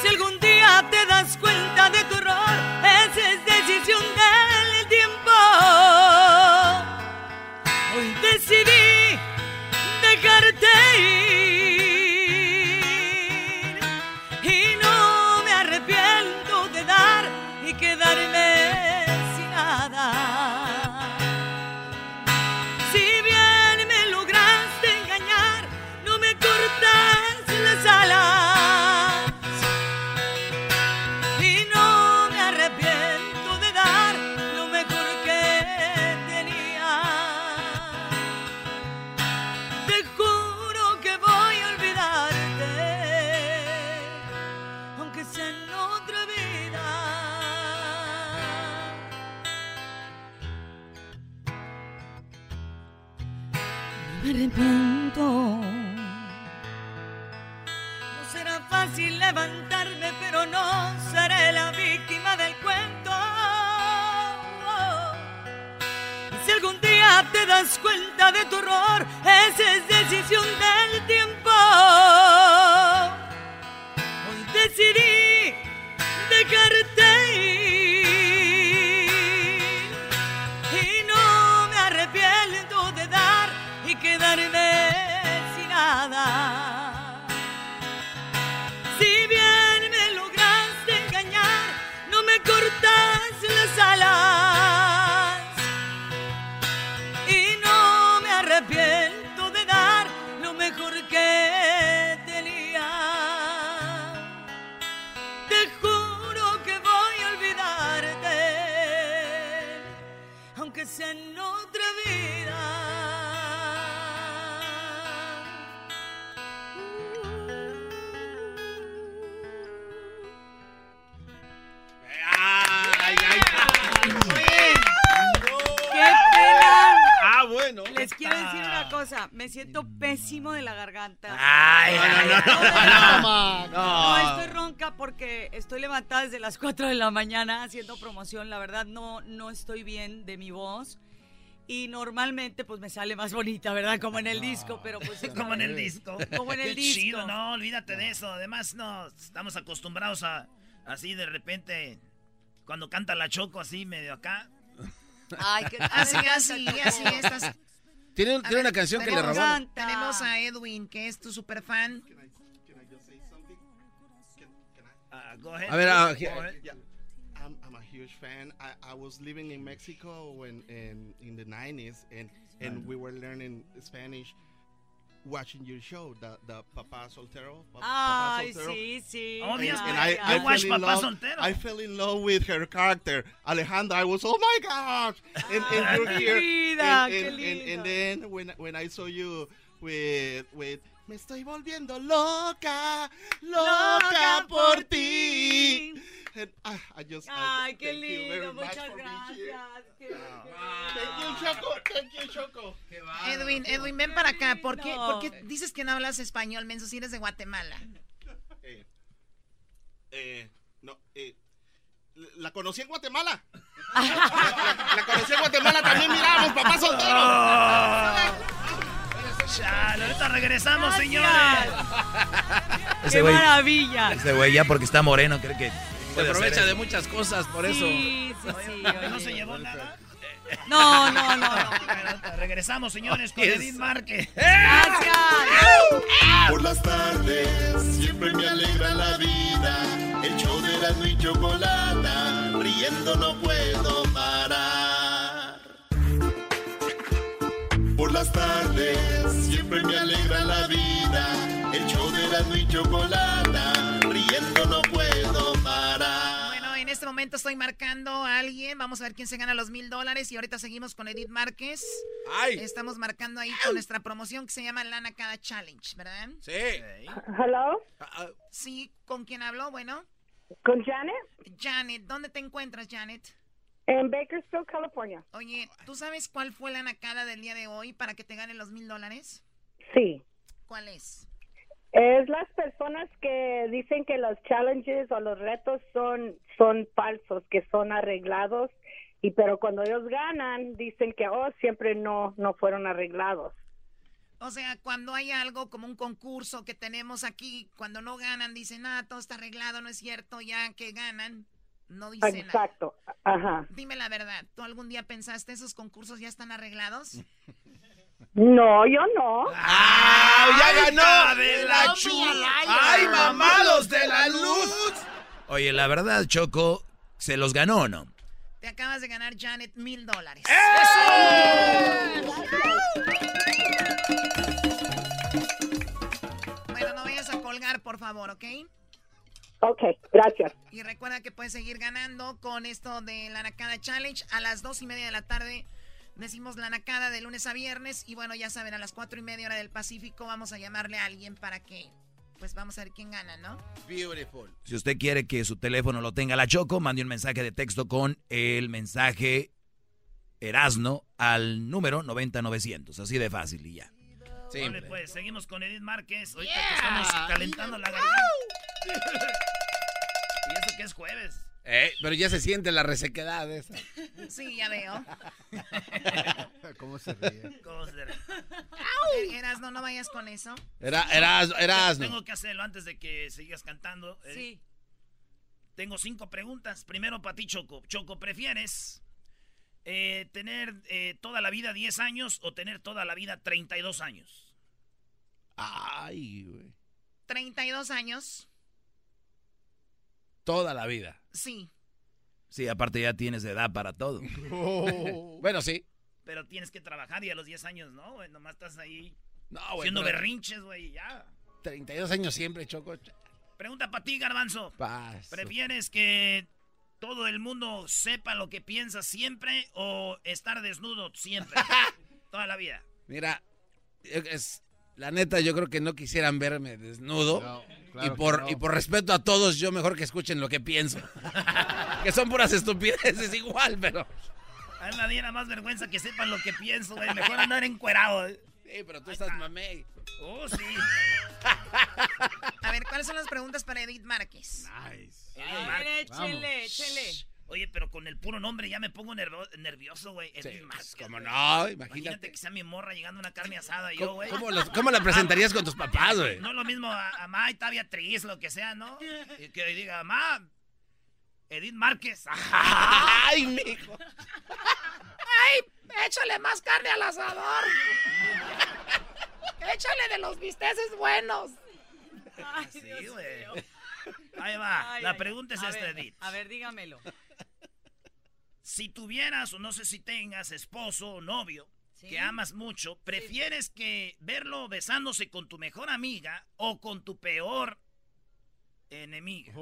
Si algún día te das cuenta de tu error, esa es decisión del tiempo. Te das cuenta de tu error, esa es decisión del tiempo. Aunque cosa, me siento pésimo de la garganta. Ay, ay, ay, no, no. estoy ronca porque estoy levantada desde las 4 de la mañana haciendo promoción. La verdad, no, no estoy bien de mi voz. Y normalmente, pues me sale más bonita, ¿verdad? Como en el disco, pero pues. es [LAUGHS] Como en el disco. Como en el Qué disco. chido, no, olvídate de eso. Además, no, estamos acostumbrados a así de repente, cuando canta la Choco así medio acá. Ay, qué [LAUGHS] Así, así, así estás. Tiene, tiene ver, una canción que le robó. Tenemos a Edwin, que es tu super fan. A ver, Go ahead. Yeah. I'm, I'm a huge fan. I, I was living in Mexico when in, in the 90s, and, and we were learning Spanish watching your show, the, the Papa Soltero. Pa- Papa Soltero. sí, sí. Oh, And, Dios, and you I, I, watch fell in Papa love, Soltero. I fell in love with her character, Alejandra. I was, oh my gosh! And, and ah, you're here. vida, and, qué and, and, and then when, when I saw you with, with Me estoy volviendo loca, loca por ti. And, ah, I just, I- Ay, qué you very lindo, much muchas gracias. qué Thank you, Choco. Thank you, Choco. Edwin, Edwin, ven para acá. ¿Por qué, por qué dices que no hablas español, menso, si eres de Guatemala? Eh, eh, no, eh, la conocí en Guatemala. La, la- la conocí en Guatemala también, miramos, papá soltero. Chale, ahorita regresamos, Gracias. señores. Ese ¡Qué güey- maravilla! Este güey ya porque está moreno cree que... Se aprovecha de muchas cosas, por eso. Sí, sí, sí. ¿No oye. se llevó nada? No, no, no, no. Regresamos, señores, con. Edith Márquez. Gracias. Por las tardes siempre me alegra la vida. El show de Erasmo y Chocolata, riendo no puedo parar. Por las tardes siempre me alegra la vida. El show de Erasmo y Chocolata, este momento estoy marcando a alguien. Vamos a ver quién se gana los mil dólares. Y ahorita seguimos con Edith Márquez. ¡Ay! Estamos marcando ahí con nuestra promoción que se llama Lana Cada Challenge, ¿verdad? Sí. Hello, Sí, ¿con quién hablo? Bueno, con Janet Janet, ¿dónde te encuentras, Janet? en Bakersfield, California. Oye, ¿tú sabes cuál fue la nacada del día de hoy para que te ganen los mil dólares? Sí. ¿Cuál es? Es las personas que dicen que los challenges o los retos son son falsos, que son arreglados y pero cuando ellos ganan dicen que oh siempre no no fueron arreglados. O sea, cuando hay algo como un concurso que tenemos aquí, cuando no ganan, dicen, ah, todo está arreglado, no es cierto, ya que ganan, no dicen nada. Exacto. Ajá. Dime la verdad, ¿tú algún día pensaste esos concursos ya están arreglados? [LAUGHS] No, yo no. ¡Ah, ya ganó! de la No, chu- mira, ¡Ay, mamados de la luz! Oye, la verdad, Choco, ¿se los ganó o no? Te acabas de ganar, Janet, mil dólares. Bueno, no vayas a colgar, por favor, ¿ok? Ok, gracias. Y recuerda que puedes seguir ganando con esto de la Nacada Challenge. A las dos y media de la tarde decimos la Nacada de lunes a viernes. Y bueno, ya saben, a las cuatro y media hora del Pacífico vamos a llamarle a alguien para que, pues vamos a ver quién gana, ¿no? Beautiful. Si usted quiere que su teléfono lo tenga la Choco, mande un mensaje de texto con el mensaje Erasno al número 90900. Así de fácil y ya. Vale, pues, seguimos con Edith Márquez. Ahorita que estamos calentando la garganta. [LAUGHS] y eso que es jueves. Eh, pero ya se siente la resequedad esa. Sí, ya veo. [LAUGHS] ¿Cómo se ríe? ¿Cómo se ríe? Eras, no, no vayas con eso. Era, eras, eras, Tengo que hacerlo antes de que sigas cantando. Edith. Sí. Tengo cinco preguntas. Primero para ti, Choco. Choco, ¿prefieres eh, tener eh, toda la vida 10 años o tener toda la vida 32 años? Ay, güey. 32 años. Toda la vida. Sí. Sí, aparte ya tienes edad para todo. [LAUGHS] Bueno, sí. Pero tienes que trabajar y a los 10 años, ¿no? güey? Nomás estás ahí No, güey. haciendo pero berrinches, güey, y ya. 32 años siempre, Choco. Pregunta para ti, Garbanzo. Paz. ¿Prefieres que todo el mundo sepa lo que piensas siempre o estar desnudo siempre? [LAUGHS] Toda la vida. Mira, es, la neta, yo creo que no quisieran verme desnudo. No, y, por, no. y por respeto a todos, yo mejor que escuchen lo que pienso. [LAUGHS] que son puras estupideces [LAUGHS] igual, pero... A mí me diera más vergüenza que sepan lo que pienso, güey. Mejor [LAUGHS] andar encuerado. Sí, pero tú estás mamey. Oh, sí. A ver, ¿cuáles son las preguntas para Edith Márquez? Nice. Ver, échele, échele. Oye, pero con el puro nombre ya me pongo nervio- nervioso, güey. Edith Sí, Márquez, cómo güey. no, imagínate. Imagínate que sea mi morra llegando a una carne asada y yo, ¿Cómo, güey. cómo los- cómo la presentarías con tus papás, güey? No es lo mismo a, a Ma y Tavia Tris, lo que sea, ¿no? Y que diga, Ma, Edith Márquez. [LAUGHS] ¡Ay, mijo! ¡Ay! ¡Échale más carne al asador! [LAUGHS] ¡Échale de los bisteces buenos! Sí, güey. Ahí va. Ay, La ay. pregunta es A esta, ver, Edith. A ver, dígamelo. Si tuvieras, o no sé si tengas, esposo o novio Sí. que amas mucho, ¿prefieres que verlo besándose con tu mejor amiga o con tu peor enemiga?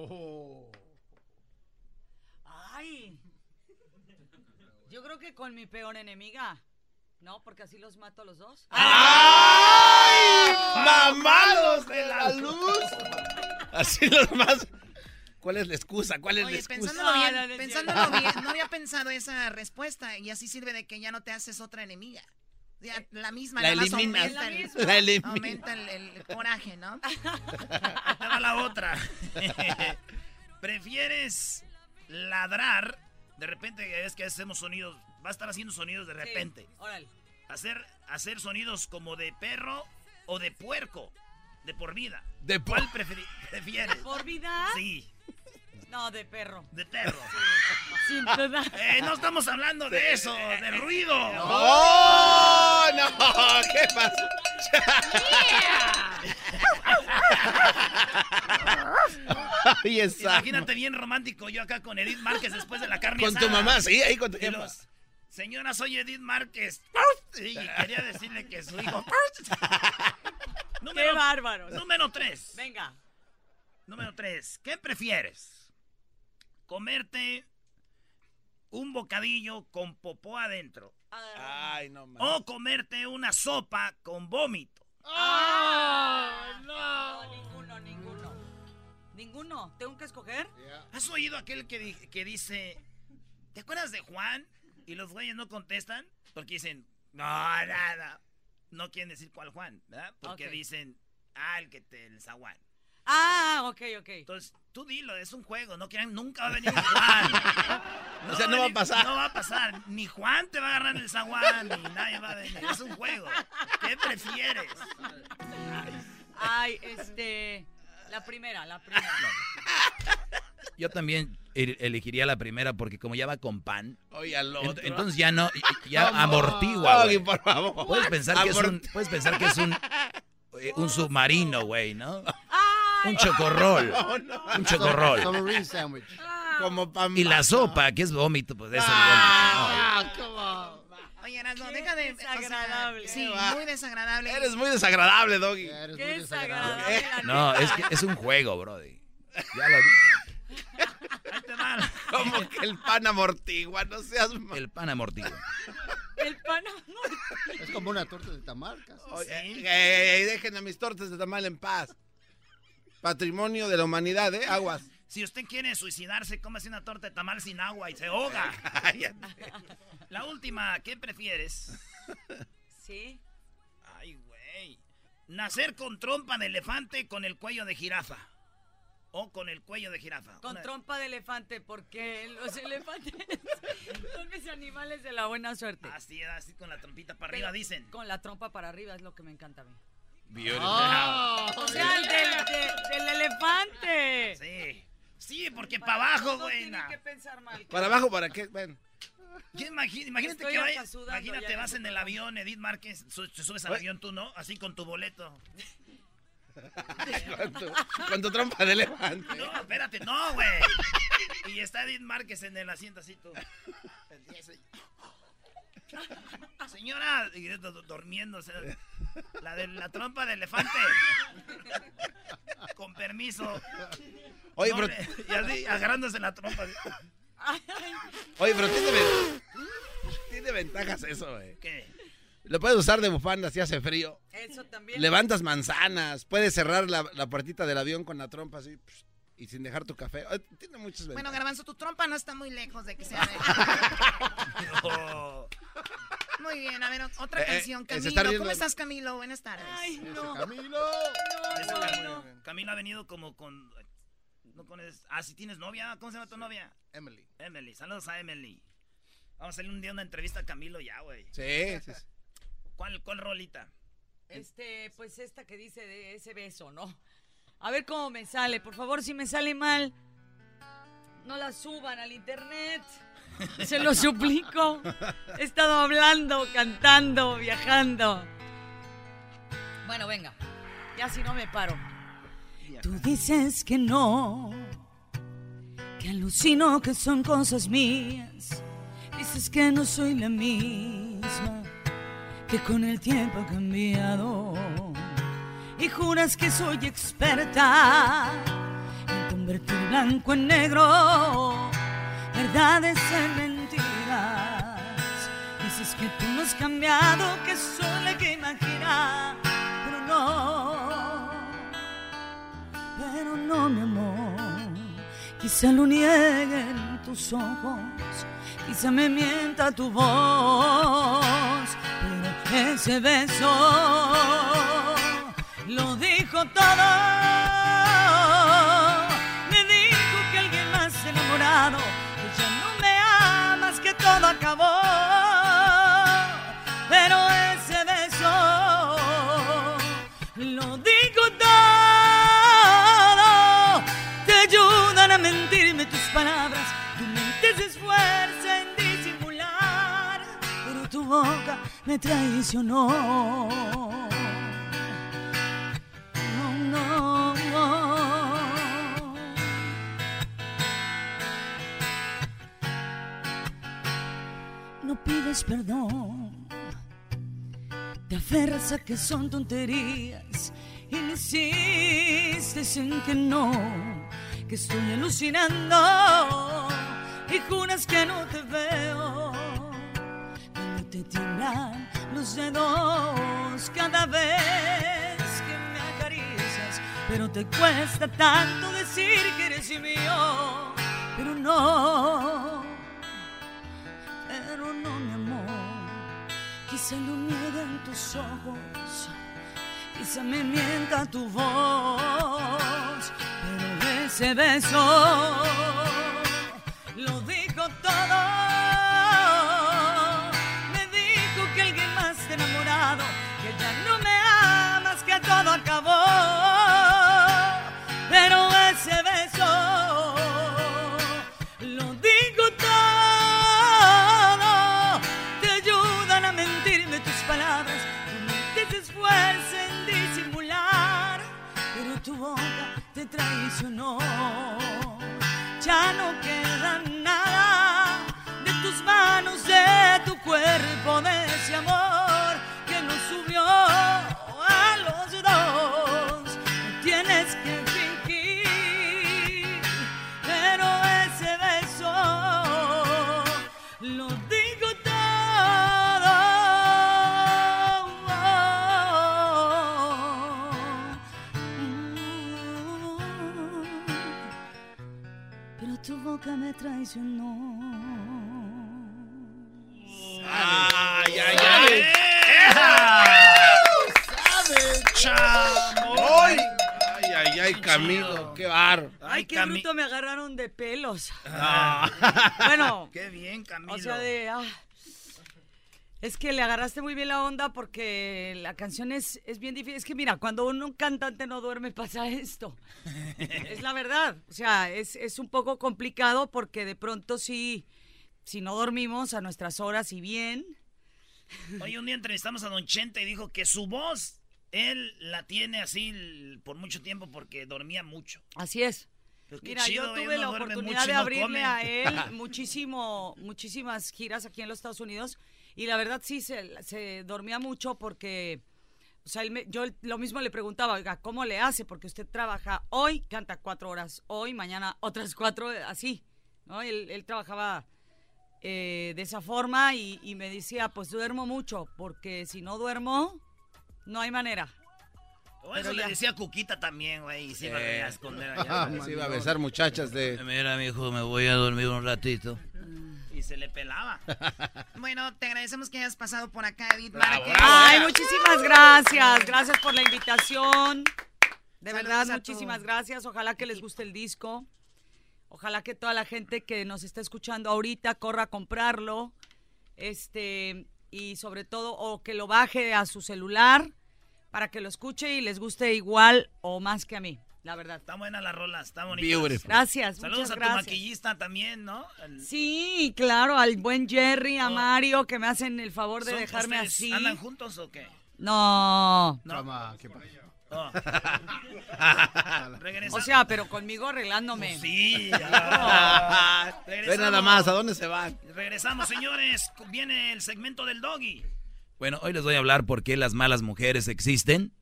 Ay. Yo creo que con mi peor enemiga. No, porque así los mato a los dos. ¡Ay! ¡Mamados de la luz! Así los más. ¿Cuál es la excusa? ¿Cuál es la Oye, excusa? pensándolo bien, No, no, no es pensándolo bien, no había pensado esa respuesta y así sirve de que ya no te haces otra enemiga. Ya, la misma, La eliminas. aumenta, La el, misma. La eliminas. aumenta el, el coraje, ¿no? [LAUGHS] Ahí va la otra. [LAUGHS] ¿Prefieres ladrar? De repente, es que hacemos sonidos. Va a estar haciendo sonidos de repente. Sí, órale. Hacer, hacer sonidos como de perro o de puerco. De por vida. ¿De ¿Cuál prefieres? ¿Por vida? Sí, No, de perro. de perro. Sin duda. [LAUGHS] Eh, no estamos hablando de eso, de ruido. [LAUGHS] ¡Oh! ¡No! [LAUGHS] ¿Qué pasó? Ay, esa. Imagínate bien romántico yo acá con Edith Márquez después de la carne Con tu mamá, sí, ahí con tu jefa. los, Señora, soy Edith Márquez. Y quería decirle que su hijo. ¡Qué bárbaro! Número 3. Venga. Número 3. ¿Qué prefieres? ¿Comerte un bocadillo con popó adentro? Ay, no mames. ¿O comerte una sopa con vómito? ¡Ah! no! Ninguno, ninguno. Ninguno. ¿Tengo que escoger? ¿Has oído aquel que, di- que dice, ¿te acuerdas de Juan? Y los güeyes no contestan porque dicen, no, nada. No quieren decir cuál Juan, ¿verdad? Porque dicen, ah, el que te, el zaguán. Ah, ok, ok. Entonces, tú dilo, es un juego, no quieran, nunca va a venir Juan. [LAUGHS] O sea, no va a pasar. No va a pasar. Ni Juan te va a agarrar el zaguán, ni nadie va a venir. Es un juego. ¿Qué prefieres? Ay, este. La primera, la primera. Yo también el- elegiría la primera porque como ya va con pan, Oye, al ent- entonces ya no, ya amortigua, por favor. Puedes pensar que es un, puedes pensar que es un, eh, un submarino, güey, ¿no? Un chocorrol, [LAUGHS] No, no. un chocorrol. Como pan. Y la sopa, que es vómito, pues es el vómito. Ah, come on. Oye, Erasmo, deja de... o sea, desagradable. sí, va. muy desagradable. Eres muy desagradable, Doggy. Eres Qué muy desagradable. desagradable. la No, es que es un juego, brody. Ya lo dije. [LAUGHS] Como que el pan amortigua, no seas mal. El pan amortigua. El pan Es como una torta de tamal, casi. Oye, ey, ey, ey, dejen a mis tortas de tamal en paz. Patrimonio de la humanidad, ¿eh? Aguas. Si usted quiere suicidarse, cómase una torta de tamal sin agua y se ahoga. [LAUGHS] La última, ¿qué prefieres? [LAUGHS] Sí. Ay, güey. ¿Nacer con trompa de elefante con el cuello de jirafa? ¿O con el cuello de jirafa? Con Una- trompa de elefante, porque los elefantes [LAUGHS] son mis animales de la buena suerte. Así, así con la trompita para arriba, dicen. Con la trompa para arriba es lo que me encanta a mí. Ah. O sea, el del, de- del elefante. Sí. Sí, porque para abajo, no güey. tiene na. que pensar mal. ¿Para abajo para qué? Ven. ¿Qué imagi- imagínate Estoy que vaya- sudando imagínate vas en el avión, Edith Márquez, su- te subes al avión tú, ¿no? Así con tu boleto. [LAUGHS] Con tu, con tu trompa de elefante. No, espérate, no, güey. Y está Edith Márquez en el asiento así tú. Señora, y do- do- durmiéndose. La de la trompa de elefante. Con permiso. Oye, No, pero, y así, agarrándose la trompa. oye, pero tiene ventajas eso, güey. ¿Qué? Lo puedes usar de bufanda si hace frío. Eso también. Levantas manzanas. Puedes cerrar la, la puertita del avión con la trompa así. psh, Y sin dejar tu café. Tiene muchas Bueno, ventajas. Garbanzo, tu trompa no está muy lejos de que sea... de- No. [LAUGHS] Muy bien, a ver, otra Eh, eh, canción. se Camilo, riendo ¿cómo estás, Camilo? Buenas tardes. Ay, no. Camilo. Ese Cam- Camilo ha venido como con... No pones... Ah, si tienes novia. ¿Cómo se llama tu novia? Emily. Emily. Saludos a Emily. Vamos a hacerle un día una entrevista a Camilo ya, güey. Sí, sí, sí. ¿Cuál, ¿Cuál rolita? Este, pues esta que dice de ese beso, ¿no? A ver cómo me sale. Por favor, si me sale mal, no la suban al internet. Se lo suplico. He estado hablando, cantando, viajando. Bueno, venga. Ya si no me paro. Tú dices que no, que alucino que son cosas mías. Dices que no soy la misma, que con el tiempo he cambiado. Y juras que soy experta en convertir blanco en negro, verdades en mentiras. Dices que tú no has cambiado, que soy la que imagina, pero no, pero no, mi amor. Quizá lo nieguen tus ojos, quizá me mienta tu voz, pero ese beso lo dijo todo. Me dijo que alguien más enamorado, que ya no me amas, que todo acabó. Pero ese beso lo dijo todo. Te ayudan a mentirme tus palabras, tu mente se esfuerza en disimular, pero tu boca me traicionó. No, no, pides perdón, te aferras a que son tonterías, insistes en que no, que estoy alucinando y juras que no te veo. Cuando te tiemblan los dedos cada vez pero te cuesta tanto decir que eres mío, pero no, pero no, mi amor, quizá lo nieguen tus ojos, quizá me mienta tu voz, pero ese beso lo dijo todo. Me dijo que alguien más te enamorado, que ya no me amas, que todo acabó. Traicionó. Ya no queda nada de tus manos, de tu cuerpo, de me traicionó. ¡Ay, ay, ay! ¡Sabe, chamo! ¡Ay! Ay, ay, ay, Camilo, qué bar. Ay, qué bruto me agarraron de pelos. Ah. Bueno, Qué bien, Camilo. o sea, de... ah, es que le agarraste muy bien la onda porque la canción es, es bien difícil. Es que mira, cuando uno, un cantante no duerme pasa esto. [LAUGHS] es la verdad. O sea, es, es un poco complicado porque de pronto sí, si no dormimos a nuestras horas y bien, Oye, un día entrevistamos a Don Chente y dijo que su voz, él la tiene así por mucho tiempo porque dormía mucho. Así es. Pues Mira, chido, yo tuve la oportunidad mucho de no come. a él [LAUGHS] muchísimo, muchísimas giras aquí en los Estados Unidos y la verdad sí se, se dormía mucho porque, o sea, él me- yo lo mismo le preguntaba, oiga, ¿cómo le hace? Porque usted trabaja hoy, canta cuatro horas, hoy, mañana otras cuatro, así, ¿no? Él, él trabajaba eh, de esa forma y, y me decía, pues duermo mucho, porque si no duermo, no hay manera. O eso Pero le ya. decía Cuquita también, güey, y se iba a Eh. a esconder Ah, allá. [LAUGHS] se iba a besar muchachas de... Mira, mijo, me voy a dormir un ratito. Y se le pelaba. [LAUGHS] Bueno, te agradecemos que hayas pasado por acá, Edith Bravo, bravo, Ay, eh. muchísimas gracias. Gracias por la invitación. De Saludos verdad, muchísimas gracias. Ojalá que les guste el disco. Ojalá que toda la gente que nos está escuchando ahorita corra a comprarlo. Este, y sobre todo, o que lo baje a su celular para que lo escuche y les guste igual o más que a mí, la verdad. Está buena la rola, está bonita. Beautiful. Gracias, Saludos muchas a tu maquillista también, ¿no? El- Sí, claro, al buen Jerry, a Mario, que me hacen el favor de ¿Son- dejarme ustedes así. ¿Andan juntos o qué? No. No. ¿qué pasa? Oh. [LAUGHS] O sea, pero conmigo arreglándome. Sí. Ah, [LAUGHS] Ve Regresamos. nada más, ¿a dónde se van? Regresamos, señores. Viene el segmento del doggy. Bueno, hoy les voy a hablar por qué las malas mujeres existen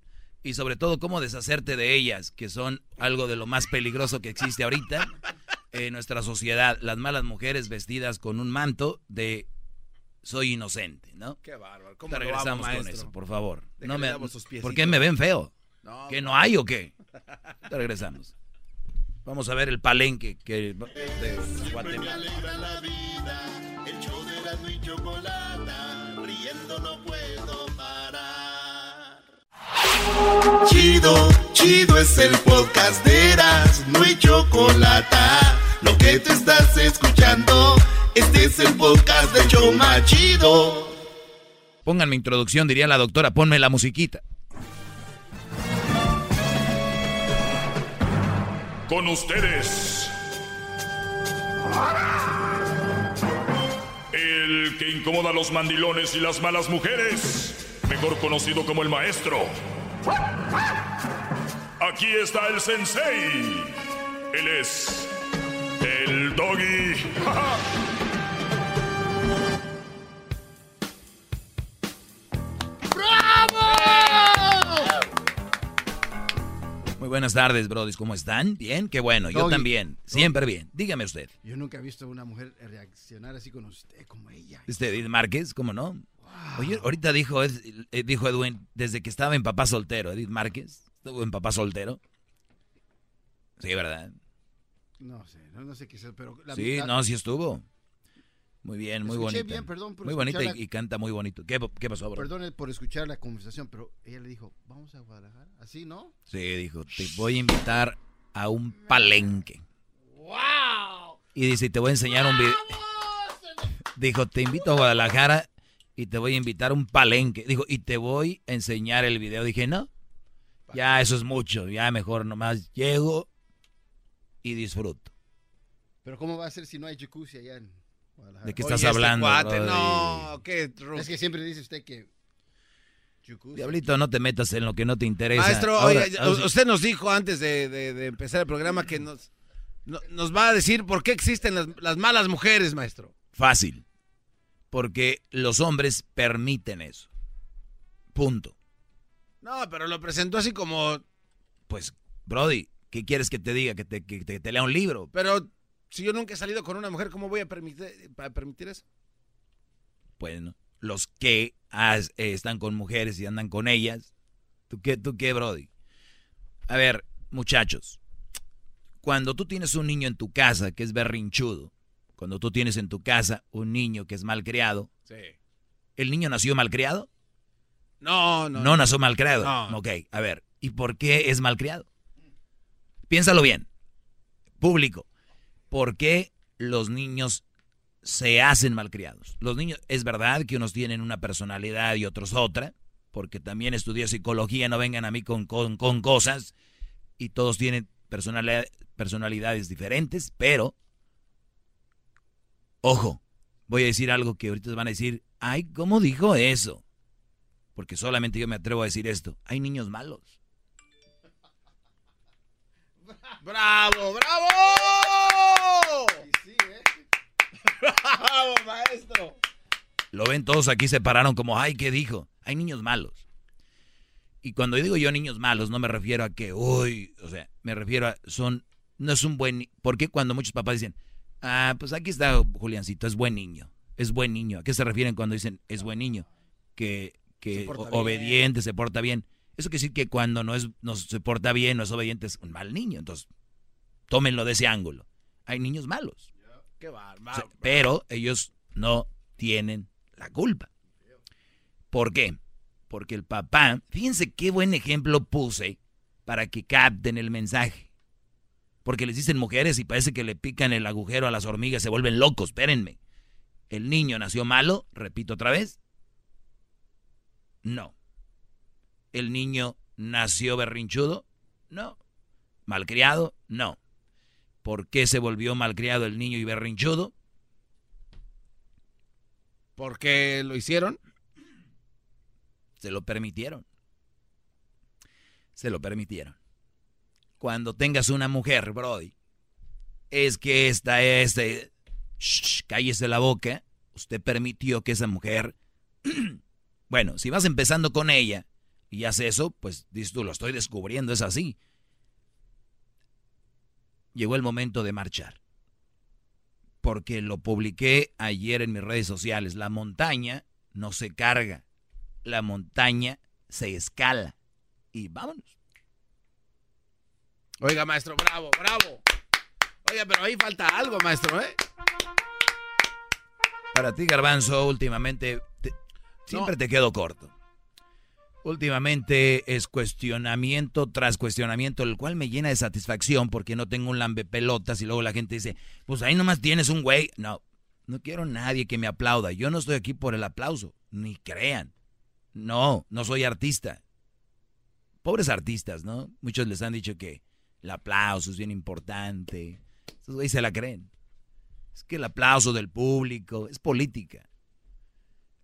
y sobre todo cómo deshacerte de ellas, que son algo de lo más peligroso que existe ahorita en nuestra sociedad. Las malas mujeres vestidas con un manto de soy inocente, ¿no? Qué bárbaro. Te ¿Cómo lo amo, regresamos con eso, por favor. No me, ¿Por qué me ven feo? No, ¿Que no hay o qué? Te regresamos. Vamos a ver el palenque que de Guatemala. alegra la vida. El show de Chocolata. Riendo no puedo. Chido, chido es el podcast de Erasmo y Chocolata. Lo que te estás escuchando, este es el podcast de Choma Chido. Pongan mi introducción, diría la doctora, ponme la musiquita. Con ustedes. El que incomoda a los mandilones y las malas mujeres. Mejor conocido como el maestro. Aquí está el sensei. Él es el doggy. [LAUGHS] Muy buenas tardes, brodis. ¿Cómo están? ¿Bien? Qué bueno. Yo Doggy. también. Siempre bien. Dígame usted. Yo nunca he visto a una mujer reaccionar así con usted, como ella. ¿Este Edith Márquez? ¿Cómo no? Oye, ahorita dijo, eh, dijo Edwin, desde que estaba en papá soltero, Edith Márquez, estuvo en papá soltero. Sí, ¿verdad? No sé, no, no sé qué es, pero... la- Sí, la- no, sí estuvo. Muy bien, muy bonita. bien, perdón por muy bonita y, escuchar la- y canta muy bonito. ¿Qué, qué pasó, bro? Perdone por escuchar la conversación, pero ella le dijo, vamos a Guadalajara, así, ¿no? Sí, dijo, te voy a invitar a un palenque. ¡Wow! Y dice, te voy a enseñar un video. [LAUGHS] Dijo, te invito a Guadalajara y te voy a invitar a un palenque. Dijo, y te voy a enseñar el video. Dije, no, ya eso es mucho. Ya mejor nomás llego y disfruto. Pero ¿cómo va a ser si no hay jacuzzi allá en Guadalajara? ¿De qué estás hablando, cuate, brody? no, qué Es que siempre dice usted que... jacuzzi. Diablito, no te metas en lo que no te interesa. Maestro, Ahora- oiga, ahora sí- usted nos dijo antes de, de- de empezar el programa que nos, no- nos va a decir por qué existen las, las malas mujeres, maestro. Fácil. Porque los hombres permiten eso. Punto. No, pero lo presentó así como... Pues, Brody, ¿qué quieres que te diga? Que te, que te- te lea un libro. Pero si yo nunca he salido con una mujer, ¿cómo voy a permitir, permitir eso? Bueno, los que has- eh, están con mujeres y andan con ellas. ¿Tú qué, ¿Tú qué, Brody? A ver, muchachos. Cuando tú tienes un niño en tu casa que es berrinchudo, cuando tú tienes en tu casa un niño que es malcriado, Sí. ¿el niño nació malcriado? No, no. No, nació malcriado. No. Ok, a ver, ¿y por qué es malcriado? Piénsalo bien. Público, ¿por qué los niños se hacen malcriados? Los niños, es verdad que unos tienen una personalidad y otros otra, porque también estudié psicología, no vengan a mí con, con, con cosas, y todos tienen personalidad- personalidades diferentes, pero, ojo, voy a decir algo que ahorita van a decir, ay, ¿cómo dijo eso? Porque solamente yo me atrevo a decir esto. Hay niños malos. ¡Bravo, bravo! ¡Bravo, maestro! Lo ven todos aquí se pararon como, ay, ¿qué dijo? Hay niños malos. Y cuando digo yo niños malos, no me refiero a que, uy, o sea, me refiero a, son, no es un buen, porque cuando muchos papás dicen, ah, pues aquí está Juliancito, es buen niño, es buen niño. ¿A qué se refieren cuando dicen es buen niño? Que, que Se bien. obediente, se porta bien. Eso quiere decir que cuando no, es, no se porta bien, no es obediente, es un mal niño. Entonces, tómenlo de ese ángulo. Hay niños malos. Qué bárbaro. O sea, Pero ellos no tienen la culpa. ¿Por qué? Porque el papá, fíjense qué buen ejemplo puse para que capten el mensaje. Porque les dicen mujeres y parece que le pican el agujero a las hormigas, se vuelven locos, espérenme. ¿El niño nació malo? Repito otra vez. No. ¿El niño nació berrinchudo? No. ¿Malcriado? No. ¿Por qué se volvió malcriado el niño y berrinchudo? ¿Por qué lo hicieron? Se lo permitieron. Se lo permitieron. Cuando tengas una mujer, Brody, es que esta es... eh, shh, cállese la boca. Usted permitió que esa mujer... [CLEARS THROAT] bueno, si vas empezando con ella y hace eso, pues dices tú, lo estoy descubriendo, es así. Llegó el momento de marchar. Porque lo publiqué ayer en mis redes sociales. La montaña no se carga. La montaña se escala. Y vámonos. Oiga, maestro, bravo, bravo. Oiga, pero ahí falta algo, maestro, ¿eh? Para ti, Garbanzo, últimamente te- siempre te quedo corto. Últimamente es cuestionamiento tras cuestionamiento, el cual me llena de satisfacción porque no tengo un lambe pelotas y luego la gente dice, pues ahí nomás tienes un güey. No, no quiero nadie que me aplauda. Yo no estoy aquí por el aplauso, ni crean. No, no soy artista. Pobres artistas, ¿no? Muchos les han dicho que el aplauso es bien importante. Esos güeyes se la creen. Es que el aplauso del público es política.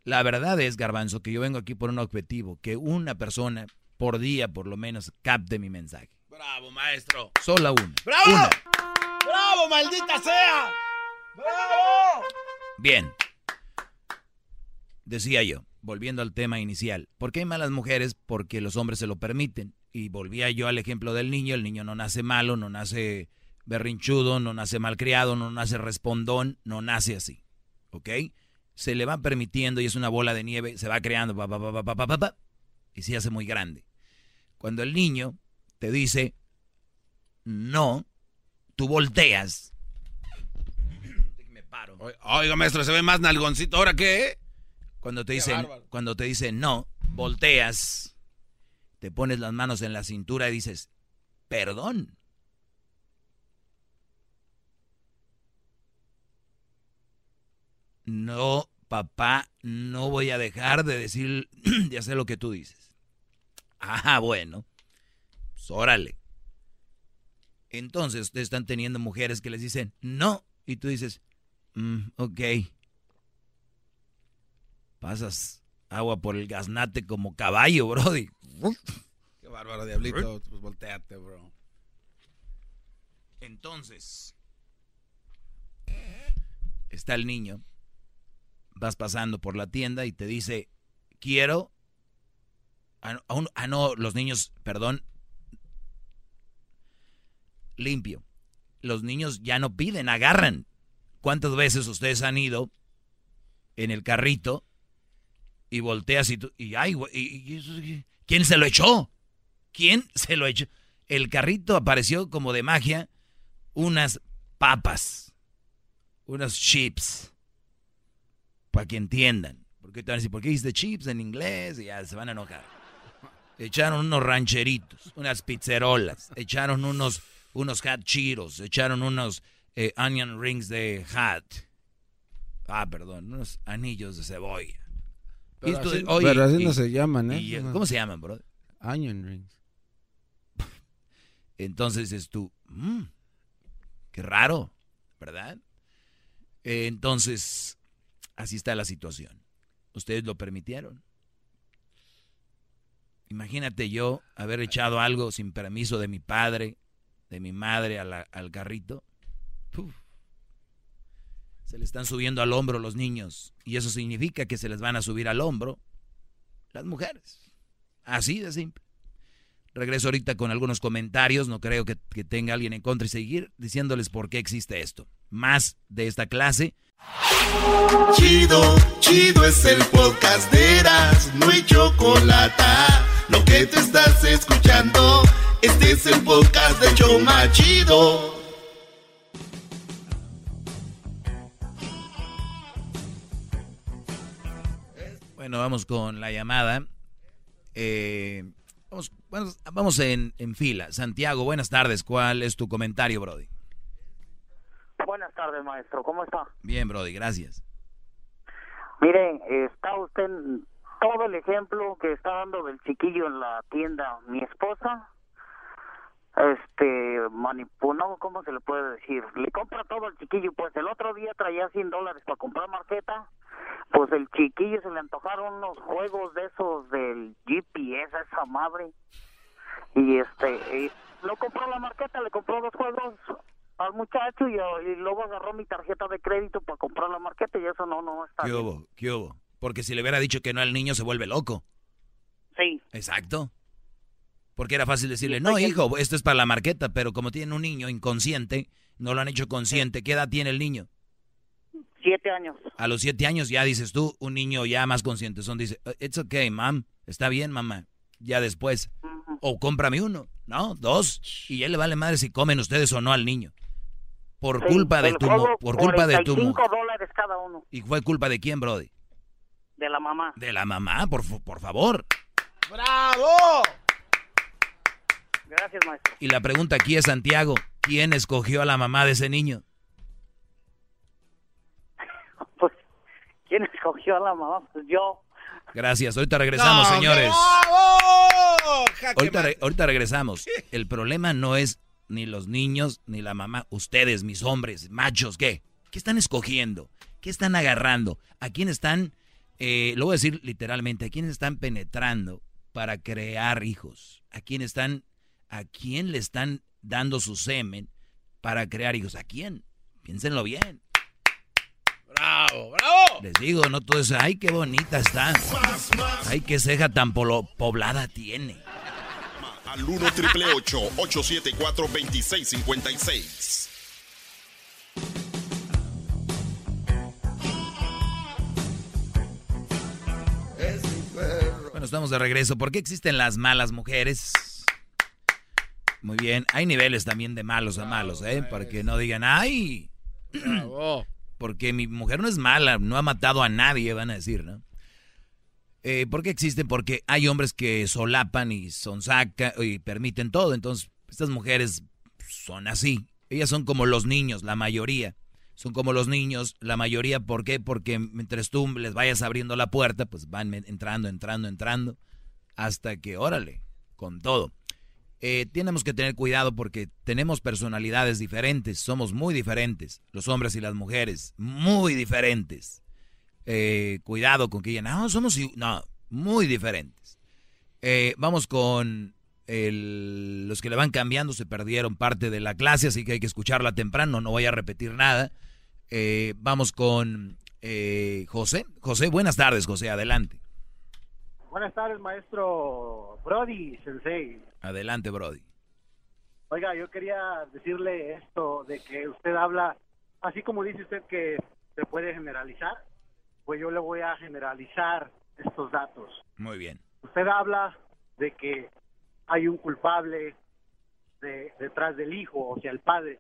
La verdad es, Garbanzo, que yo vengo aquí por un objetivo, que una persona por día por lo menos capte mi mensaje. Bravo, maestro. Sola una. ¡Bravo! Una. ¡Bravo, maldita sea! ¡Bravo! Bien. Decía yo, volviendo al tema inicial, ¿por qué hay malas mujeres? Porque los hombres se lo permiten y volvía yo al ejemplo del niño, el niño no nace malo, no nace berrinchudo, no nace malcriado, no nace respondón, no nace así, ¿ok? Se le va permitiendo y es una bola de nieve, se va creando, pa, pa, pa, pa y se hace muy grande. Cuando el niño te dice no, tú volteas. Me paro. Oiga, maestro, se ve más nalgoncito. ¿Ahora qué? Cuando te qué dicen, cuando te dicen no, volteas te pones las manos en la cintura y dices, perdón. No, papá, no voy a dejar de decir, [CLEARS THROAT] de hacer lo que tú dices. Ah, bueno. Pues. Entonces, ustedes están teniendo mujeres que les dicen no, y tú dices, "Mm, ok. Pasas agua por el gaznate como caballo, [LAUGHS] Brody. Qué bárbaro, diablito. Pues volteate, bro. Entonces, está el niño, vas pasando por la tienda y te dice, quiero... Ah, no, ah, no, los niños, perdón, limpio. Los niños ya no piden, agarran. ¿Cuántas veces ustedes han ido en el carrito y volteas y tú, y ay, y- y? ¿Quién se lo echó? ¿Quién se lo echó? El carrito apareció como de magia unas papas, unos chips, para que entiendan. Porque te van a decir, ¿por qué dices chips en inglés? Y ya se van a enojar. Echaron unos rancheritos, unas pizzerolas, echaron unos, unos hot chiros, echaron unos eh, onion rings de hot. Ah, perdón, unos anillos de cebolla. Pero tú- así- oye, pero así y- no se llaman, ¿eh? y- ¿Cómo se llaman, bro? Onion rings. [LAUGHS] Entonces dices tú, "Mm, qué raro, ¿verdad? Entonces, así está la situación. Ustedes lo permitieron. Imagínate yo haber echado algo sin permiso de mi padre, de mi madre a la- al carrito. Puf. Se le están subiendo al hombro los niños. Y eso significa que se les van a subir al hombro las mujeres. Así de simple. Regreso ahorita con algunos comentarios. No creo que, tenga alguien en contra y seguir diciéndoles por qué existe esto. Más de esta clase. Chido, chido es el podcast de Eras, no hay chocolate. Lo que te estás escuchando, este es el podcast de Choma Chido. Bueno, vamos con la llamada. Eh, vamos vamos, vamos en, en fila. Santiago, buenas tardes. ¿Cuál es tu comentario, Brody? Buenas tardes, maestro. ¿Cómo está? Bien, Brody, gracias. Miren, está usted todo el ejemplo que está dando del chiquillo en la tienda. Mi esposa, este, manipuló, ¿cómo se le puede decir? Le compra todo al chiquillo. Pues el otro día traía 100 dólares para comprar marqueta. Pues el chiquillo se le antojaron unos juegos de esos del GPS, a esa madre. Y este, y lo compró la marqueta, le compró los juegos al muchacho y, y luego agarró mi tarjeta de crédito para comprar la marqueta y eso no, no está ¿Qué bien. hubo? ¿Qué hubo? Porque si le hubiera dicho que no al niño se vuelve loco. Sí. Exacto. Porque era fácil decirle, no, hijo, esto es para la marqueta, pero como tiene un niño inconsciente, no lo han hecho consciente. ¿Qué edad tiene el niño? Siete años. A los siete años ya dices tú, un niño ya más consciente. Son dice, it's okay, mam, está bien, mamá. Ya después. O cómprame uno, ¿no? Dos. Y él le vale madre si comen ustedes o no al niño. Por Sí, culpa de tu por culpa de tu 45 mujer. dólares cada uno ¿Y fue culpa de quién, Brody? de la mamá. De la mamá, por, por favor. ¡Bravo! Gracias, maestro. Y la pregunta aquí es, Santiago, ¿quién escogió a la mamá de ese niño? [LAUGHS] ¿Quién escogió a la mamá? Pues yo. Gracias, ahorita regresamos, No, señores. ¡Bravo! Ahorita, re- ahorita regresamos. El problema no es ni los niños ni la mamá. Ustedes, mis hombres, machos, ¿qué? ¿Qué están escogiendo? ¿Qué están agarrando? ¿A quién están, eh, lo voy a decir literalmente, a quién están penetrando para crear hijos? ¿A quién están, a quién le están dando su semen para crear hijos? ¿A quién? Piénsenlo bien. ¡Bravo, bravo! Les digo, no todo eso. Ay, qué bonita está. Ay, qué ceja tan polo- poblada tiene. Al 1 triple 874 2656. Bueno, estamos de regreso. ¿Por qué existen las malas mujeres? Muy bien, hay niveles también de malos a malos, ¿eh? Para que no digan, ay, [CLEARS THROAT] porque mi mujer no es mala, no ha matado a nadie, van a decir, ¿no? Eh, ¿Por qué existen? Porque hay hombres que solapan y sonsacan y permiten todo. Entonces, estas mujeres son así. Ellas son como los niños, la mayoría. Son como los niños, la mayoría. ¿Por qué? Porque mientras tú les vayas abriendo la puerta, pues van entrando, entrando, entrando. Hasta que, órale, con todo. Eh, tenemos que tener cuidado porque tenemos personalidades diferentes. Somos muy diferentes. Los hombres y las mujeres. Muy diferentes. Eh, cuidado con que digan, no, somos, i- no, muy diferentes. Eh, vamos con los que le van cambiando, se perdieron parte de la clase, así que hay que escucharla temprano, no voy a repetir nada. Eh, vamos con eh, José. José, buenas tardes, José, adelante. Buenas tardes, maestro Brody Sensei. Adelante, Brody. Oiga, yo quería decirle esto de que usted habla, así como dice usted que se puede generalizar, pues yo le voy a generalizar estos datos. Muy bien. Usted habla de que hay un culpable de- detrás del hijo, o sea, el padre.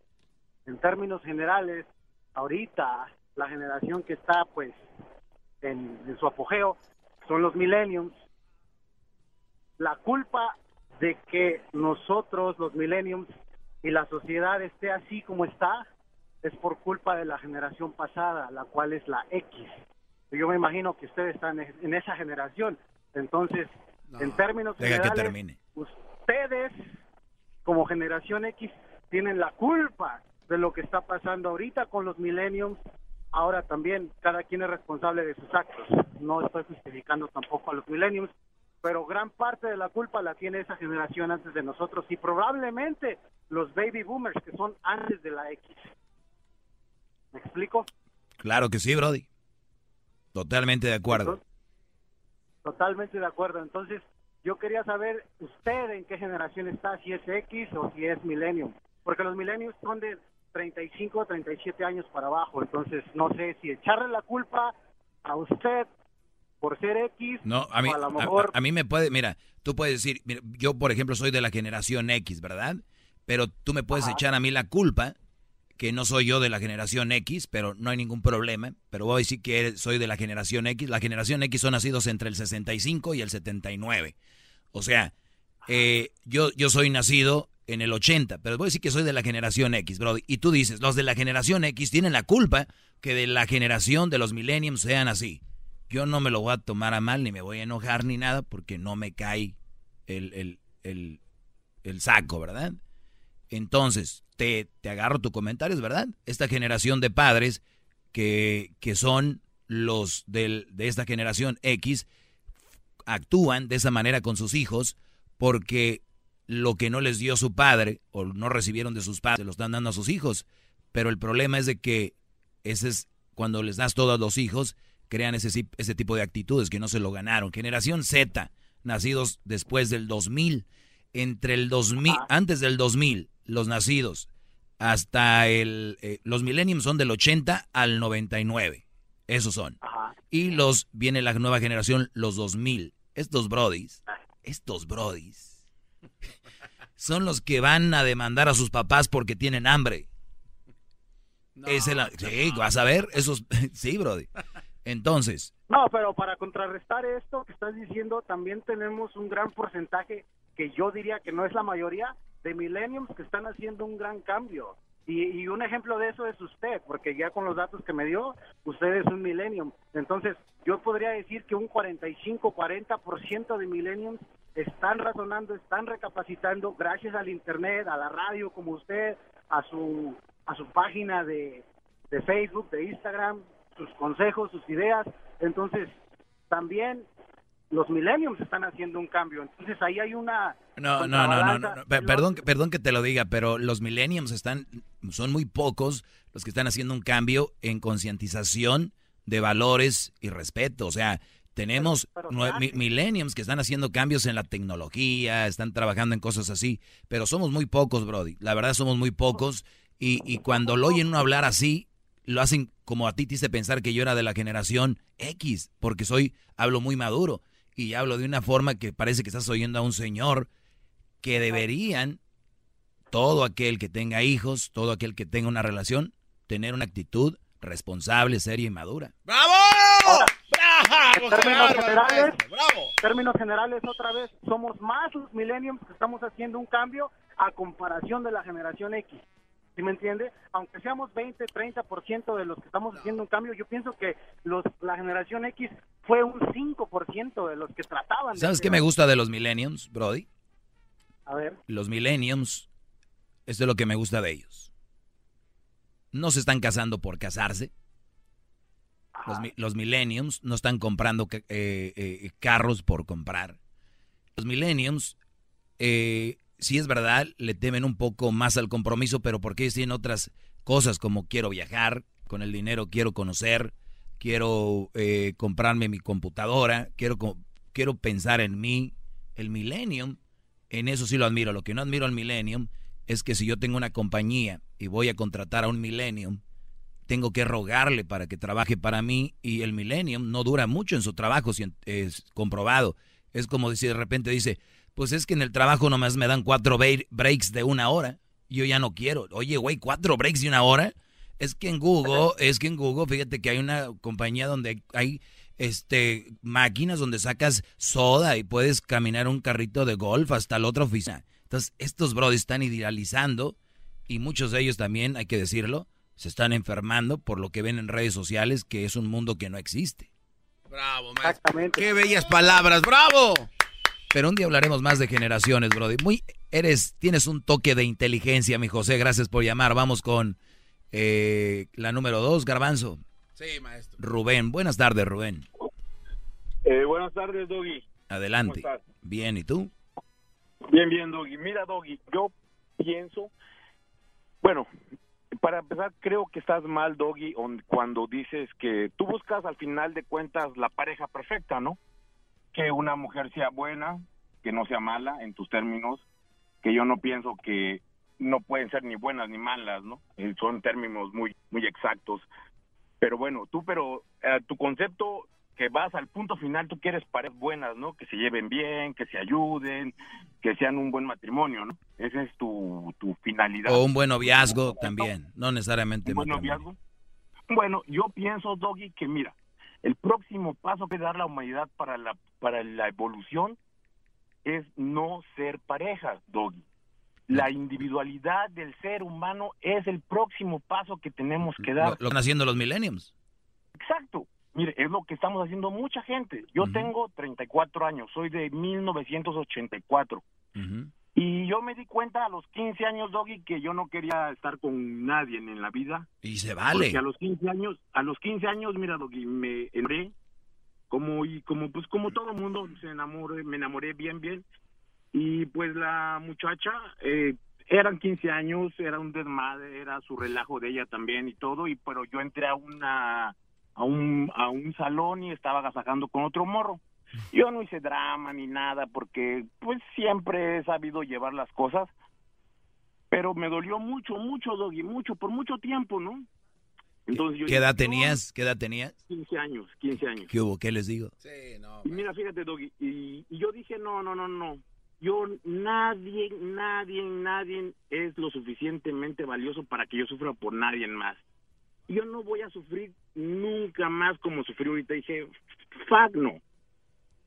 En términos generales, ahorita la generación que está pues en, en su apogeo son los millenniums. La culpa de que nosotros, los millenniums, y la sociedad esté así como está, es por culpa de la generación pasada, la cual es la X. Yo me imagino que ustedes están en esa generación. Entonces, en términos que generales, termine. ustedes, como generación X, tienen la culpa de lo que está pasando ahorita con los millenniums. Ahora también, cada quien es responsable de sus actos. No estoy justificando tampoco a los millenniums, pero gran parte de la culpa la tiene esa generación antes de nosotros y probablemente los baby boomers que son antes de la X. ¿Me explico? Claro que sí, Brody. Totalmente de acuerdo. Totalmente de acuerdo. Entonces, yo quería saber usted en qué generación está, si es X o si es Millennium. Porque los Millenniums son de 35 a 37 años para abajo. Entonces, no sé si echarle la culpa a usted por ser X No, a mí, a lo mejor... a, a mí me puede, mira, tú puedes decir, mira, yo por ejemplo soy de la generación X, ¿verdad? Pero tú me puedes echar a mí la culpa que no soy yo de la generación X, pero no hay ningún problema. Pero voy a decir que soy de la generación X. La generación X son nacidos entre el 65 y el 79. O sea, eh, yo, yo soy nacido en el 80, pero voy a decir que soy de la generación X, bro. Y tú dices, los de la generación X tienen la culpa que de la generación de los millennials sean así. Yo no me lo voy a tomar a mal, ni me voy a enojar, ni nada, porque no me cae el, el, el, el saco, ¿verdad? Entonces, te, te agarro tu comentario, ¿verdad? Esta generación de padres que, que son los del, de esta generación X actúan de esa manera con sus hijos porque lo que no les dio su padre o no recibieron de sus padres se lo están dando a sus hijos. Pero el problema es de que ese es cuando les das todo a los hijos, crean ese, ese tipo de actitudes que no se lo ganaron. Generación Z, nacidos después del 2000, entre el 2000, antes del 2000, los nacidos hasta el eh, los millenniums son del 80 al 99. Esos son. Y los viene la nueva generación los 2000. Estos brodis, estos brodis [LAUGHS] son los que van a demandar a sus papás porque tienen hambre. es el, sí, vas a ver, esos [LAUGHS] sí, brody. Entonces, No, pero para contrarrestar esto que estás diciendo, también tenemos un gran porcentaje, que yo diría que no es la mayoría, de millennials que están haciendo un gran cambio. Y, y un ejemplo de eso es usted, porque ya con los datos que me dio, usted es un millennium. Entonces, yo podría decir que un 45-40% de millennials están razonando, están recapacitando gracias al internet, a la radio como usted, a su a su página de, de Facebook, de Instagram, sus consejos, sus ideas. Entonces, también los millennials están haciendo un cambio. Entonces, ahí hay una no, no, no, no, no, no. Pe- Perdón, perdón que te lo diga, pero los millennials están, son muy pocos los que están haciendo un cambio en concientización de valores y respeto. O sea, tenemos mi- millennials que están haciendo cambios en la tecnología, están trabajando en cosas así, pero somos muy pocos, Brody. La verdad somos muy pocos y, y cuando lo oyen uno hablar así, lo hacen como a ti te hice pensar que yo era de la generación X, porque soy, hablo muy maduro y hablo de una forma que parece que estás oyendo a un señor que deberían todo aquel que tenga hijos, todo aquel que tenga una relación, tener una actitud responsable, seria y madura. ¡Bravo! En términos generales, términos generales, otra vez, somos más los millennials que estamos haciendo un cambio a comparación de la generación X. ¿Sí me entiende? Aunque seamos 20, 30% de los que estamos haciendo un cambio, yo pienso que los, la generación X fue un 5% de los que trataban de ¿Sabes qué me gusta de los millenniums, Brody? A ver. Los millenniums, esto es lo que me gusta de ellos. No se están casando por casarse. Los, los millenniums no están comprando eh, eh, carros por comprar. Los millenniums, eh, sí es verdad, le temen un poco más al compromiso, pero porque tienen otras cosas como quiero viajar, con el dinero quiero conocer, quiero eh, comprarme mi computadora, quiero, quiero pensar en mí. El millennium, en eso sí lo admiro. Lo que no admiro al millennium es que si yo tengo una compañía y voy a contratar a un millennium, tengo que rogarle para que trabaje para mí y el millennium no dura mucho en su trabajo, si es comprobado. Es como si de repente dice, pues es que en el trabajo nomás me dan cuatro breaks de una hora. Yo ya no quiero. Oye, güey, cuatro breaks de una hora. Es que en Google, es que en Google, fíjate que hay una compañía donde hay este máquinas donde sacas soda y puedes caminar un carrito de golf hasta la otra oficina. Entonces, estos brodis están idealizando y muchos de ellos también, hay que decirlo, se están enfermando por lo que ven en redes sociales, que es un mundo que no existe. Bravo, maestro. Qué bellas palabras, bravo. Pero un día hablaremos más de generaciones, Brody. Muy, eres, tienes un toque de inteligencia, mi José. Gracias por llamar. Vamos con eh, la número dos, Garbanzo. Sí, maestro. Rubén. Buenas tardes, Rubén. Eh, buenas tardes, Doggy. Adelante. ¿Cómo estás? Bien, ¿y tú? Bien, bien, Doggy. Mira, Doggy, yo pienso, bueno, para empezar, creo que estás mal, Doggy, cuando dices que tú buscas al final de cuentas la pareja perfecta, ¿no? Que una mujer sea buena, que no sea mala, en tus términos, que yo no pienso que no pueden ser ni buenas ni malas, ¿no? Eh, son términos muy, muy exactos. Pero bueno, tú, pero eh, tu concepto que vas al punto final, tú quieres parejas buenas, ¿no? Que se lleven bien, que se ayuden, que sean un buen matrimonio, ¿no? Esa es tu, tu finalidad. O un buen noviazgo también, no necesariamente Un buen noviazgo. Bueno, yo pienso, Doggy, que mira, el próximo paso que dar la humanidad para la, para la evolución es no ser parejas, Doggy. La individualidad del ser humano es el próximo paso que tenemos que dar. Lo, lo están haciendo los millenniums. Exacto. Mire, es lo que estamos haciendo mucha gente. Yo tengo 34 años, soy de 1984. Y yo me di cuenta a los 15 años, Doggy, que yo no quería estar con nadie en la vida. Y se vale. Porque a los 15 años, a los 15 años, mira, Doggy, me enamoré como y como pues como todo mundo se enamoré, me enamoré bien bien y pues la muchacha eh, eran 15 años, era un desmadre, era su relajo de ella también y todo y pero yo entré a una a un a un salón y estaba agasajando con otro morro. Yo no hice drama ni nada porque pues siempre he sabido llevar las cosas, pero me dolió mucho, mucho, Doggy, mucho, por mucho tiempo, ¿no? Entonces yo ¿Qué edad dije, no, tenías? ¿Qué edad tenías? 15 años, 15 años. ¿Qué hubo? ¿Qué les digo? Y mira, fíjate, Doggy, y, y yo dije, no, no, no, no. Yo, nadie, nadie, nadie es lo suficientemente valioso para que yo sufra por nadie más. Yo no voy a sufrir nunca más como sufrí ahorita. Dije, fuck no.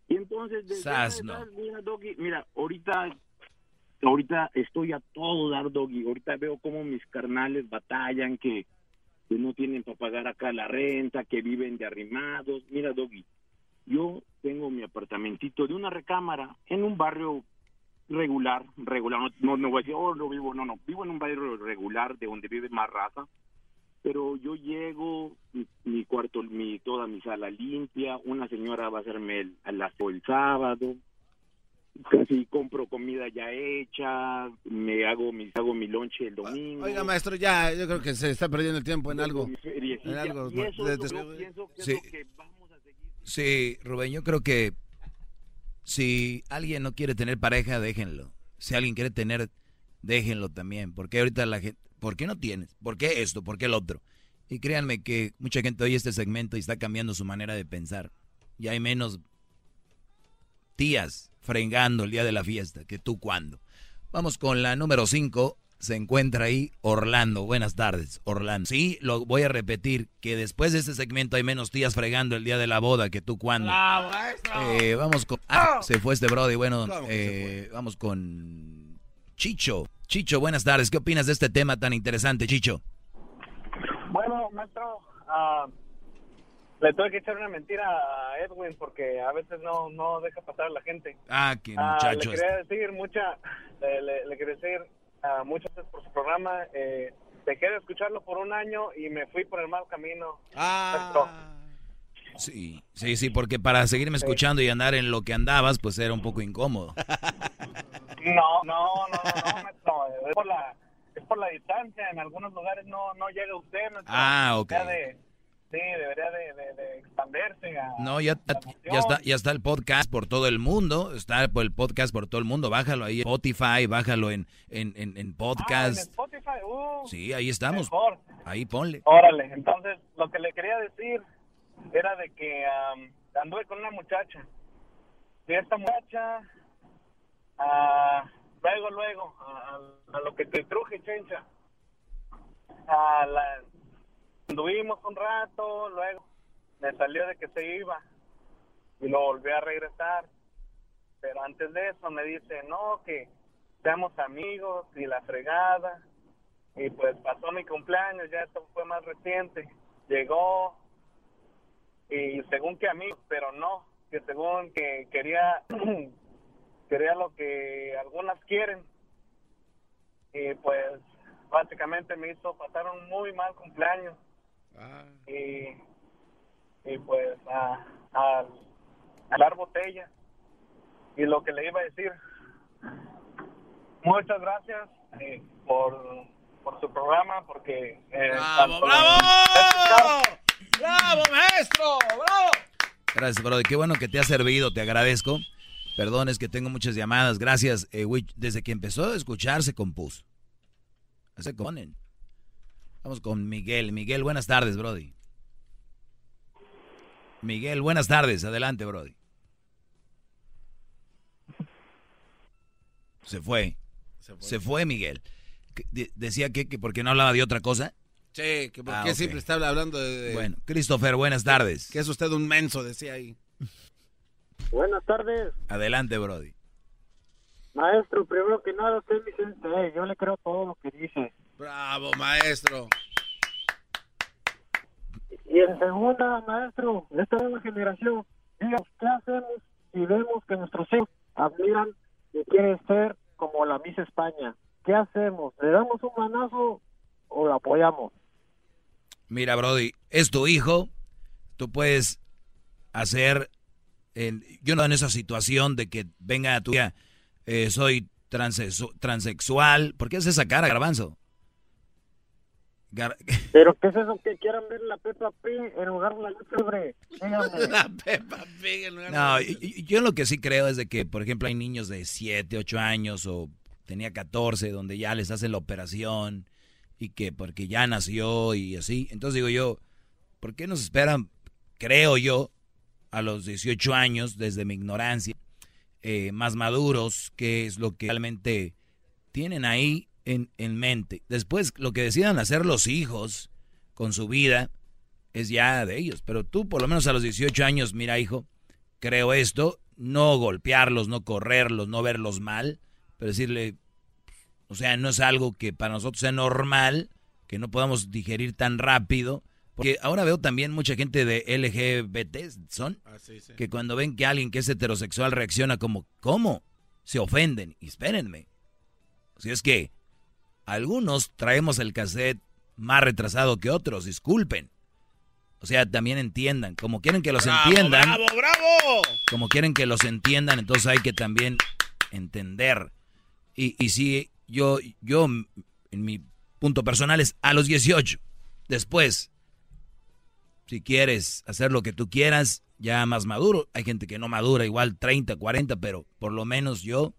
Y entonces, desde Sas, esa no. edad, mira, Doggy, mira, ahorita, ahorita estoy a todo dar, Doggy. Ahorita veo cómo mis carnales batallan, que, que no tienen para pagar acá la renta, que viven de arrimados. Mira, Doggy, yo tengo mi apartamentito de una recámara en un barrio regular, regular, no, no, no voy a decir, oh, no vivo, no, no, vivo en un barrio regular de donde vive más raza, pero yo llego, mi, mi cuarto, mi, toda mi sala limpia, una señora va a hacerme el, el el sábado, casi compro comida ya hecha, me hago mi, hago mi lonche el domingo. Oiga, maestro, ya, yo creo que se está perdiendo el tiempo en algo. En algo. Y eso es lo que de- yo pienso que es Sí. lo que vamos a seguir. Sí, Rubén, yo creo que si alguien no quiere tener pareja, déjenlo. Si alguien quiere tener, déjenlo también. Porque ahorita la gente, ¿por qué no tienes? ¿Por qué esto? ¿Por qué el otro? Y créanme que mucha gente oye este segmento y está cambiando su manera de pensar. Y hay menos tías fregando el día de la fiesta que tú cuando. Vamos con la número 5. Se encuentra ahí Orlando. Buenas tardes, Orlando. Sí, lo voy a repetir, que después de este segmento hay menos tías fregando el día de la boda que tú cuando. Eh, vamos con... Ah, se fue este Brody. Bueno, eh, vamos con Chicho. Chicho, buenas tardes. ¿Qué opinas de este tema tan interesante, Chicho? Bueno, maestro, ah, le tuve que echar una mentira a Edwin porque a veces no, no deja pasar a la gente. Ah, qué Ah, muchacho. le quería decir mucha, le, le- le quería decir ah, muchas gracias por su programa. Eh, dejé de escucharlo por un año y me fui por el mal camino. Maestro. Sí, sí, sí, porque para seguirme escuchando y andar en lo que andabas, pues era un poco incómodo. No, no, no, no, es por la, es por la distancia. En algunos lugares no, no llega usted. Ah, ok. Sí, debería de, de, de expandirse a, No, ya, ya está, ya está el podcast por todo el mundo, está por el podcast por todo el mundo, bájalo ahí en Spotify, bájalo en, en, en, en Ah, en podcast. Spotify, uh, Sí, ahí estamos. mejor. Ahí ponle. Órale, entonces lo que le quería decir era de que am, anduve con una muchacha. Y esta muchacha, ah, luego, luego, a, a lo que te truje, chencha. A la, anduvimos un rato, luego me salió de que se iba y lo volví a regresar. Pero antes de eso me dice, no, que seamos amigos y la fregada. Y pues pasó mi cumpleaños, ya esto fue más reciente. Llegó y según que amigos, pero no, que según que quería [CLEARS THROAT] quería lo que algunas quieren. Y pues básicamente me hizo pasar un muy mal cumpleaños. Y, y pues a, a, a dar botella. Y lo que le iba a decir, muchas gracias eh, por, por su programa, porque... eh, ¡Bravo, bravo! ¡Bravo, maestro! ¡Bravo! Gracias, brother. Qué bueno que te ha servido, te agradezco. Perdón, es que tengo muchas llamadas. Gracias, eh. Desde que empezó a escuchar se compuso. Se componen. Vamos con Miguel. Miguel, buenas tardes, Brody. Miguel, buenas tardes. Adelante, Brody. Se fue. Se fue, Miguel. decía que, que porque no hablaba de otra cosa. Sí, que porque Ah, siempre está hablando de, de- Bueno, Christopher, buenas tardes. Que es usted un menso, decía ahí. Buenas tardes, Adelante, Brody. maestro. Primero que nada, usted es mi sensei. Yo le creo todo lo que dice. Bravo, maestro. Y en segunda, maestro, esta nueva generación, díganos, ¿qué hacemos si vemos que nuestros hijos admiran y quieren ser como la Miss España? ¿Qué hacemos? ¿Le damos un manazo o la apoyamos? Mira, Brody, es tu hijo. Tú puedes hacer. en- yo no en esa situación de que venga a tu hija, eh, soy transexu- transexual. ¿Por qué haces esa cara, Garbanzo? Gar- [LAUGHS] ¿Pero qué es eso que quieran ver la Peppa Pig en lugar de la lucha libre? [LAUGHS] La Peppa Pig en lugar de- No, y- y- yo lo que sí creo es de que, por ejemplo, hay niños de 7, 8 años o tenía 14 donde ya les hacen la operación y que porque ya nació y así. Entonces digo yo, ¿por qué nos esperan, creo yo, a los 18 años, desde mi ignorancia, eh, más maduros, que es lo que realmente tienen ahí en, en mente? Después, lo que decidan hacer los hijos con su vida es ya de ellos. Pero tú, por lo menos a los 18 años, mira, hijo, creo esto, no golpearlos, no correrlos, no verlos mal, pero decirle, o sea, no es algo que para nosotros sea normal, que no podamos digerir tan rápido, porque ahora veo también mucha gente de LGBT, ¿son? Ah, sí, sí. Que cuando ven que alguien que es heterosexual reacciona como, ¿cómo? Se ofenden. Y espérenme. Si es que algunos traemos el cassette más retrasado que otros, disculpen. O sea, también entiendan, como quieren que los Bravo, entiendan, bravo, bravo. como quieren que los entiendan, entonces hay que también entender. Y, y si yo, yo, en mi punto personal es a los 18. Después, si quieres hacer lo que tú quieras, ya más maduro. Hay gente que no madura, igual 30, 40, pero por lo menos yo,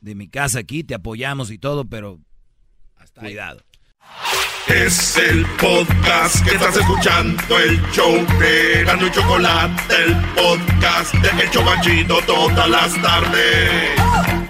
de mi casa aquí, te apoyamos y todo, pero cuidado. Es el podcast que estás escuchando, el show de Gano y Chocolate, el podcast de El Chobachito todas las tardes.